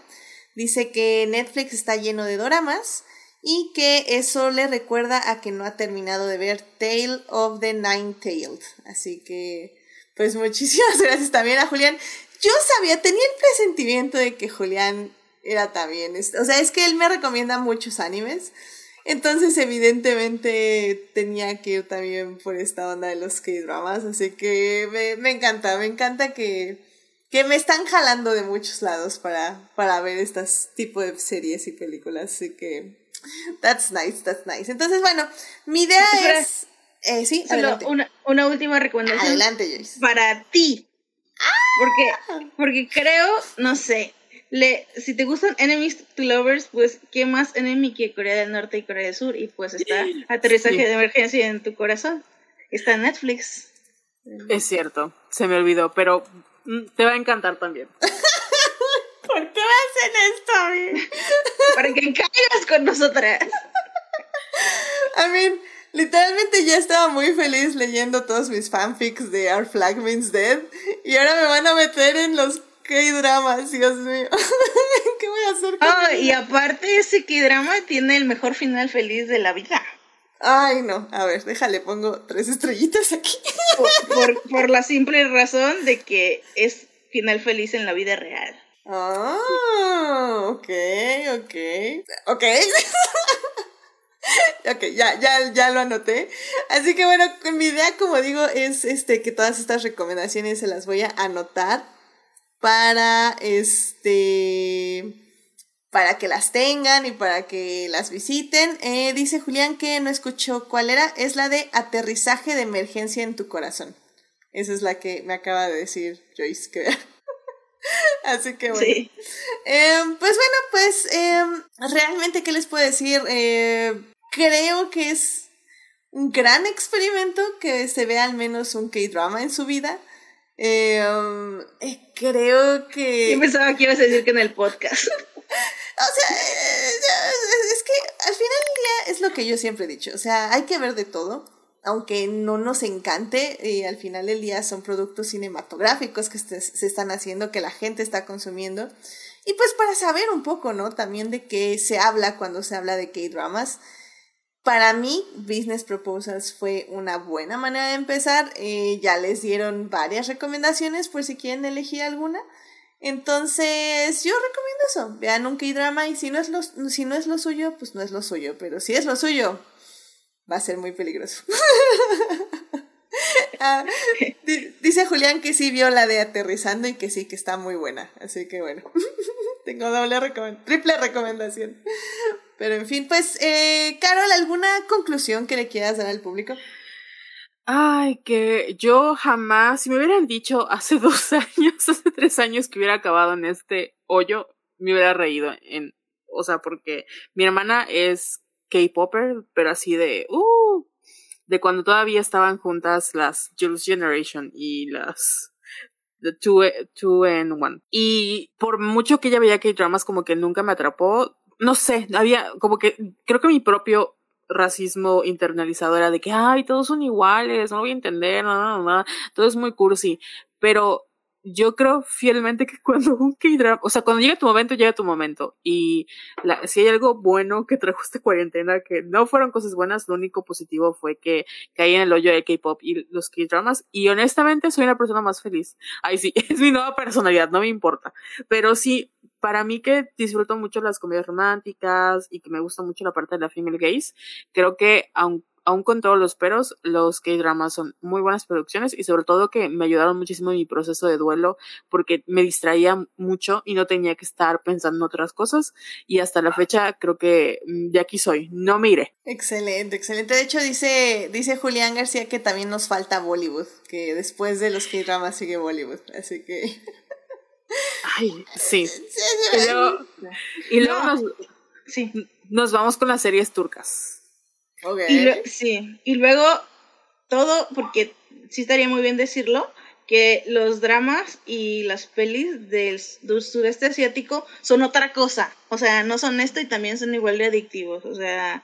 Dice que Netflix está lleno de doramas y que eso le recuerda a que no ha terminado de ver Tale of the Nine-Tailed. Así que, pues muchísimas gracias también a Julián. Yo sabía, tenía el presentimiento de que Julián era también, o sea, es que él me recomienda muchos animes. Entonces, evidentemente, tenía que ir también por esta onda de los K-dramas. Así que me, me, encanta, me encanta que, que me están jalando de muchos lados para, para ver estas tipo de series y películas. Así que, that's nice, that's nice. Entonces, bueno, mi idea es. Eh, sí, Solo una, una última recomendación. Adelante, Joyce. Para ti. Porque, porque creo, no sé, le, si te gustan Enemies to Lovers, pues qué más enemy que Corea del Norte y Corea del Sur y pues está aterrizaje de emergencia en tu corazón. Está en Netflix. Es cierto, se me olvidó, pero mm, te va a encantar también. ¿Por qué hacen esto? Para que caigas con nosotras. I mean, literalmente ya estaba muy feliz leyendo todos mis fanfics de Our Flag Means Dead y ahora me van a meter en los K-dramas, Dios mío. ¿Qué voy a hacer con oh, Y aparte ese K-drama tiene el mejor final feliz de la vida. Ay, no. A ver, déjale, pongo tres estrellitas aquí. Por, por, la simple razón de que es final feliz en la vida real. Ah, ok, ok. Ok. ok, ya, ya, ya lo anoté. Así que bueno, mi idea, como digo, es este que todas estas recomendaciones se las voy a anotar para este para que las tengan y para que las visiten. Eh, dice Julián que no escuchó cuál era. Es la de aterrizaje de emergencia en tu corazón. Esa es la que me acaba de decir Joyce que Así que bueno. Em, pues bueno, pues em, realmente, ¿qué les puedo decir? Eh, creo que es un gran experimento que se vea al menos un K-drama en su vida. Em, eh, creo que... Yo pensaba que ibas a decir que en el podcast. o sea, eh, es que al final del día es lo que yo siempre he dicho. O sea, hay que ver de todo. Aunque no nos encante, y al final del día son productos cinematográficos que se están haciendo, que la gente está consumiendo. Y pues para saber un poco, ¿no? También de qué se habla cuando se habla de K-dramas. Para mí, Business Proposals fue una buena manera de empezar. Eh, ya les dieron varias recomendaciones por si quieren elegir alguna. Entonces, yo recomiendo eso. Vean un K-drama y si no, es lo, si no es lo suyo, pues no es lo suyo. Pero si es lo suyo, va a ser muy peligroso. Ah, dice Julián que sí vio la de Aterrizando y que sí, que está muy buena. Así que bueno, tengo doble triple recomendación. Pero en fin, pues, eh, Carol, ¿alguna conclusión que le quieras dar al público? Ay, que yo jamás, si me hubieran dicho hace dos años, hace tres años que hubiera acabado en este hoyo, me hubiera reído en, o sea, porque mi hermana es K-Popper, pero así de, uh, de cuando todavía estaban juntas las Jules Generation y las The Two, two and One. Y por mucho que ella veía K-Dramas, como que nunca me atrapó, no sé, había como que creo que mi propio racismo internalizado era de que, ay, todos son iguales, no lo voy a entender, no, no, todo es muy cursi, pero yo creo fielmente que cuando un K-drama, o sea, cuando llega tu momento, llega tu momento. Y si hay algo bueno que trajo esta cuarentena, que no fueron cosas buenas, lo único positivo fue que caí en el hoyo de K-pop y los K-dramas. Y honestamente soy una persona más feliz. Ay, sí, es mi nueva personalidad, no me importa. Pero sí, para mí que disfruto mucho las comedias románticas y que me gusta mucho la parte de la female gaze, creo que aunque aún con todos los peros, los K-dramas son muy buenas producciones y sobre todo que me ayudaron muchísimo en mi proceso de duelo porque me distraía mucho y no tenía que estar pensando en otras cosas y hasta la fecha creo que mm, de aquí soy, no mire. Excelente, excelente. De hecho dice, dice Julián García que también nos falta Bollywood, que después de los K-dramas sigue Bollywood, así que... Ay, sí. Y luego, nos, sí. nos vamos con las series turcas. Y sí, y luego todo, porque sí estaría muy bien decirlo, que los dramas y las pelis del, sureste asiático son otra cosa. O sea, no son esto y también son igual de adictivos. O sea,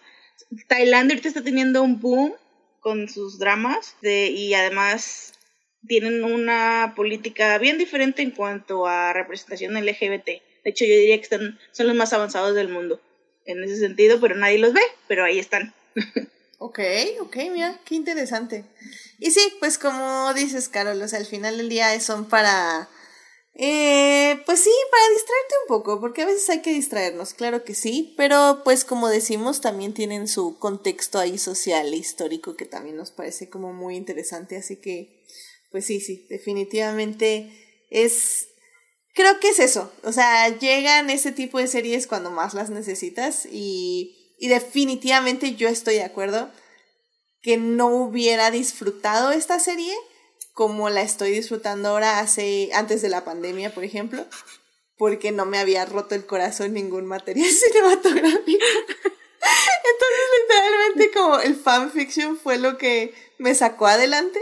Tailandia ahorita está teniendo un boom con sus dramas de, y además tienen una política bien diferente en cuanto a representación LGBT. De hecho, yo diría que están, son los más avanzados del mundo en ese sentido, pero nadie los ve, pero ahí están. Ok, ok, mira, qué interesante. Y sí, pues como dices, Carol, o sea, al final del día son para... Eh, pues sí, para distraerte un poco, porque a veces hay que distraernos, claro que sí, pero pues como decimos, también tienen su contexto ahí social e histórico que también nos parece como muy interesante, así que, pues sí, sí, definitivamente es... Creo que es eso, o sea, llegan ese tipo de series cuando más las necesitas y y definitivamente yo estoy de acuerdo que no hubiera disfrutado esta serie como la estoy disfrutando ahora hace antes de la pandemia, por ejemplo, porque no me había roto el corazón ningún material cinematográfico. Entonces, literalmente como el fanfiction fue lo que me sacó adelante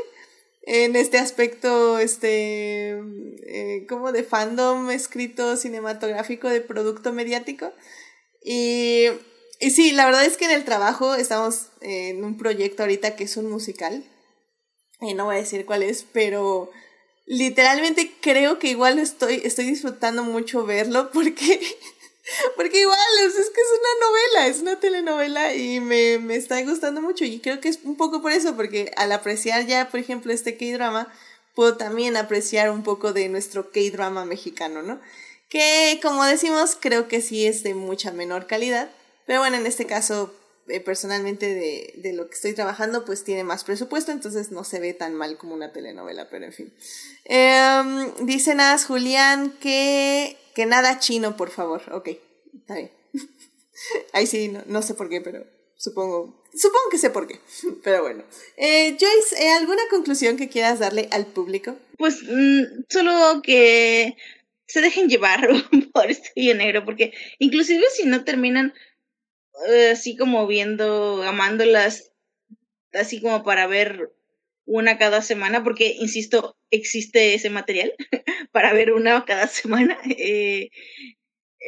en este aspecto, este, eh, como de fandom escrito cinematográfico de producto mediático. Y y sí, la verdad es que en el trabajo estamos en un proyecto ahorita que es un musical. y no voy a decir cuál es, pero literalmente creo que igual estoy, estoy disfrutando mucho verlo porque, porque igual es, que es una novela, es una telenovela y me, me está gustando mucho. Y creo que es un poco por eso, porque al apreciar ya, por ejemplo, este K-drama, puedo también apreciar un poco de nuestro K-drama mexicano, ¿no? Que como decimos, creo que sí es de mucha menor calidad pero bueno, en este caso, eh, personalmente de, de, lo que estoy trabajando, pues tiene más presupuesto, entonces no se ve tan mal como una telenovela, pero en fin. Eh, dice Nas Julián que, que nada chino, por favor. Ok, está bien. Ahí sí, no, no sé por qué, pero supongo, supongo que sé por qué. Pero bueno. Eh, Joyce, ¿eh, ¿alguna conclusión que quieras darle al público? Pues mm, solo que se dejen llevar por este negro, porque inclusive si no terminan así como viendo, amándolas, así como para ver una cada semana, porque, insisto, existe ese material para ver una cada semana. Eh,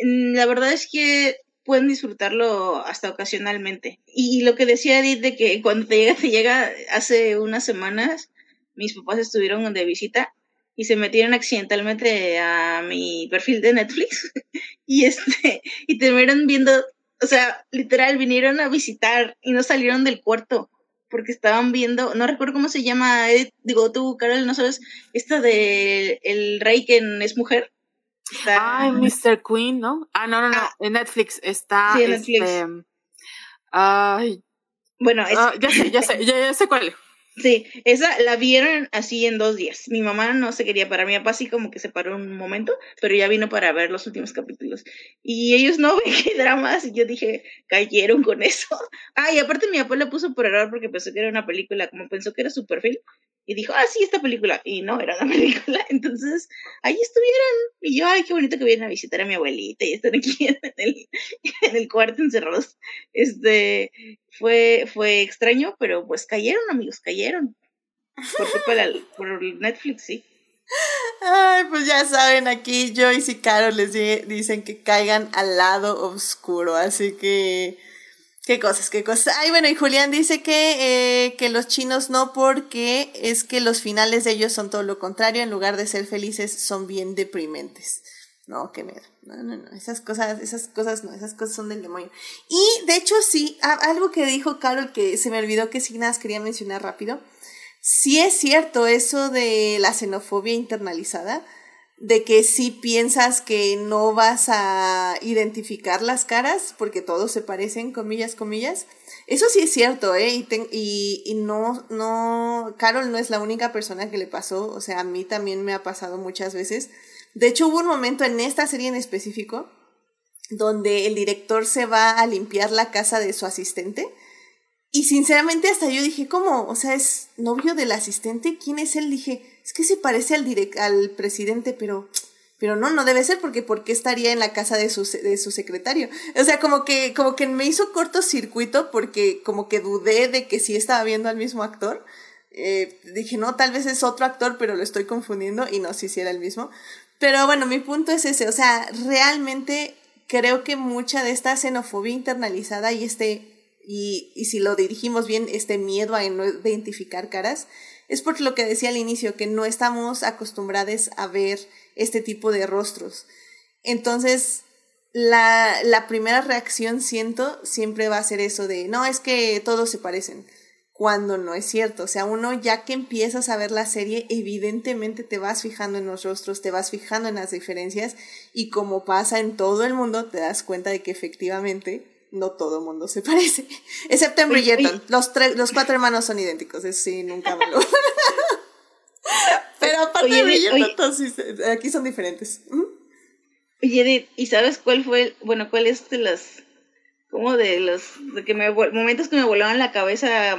la verdad es que pueden disfrutarlo hasta ocasionalmente. Y, lo que decía Edith de que cuando te llega, te llega, hace unas semanas, mis papás estuvieron de visita y se metieron accidentalmente a mi perfil de Netflix y este y terminaron viendo o sea, literal, vinieron a visitar y no salieron del cuarto porque estaban viendo, no recuerdo cómo se llama, digo tú, Carol, ¿no sabes? Esta de El Rey que es mujer. Ay, Mr. Queen, ¿no? Ah, no, no, no, ah. en Netflix está. Sí, en Netflix. Este, ay. Bueno, ah, ya sé, ya sé, ya, ya sé cuál. Sí, esa la vieron así en dos días. Mi mamá no se quería parar, mi papá sí como que se paró un momento, pero ya vino para ver los últimos capítulos. Y ellos no ven qué dramas, y yo dije, cayeron con eso. Ah, y aparte mi papá le puso por error porque pensó que era una película, como pensó que era su perfil, y dijo, ah, sí, esta película. Y no, era una película. Entonces, ahí estuvieron. Y yo, ay, qué bonito que vienen a visitar a mi abuelita y están aquí en el, cuarto encerrados. Este, fue, fue extraño, pero pues cayeron, amigos, cayeron. Por, por Netflix, sí. Ay, pues ya saben, aquí Joyce y Caro les dicen que caigan al lado oscuro, así que Qué cosas, qué cosas. Ay, bueno, y Julián dice que, eh, que los chinos no, porque es que los finales de ellos son todo lo contrario, en lugar de ser felices, son bien deprimentes. No, qué miedo. No, no, no. Esas cosas, esas cosas no, esas cosas son del demonio. Y de hecho, sí, algo que dijo Carol que se me olvidó que Signas quería mencionar rápido. Sí es cierto eso de la xenofobia internalizada de que si piensas que no vas a identificar las caras porque todos se parecen, comillas, comillas. Eso sí es cierto, ¿eh? Y, y, y, no, no, Carol no es la única persona que le pasó, o sea, a mí también me ha pasado muchas veces. De hecho, hubo un momento en esta serie en específico donde el director se va a limpiar la casa de su asistente. Y sinceramente hasta yo dije, ¿cómo? O sea, es novio del asistente. ¿Quién es él? Dije, es que se parece al, al presidente, pero, pero no, no debe ser porque ¿por estaría en la casa de su, de su secretario? O sea, como que, como que me hizo cortocircuito porque como que dudé de que sí estaba viendo al mismo actor. Eh, dije, no, tal vez es otro actor, pero lo estoy confundiendo y no, si sí era el mismo. Pero bueno, mi punto es ese, o sea, realmente creo que mucha de esta xenofobia internalizada y este, y, y si lo dirigimos bien, este miedo a no identificar caras, es por lo que decía al inicio, que no estamos acostumbrados a ver este tipo de rostros. Entonces, la, la primera reacción, siento, siempre va a ser eso de, no, es que todos se parecen cuando no es cierto. O sea, uno ya que empiezas a ver la serie, evidentemente te vas fijando en los rostros, te vas fijando en las diferencias y como pasa en todo el mundo, te das cuenta de que efectivamente no todo el mundo se parece. Excepto en Bridgerton. Los, los cuatro hermanos son idénticos, eso sí, nunca me lo... Pero aparte de Bridgerton, aquí son diferentes. Oye, Edith, ¿y sabes cuál fue, bueno, cuál es de las, como de los, de que me, momentos que me volaban la cabeza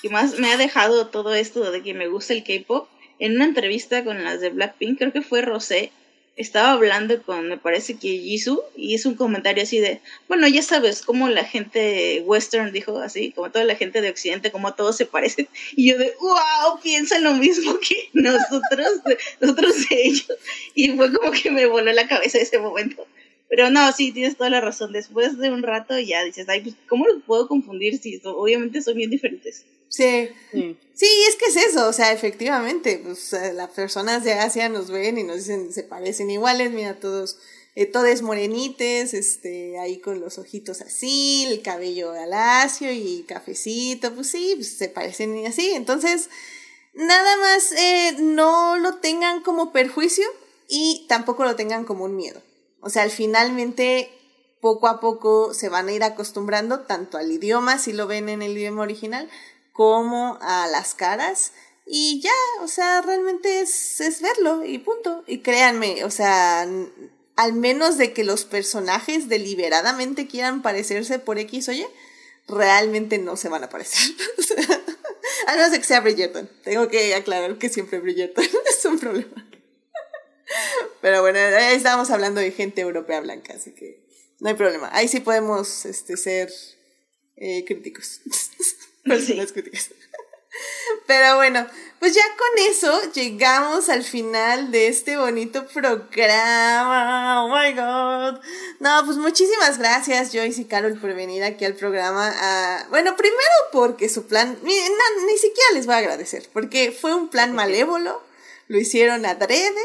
que más me ha dejado todo esto de que me gusta el K-pop, en una entrevista con las de Blackpink, creo que fue Rosé, estaba hablando con, me parece que Jisoo, y hizo un comentario así de, bueno, ya sabes, como la gente western dijo así, como toda la gente de Occidente, como todos se parecen, y yo de, wow, piensan lo mismo que nosotros, nosotros de ellos, y fue como que me voló la cabeza ese momento. Pero no, sí, tienes toda la razón. Después de un rato ya dices, ay, pues, ¿cómo los puedo confundir si obviamente son bien diferentes? Sí. sí. es que es eso, o sea, efectivamente, pues las personas de Asia nos ven y nos dicen, se parecen iguales, mira, todos, eh, todos morenites, este, ahí con los ojitos así, el cabello alacio y cafecito, pues sí, pues, se parecen así. Entonces, nada más eh, no lo tengan como perjuicio y tampoco lo tengan como un miedo. O sea, al finalmente poco a poco se van a ir acostumbrando tanto al idioma, si lo ven en el idioma original, como a las caras. Y ya, o sea, realmente es, es verlo y punto. Y créanme, o sea, al menos de que los personajes deliberadamente quieran parecerse por X o Y, realmente no se van a parecer. a menos de que sea Bridgerton. Tengo que aclarar que siempre Bridgerton es un problema. Pero bueno, ahí estábamos hablando de gente europea blanca, así que no hay problema. Ahí sí podemos este, ser eh, críticos. Personas críticas. Pero bueno, pues ya con eso llegamos al final de este bonito programa. Oh my god. No, pues muchísimas gracias Joyce y Carol por venir aquí al programa. Ah, bueno, primero porque su plan, ni, ni siquiera les voy a agradecer, porque fue un plan malévolo, lo hicieron adrede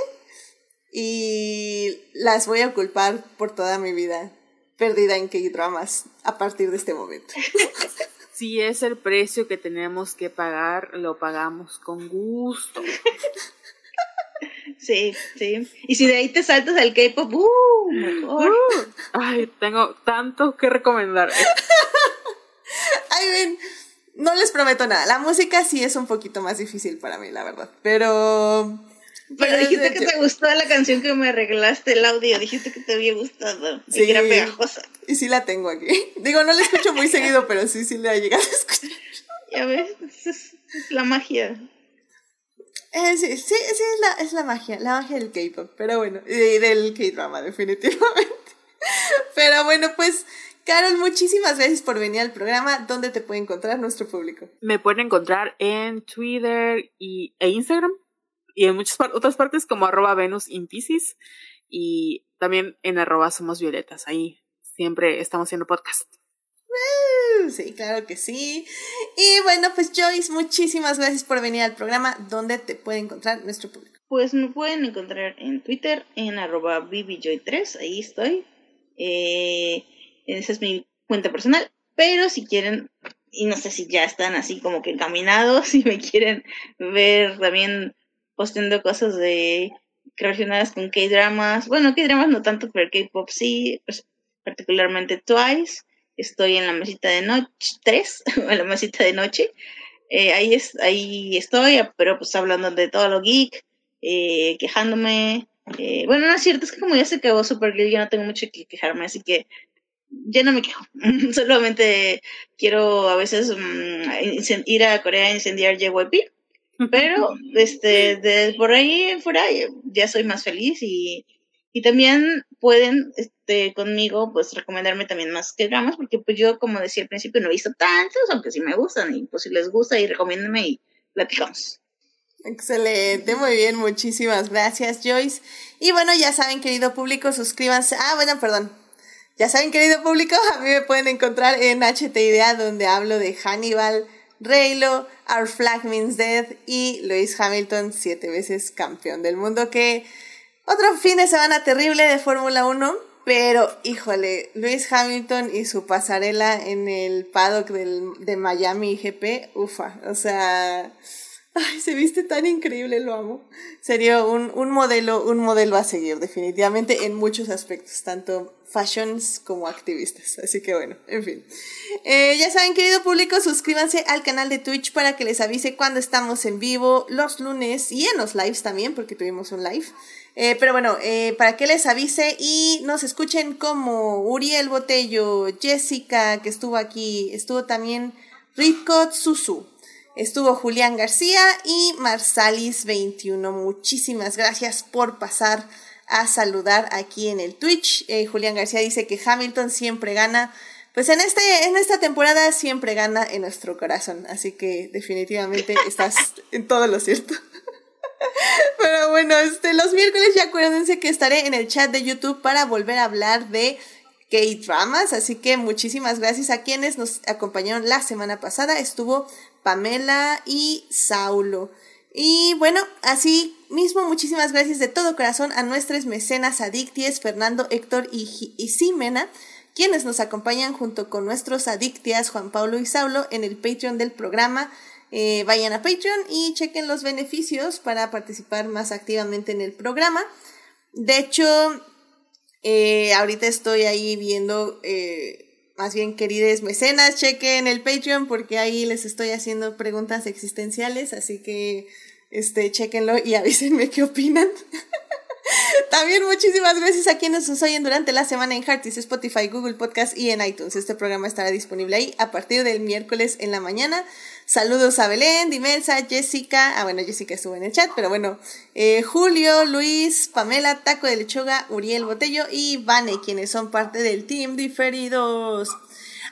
y las voy a culpar por toda mi vida perdida en K-dramas a partir de este momento. Si es el precio que tenemos que pagar, lo pagamos con gusto. Sí, sí. Y si de ahí te saltas al K-pop, ¡uh! Mejor. Uh, ay, tengo tanto que recomendar. ay, ven, no les prometo nada. La música sí es un poquito más difícil para mí, la verdad. Pero pero dijiste que te gustó la canción que me arreglaste el audio, dijiste que te había gustado. Sí, y era pegajosa. Y sí la tengo aquí. Digo, no la escucho muy seguido, pero sí, sí la he llegado a escuchar. Ya ves, es, la magia. Eh, sí, sí, es la, es la magia, la magia del K-pop, pero bueno, y del K-drama, definitivamente. Pero bueno, pues, Carol, muchísimas gracias por venir al programa. ¿Dónde te puede encontrar nuestro público? Me pueden encontrar en Twitter y, e Instagram y en muchas otras partes como arroba Venus y también en arroba Somos Violetas. Ahí siempre estamos haciendo podcast. Sí, claro que sí. Y bueno, pues Joyce, muchísimas gracias por venir al programa. ¿Dónde te puede encontrar nuestro público? Pues me pueden encontrar en Twitter, en arroba BBJoy3, ahí estoy. Eh, esa es mi cuenta personal. Pero si quieren, y no sé si ya están así como que encaminados, si me quieren ver también posteando cosas de relacionadas con K-dramas. Bueno, K-dramas no tanto, pero K-pop sí, particularmente Twice. Estoy en la mesita de noche 3, en la mesita de noche. Eh, ahí, ahí estoy, pero pues hablando de todo lo geek, eh, quejándome. Eh, bueno, no es cierto, es que como ya se acabó Super Geek, ya no tengo mucho que quejarme, así que ya no me quejo. Solamente quiero a veces mm, ir a Corea a incendiar JYP. Pero este, de por ahí fuera ya soy más feliz y, y también pueden este, conmigo pues recomendarme también más que dramas porque pues yo como decía al principio no he visto tantos, aunque sí me gustan y pues si les gusta y recomiéndenme y platicamos. Excelente, muy bien, muchísimas gracias Joyce. Y bueno, ya saben querido público, suscríbanse. Ah, bueno, perdón, ya saben, querido público, a mí me pueden encontrar en HT Idea, donde hablo de Hannibal, Reylo, Our Flag Means Dead y Lewis Hamilton, siete veces campeón del mundo, que otro fin de semana terrible de Fórmula 1, pero híjole, Lewis Hamilton y su pasarela en el paddock del, de Miami GP, ufa, o sea, ay, se viste tan increíble, lo amo. Sería un, un modelo, un modelo a seguir, definitivamente, en muchos aspectos, tanto fashions como activistas. Así que bueno, en fin. Eh, ya saben, querido público, suscríbanse al canal de Twitch para que les avise cuando estamos en vivo los lunes y en los lives también, porque tuvimos un live. Eh, pero bueno, eh, para que les avise y nos escuchen como Uriel Botello, Jessica, que estuvo aquí, estuvo también Ritcot Susu. Estuvo Julián García y Marsalis21. Muchísimas gracias por pasar a saludar aquí en el Twitch. Eh, Julián García dice que Hamilton siempre gana. Pues en, este, en esta temporada siempre gana en nuestro corazón. Así que definitivamente estás en todo lo cierto. Pero bueno, este, los miércoles ya acuérdense que estaré en el chat de YouTube para volver a hablar de K-Dramas. Así que muchísimas gracias a quienes nos acompañaron la semana pasada. Estuvo Pamela y Saulo. Y bueno, así mismo muchísimas gracias de todo corazón a nuestros mecenas adicties, Fernando, Héctor y, y quienes nos acompañan junto con nuestros adictias Juan Pablo y Saulo en el Patreon del programa. Eh, vayan a Patreon y chequen los beneficios para participar más activamente en el programa. De hecho, eh, ahorita estoy ahí viendo, eh, más bien queridas mecenas, chequen el Patreon porque ahí les estoy haciendo preguntas existenciales, así que este, chequenlo y avísenme qué opinan. También muchísimas gracias a quienes nos oyen durante la semana en Heartis, Spotify, Google Podcast y en iTunes. Este programa estará disponible ahí a partir del miércoles en la mañana. Saludos a Belén, Dimelsa, Jessica. Ah, bueno, Jessica estuvo en el chat, pero bueno. Eh, Julio, Luis, Pamela, Taco de Lechuga, Uriel Botello y Vane, quienes son parte del team diferidos.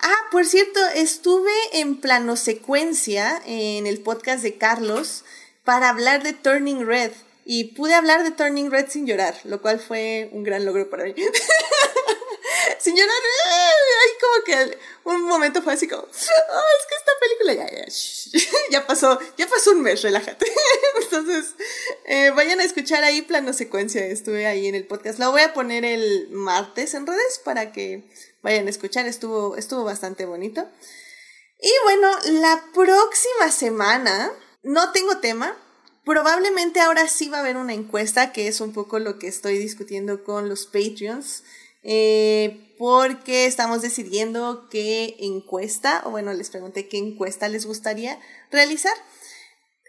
Ah, por cierto, estuve en plano secuencia en el podcast de Carlos para hablar de Turning Red. Y pude hablar de Turning Red sin llorar, lo cual fue un gran logro para mí. sin llorar, ahí como que un momento fue así como, oh, es que esta película ya, ya, ya pasó, ya pasó un mes, relájate. Entonces, eh, vayan a escuchar ahí plano secuencia, estuve ahí en el podcast. Lo voy a poner el martes en redes para que vayan a escuchar, estuvo, estuvo bastante bonito. Y bueno, la próxima semana no tengo tema. Probablemente ahora sí va a haber una encuesta, que es un poco lo que estoy discutiendo con los Patreons. Eh, porque estamos decidiendo qué encuesta, o bueno, les pregunté qué encuesta les gustaría realizar.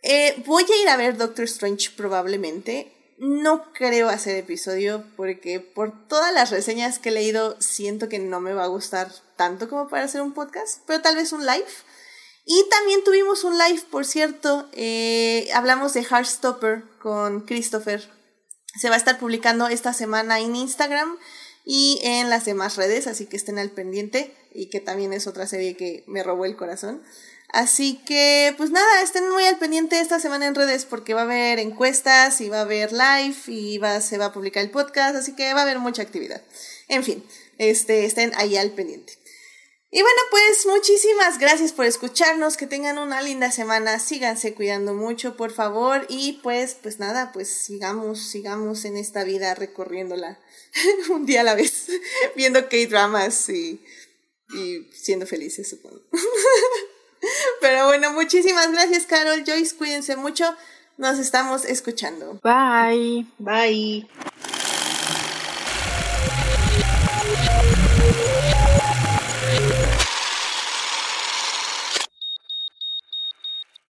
Eh, voy a ir a ver Doctor Strange probablemente. No creo hacer episodio porque por todas las reseñas que he leído siento que no me va a gustar tanto como para hacer un podcast, pero tal vez un live. Y también tuvimos un live, por cierto, eh, hablamos de Heartstopper con Christopher. Se va a estar publicando esta semana en Instagram y en las demás redes, así que estén al pendiente y que también es otra serie que me robó el corazón. Así que, pues nada, estén muy al pendiente esta semana en redes porque va a haber encuestas y va a haber live y va, se va a publicar el podcast, así que va a haber mucha actividad. En fin, este, estén ahí al pendiente. Y bueno, pues muchísimas gracias por escucharnos, que tengan una linda semana, síganse cuidando mucho, por favor, y pues, pues nada, pues sigamos, sigamos en esta vida recorriéndola un día a la vez, viendo K-dramas y, y siendo felices, supongo. Pero bueno, muchísimas gracias, Carol, Joyce, cuídense mucho. nos estamos escuchando. Bye. Bye.